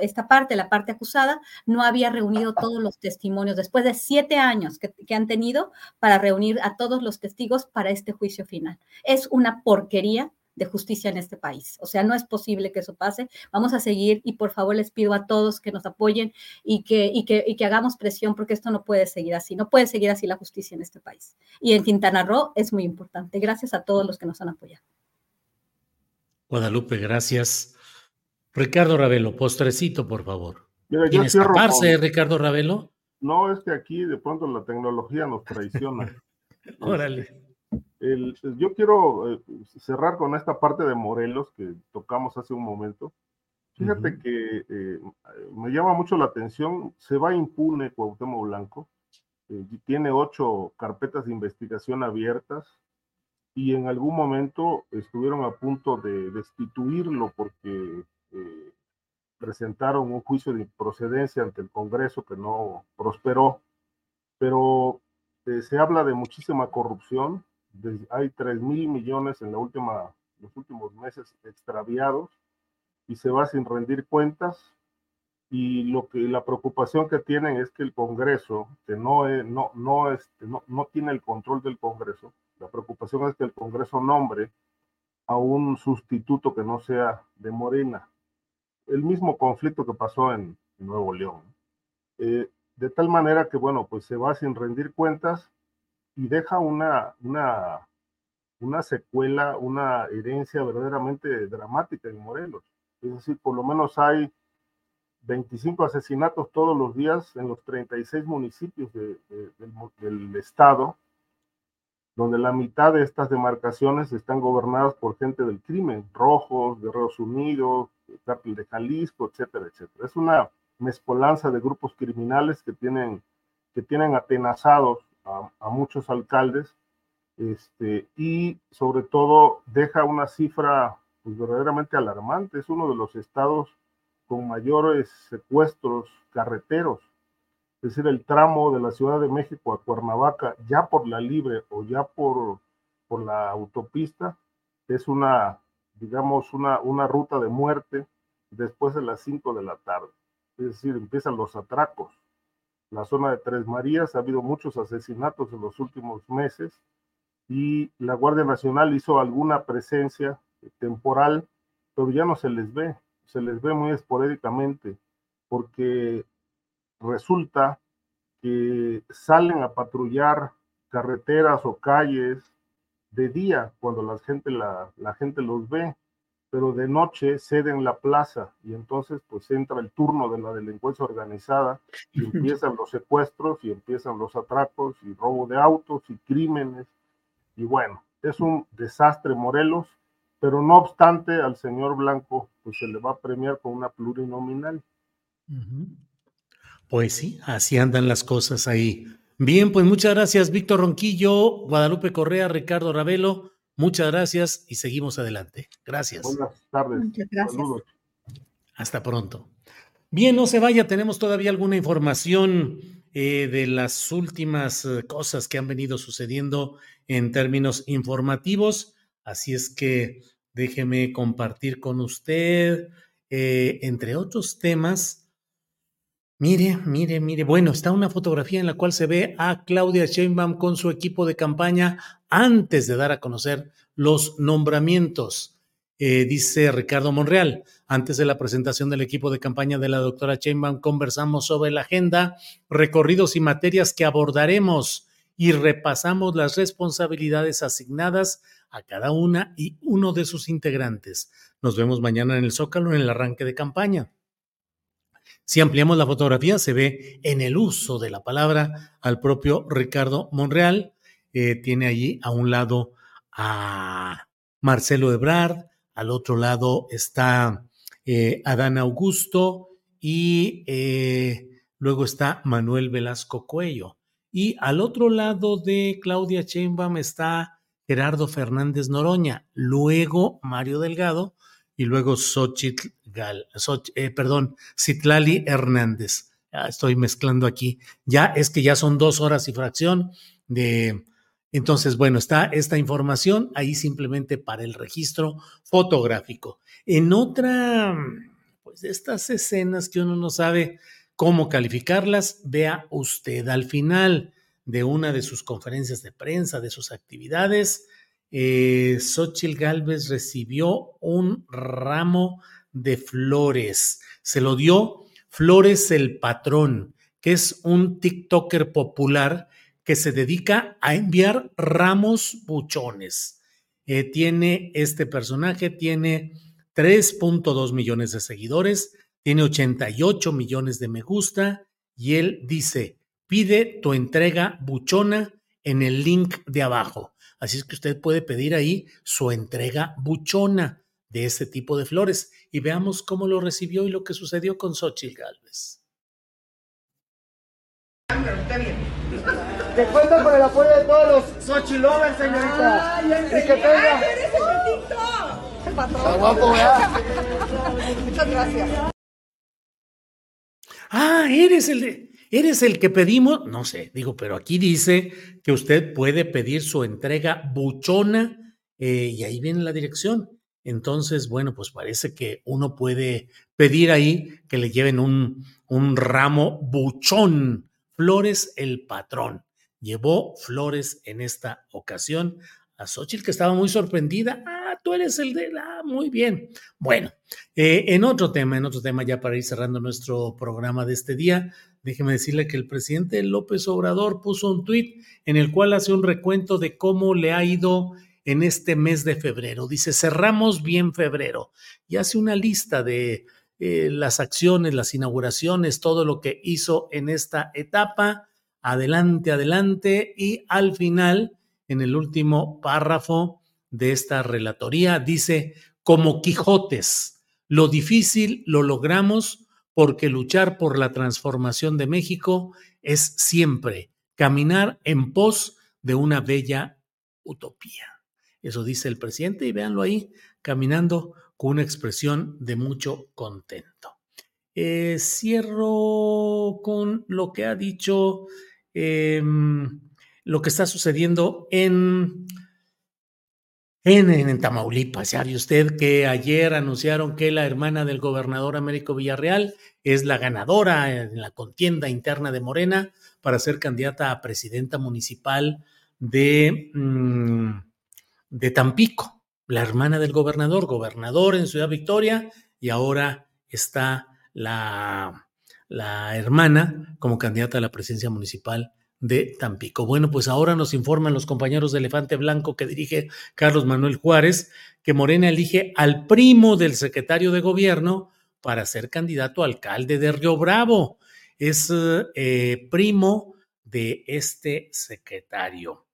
[SPEAKER 9] esta parte, la parte acusada, no había reunido todos los testimonios después de siete años que, han tenido para reunir a todos los testigos para este juicio final. Es una porquería de justicia en este país. O sea, no es posible que eso pase. Vamos a seguir y por favor les pido a todos que nos apoyen y que, y que hagamos presión porque esto no puede seguir así, no puede seguir así la justicia en este país. Y en Quintana Roo es muy importante. Gracias a todos los que nos han apoyado.
[SPEAKER 1] Guadalupe, gracias. Ricardo Ravelo, postrecito, por favor.
[SPEAKER 8] Mira,
[SPEAKER 1] ¿Quiere escaparse, Ricardo Ravelo?
[SPEAKER 8] No, es que aquí de pronto la tecnología nos traiciona.
[SPEAKER 1] Órale.
[SPEAKER 8] El, yo quiero eh, cerrar con esta parte de Morelos que tocamos hace un momento. Fíjate que eh, me llama mucho la atención, se va impune Cuauhtémoc Blanco, eh, tiene ocho carpetas de investigación abiertas y en algún momento estuvieron a punto de destituirlo porque presentaron un juicio de procedencia ante el Congreso que no prosperó, pero se habla de muchísima corrupción, hay 3 mil millones en la última, los últimos meses extraviados y se va sin rendir cuentas. Y lo que la preocupación que tienen es que el Congreso, que no, no, no, este, no, no tiene el control del Congreso, la preocupación es que el Congreso nombre a un sustituto que no sea de Morena. El mismo conflicto que pasó en, Nuevo León. Eh, de tal manera que, bueno, pues se va sin rendir cuentas y deja una, una, una secuela, una herencia verdaderamente dramática en Morelos. Es decir, por lo menos hay 25 asesinatos todos los días en los 36 municipios del, del, estado, donde la mitad de estas demarcaciones están gobernadas por gente del crimen, rojos, guerreros unidos, cártel de Jalisco, etcétera, etcétera. Es una mezcolanza de grupos criminales que tienen, que tienen atenazados a, muchos alcaldes este, y sobre todo deja una cifra pues, verdaderamente alarmante. Es uno de los estados con mayores secuestros carreteros. Es decir, el tramo de la Ciudad de México a Cuernavaca, ya por la libre o ya por, por la autopista, es una, digamos, una, una ruta de muerte después de las 5 de la tarde. Es decir, empiezan los atracos la zona de Tres Marías ha habido muchos asesinatos en los últimos meses y la Guardia Nacional hizo alguna presencia temporal, pero ya no se les ve, se les ve muy esporádicamente, porque resulta que salen a patrullar carreteras o calles de día cuando la gente, la, la gente los ve, pero de noche ceden la plaza y entonces pues entra el turno de la delincuencia organizada y empiezan los secuestros y empiezan los atracos y robo de autos y crímenes y bueno, es un desastre Morelos, pero no obstante al señor Blanco pues se le va a premiar con una plurinominal.
[SPEAKER 1] Pues sí, así andan las cosas ahí. Bien, pues muchas gracias Víctor Ronquillo, Guadalupe Correa, Ricardo Ravelo. Muchas gracias y seguimos adelante. Gracias.
[SPEAKER 8] Buenas tardes.
[SPEAKER 9] Muchas gracias.
[SPEAKER 1] Hasta pronto. Bien, no se vaya, tenemos todavía alguna información eh, de las últimas eh, cosas que han venido sucediendo en términos informativos. Así es que déjeme compartir con usted, eh, entre otros temas, Mire, mire, mire. Bueno, está una fotografía en la cual se ve a Claudia Sheinbaum con su equipo de campaña antes de dar a conocer los nombramientos. Eh, dice Ricardo Monreal, antes de la presentación del equipo de campaña de la doctora Sheinbaum, conversamos sobre la agenda, recorridos y materias que abordaremos y repasamos las responsabilidades asignadas a cada una y uno de sus integrantes. Nos vemos mañana en el Zócalo en el arranque de campaña. Si ampliamos la fotografía, se ve en el uso de la palabra al propio Ricardo Monreal. Eh, tiene allí a un lado a Marcelo Ebrard, al otro lado está eh, Adán Augusto y eh, luego está Manuel Velasco Cuello. Y al otro lado de Claudia Sheinbaum está Gerardo Fernández Noroña, luego Mario Delgado y luego Xochitl Gal, eh, perdón, Citlali Hernández. estoy mezclando aquí. Ya es que ya son dos horas y fracción de. Entonces, bueno, está esta información ahí simplemente para el registro fotográfico. En otra, pues de estas escenas que uno no sabe cómo calificarlas, vea usted al final de una de sus conferencias de prensa, de sus actividades, eh, Xochitl Galvez recibió un ramo de flores. Se lo dio Flores el Patrón, que es un TikToker popular que se dedica a enviar ramos buchones. Eh, tiene este personaje, tiene 3.2 millones de seguidores, tiene 88 millones de me gusta y él dice, pide tu entrega buchona en el link de abajo. Así es que usted puede pedir ahí su entrega buchona de este tipo de flores y veamos cómo lo recibió y lo que sucedió con Xochitl Galvez.
[SPEAKER 11] Que cuenta con el apoyo de todos los Xochitl lovers, señorita. y que tenga... Está guapo, Muchas gracias.
[SPEAKER 1] Ah, eres el de... ¿Eres el que pedimos? No sé, digo, pero aquí dice que usted puede pedir su entrega buchona eh, y ahí viene la dirección. Entonces, bueno, pues parece que uno puede pedir ahí que le lleven un, un ramo buchón. Flores el patrón. Llevó flores en esta ocasión a Xochitl, que estaba muy sorprendida. Ah, tú eres el de la. muy bien. Bueno, eh, en otro tema, en otro tema, ya para ir cerrando nuestro programa de este día, déjeme decirle que el presidente López Obrador puso un tuit en el cual hace un recuento de cómo le ha ido en este mes de febrero. Dice, cerramos bien febrero y hace una lista de eh, las acciones, las inauguraciones, todo lo que hizo en esta etapa. Adelante, adelante. Y al final en el último párrafo de esta relatoría. Dice, como Quijotes, lo difícil lo logramos porque luchar por la transformación de México es siempre caminar en pos de una bella utopía. Eso dice el presidente y véanlo ahí, caminando con una expresión de mucho contento. Eh, cierro con lo que ha dicho em, lo que está sucediendo en, en, en, Tamaulipas. Ya vio usted que ayer anunciaron que la hermana del gobernador Américo Villarreal es la ganadora en la contienda interna de Morena para ser candidata a presidenta municipal de, mm, de Tampico. La hermana del gobernador, gobernador en Ciudad Victoria, y ahora está la, la hermana como candidata a la presidencia municipal de Tampico. Bueno, pues ahora nos informan los compañeros de Elefante Blanco que dirige Carlos Manuel Juárez que Morena elige al primo del secretario de gobierno para ser candidato a alcalde de Río Bravo. Es eh, primo de este secretario.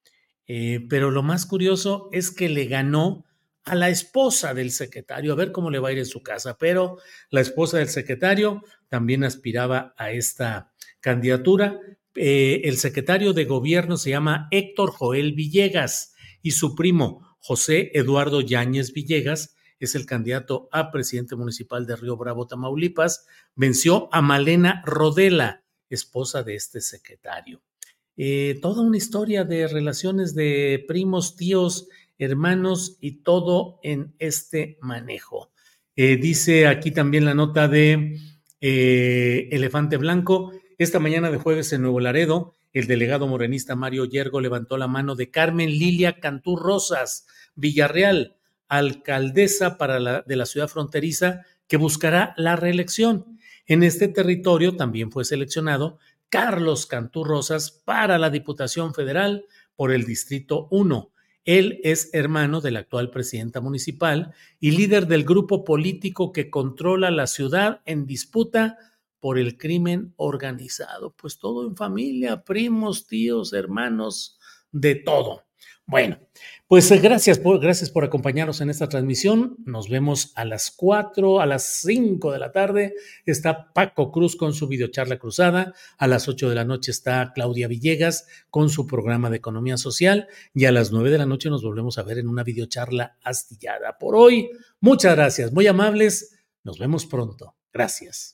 [SPEAKER 1] Eh, pero lo más curioso es que le ganó a la esposa del secretario, a ver cómo le va a ir en su casa, pero la esposa del secretario también aspiraba a esta candidatura, eh, el secretario de gobierno se llama Héctor Joel Villegas y su primo José Eduardo Yáñez Villegas es el candidato a presidente municipal de Río Bravo, Tamaulipas. Venció a Malena Rodela, esposa de este secretario. Eh, toda una historia de relaciones de primos, tíos, hermanos y todo en este manejo. Eh, dice aquí también la nota de Elefante Blanco. Esta mañana de jueves en Nuevo Laredo, el delegado morenista Mario Yergo levantó la mano de Carmen Lilia Cantú Rosas, Villarreal, alcaldesa para la, de la ciudad fronteriza que buscará la reelección. En este territorio también fue seleccionado Carlos Cantú Rosas para la Diputación Federal por el Distrito 1. Él es hermano de la actual presidenta municipal y líder del grupo político que controla la ciudad en disputa por el crimen organizado. Pues todo en familia, primos, tíos, hermanos, de todo. Bueno, pues eh, gracias por, gracias por acompañarnos en esta transmisión. Nos vemos a las 4, a las 5 de la tarde. Está Paco Cruz con su videocharla cruzada. A las 8 de la noche está Claudia Villegas con su programa de economía social. Y a las 9 de la noche nos volvemos a ver en una videocharla astillada. Por hoy, muchas gracias, muy amables. Nos vemos pronto. Gracias.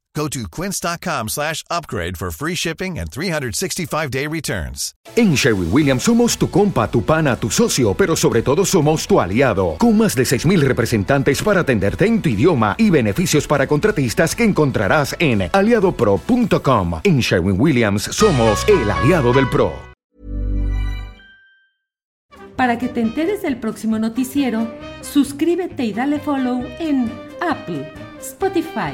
[SPEAKER 12] Go to quince.com slash upgrade for free shipping and 365-day returns.
[SPEAKER 13] En Sherwin Williams somos tu compa, tu pana, tu socio, pero sobre todo somos tu aliado, con más de 6.000 representantes para atenderte en tu idioma y beneficios para contratistas que encontrarás en aliadopro.com. En Sherwin Williams somos el aliado del PRO.
[SPEAKER 14] Para que te enteres del próximo noticiero, suscríbete y dale follow en Apple, Spotify,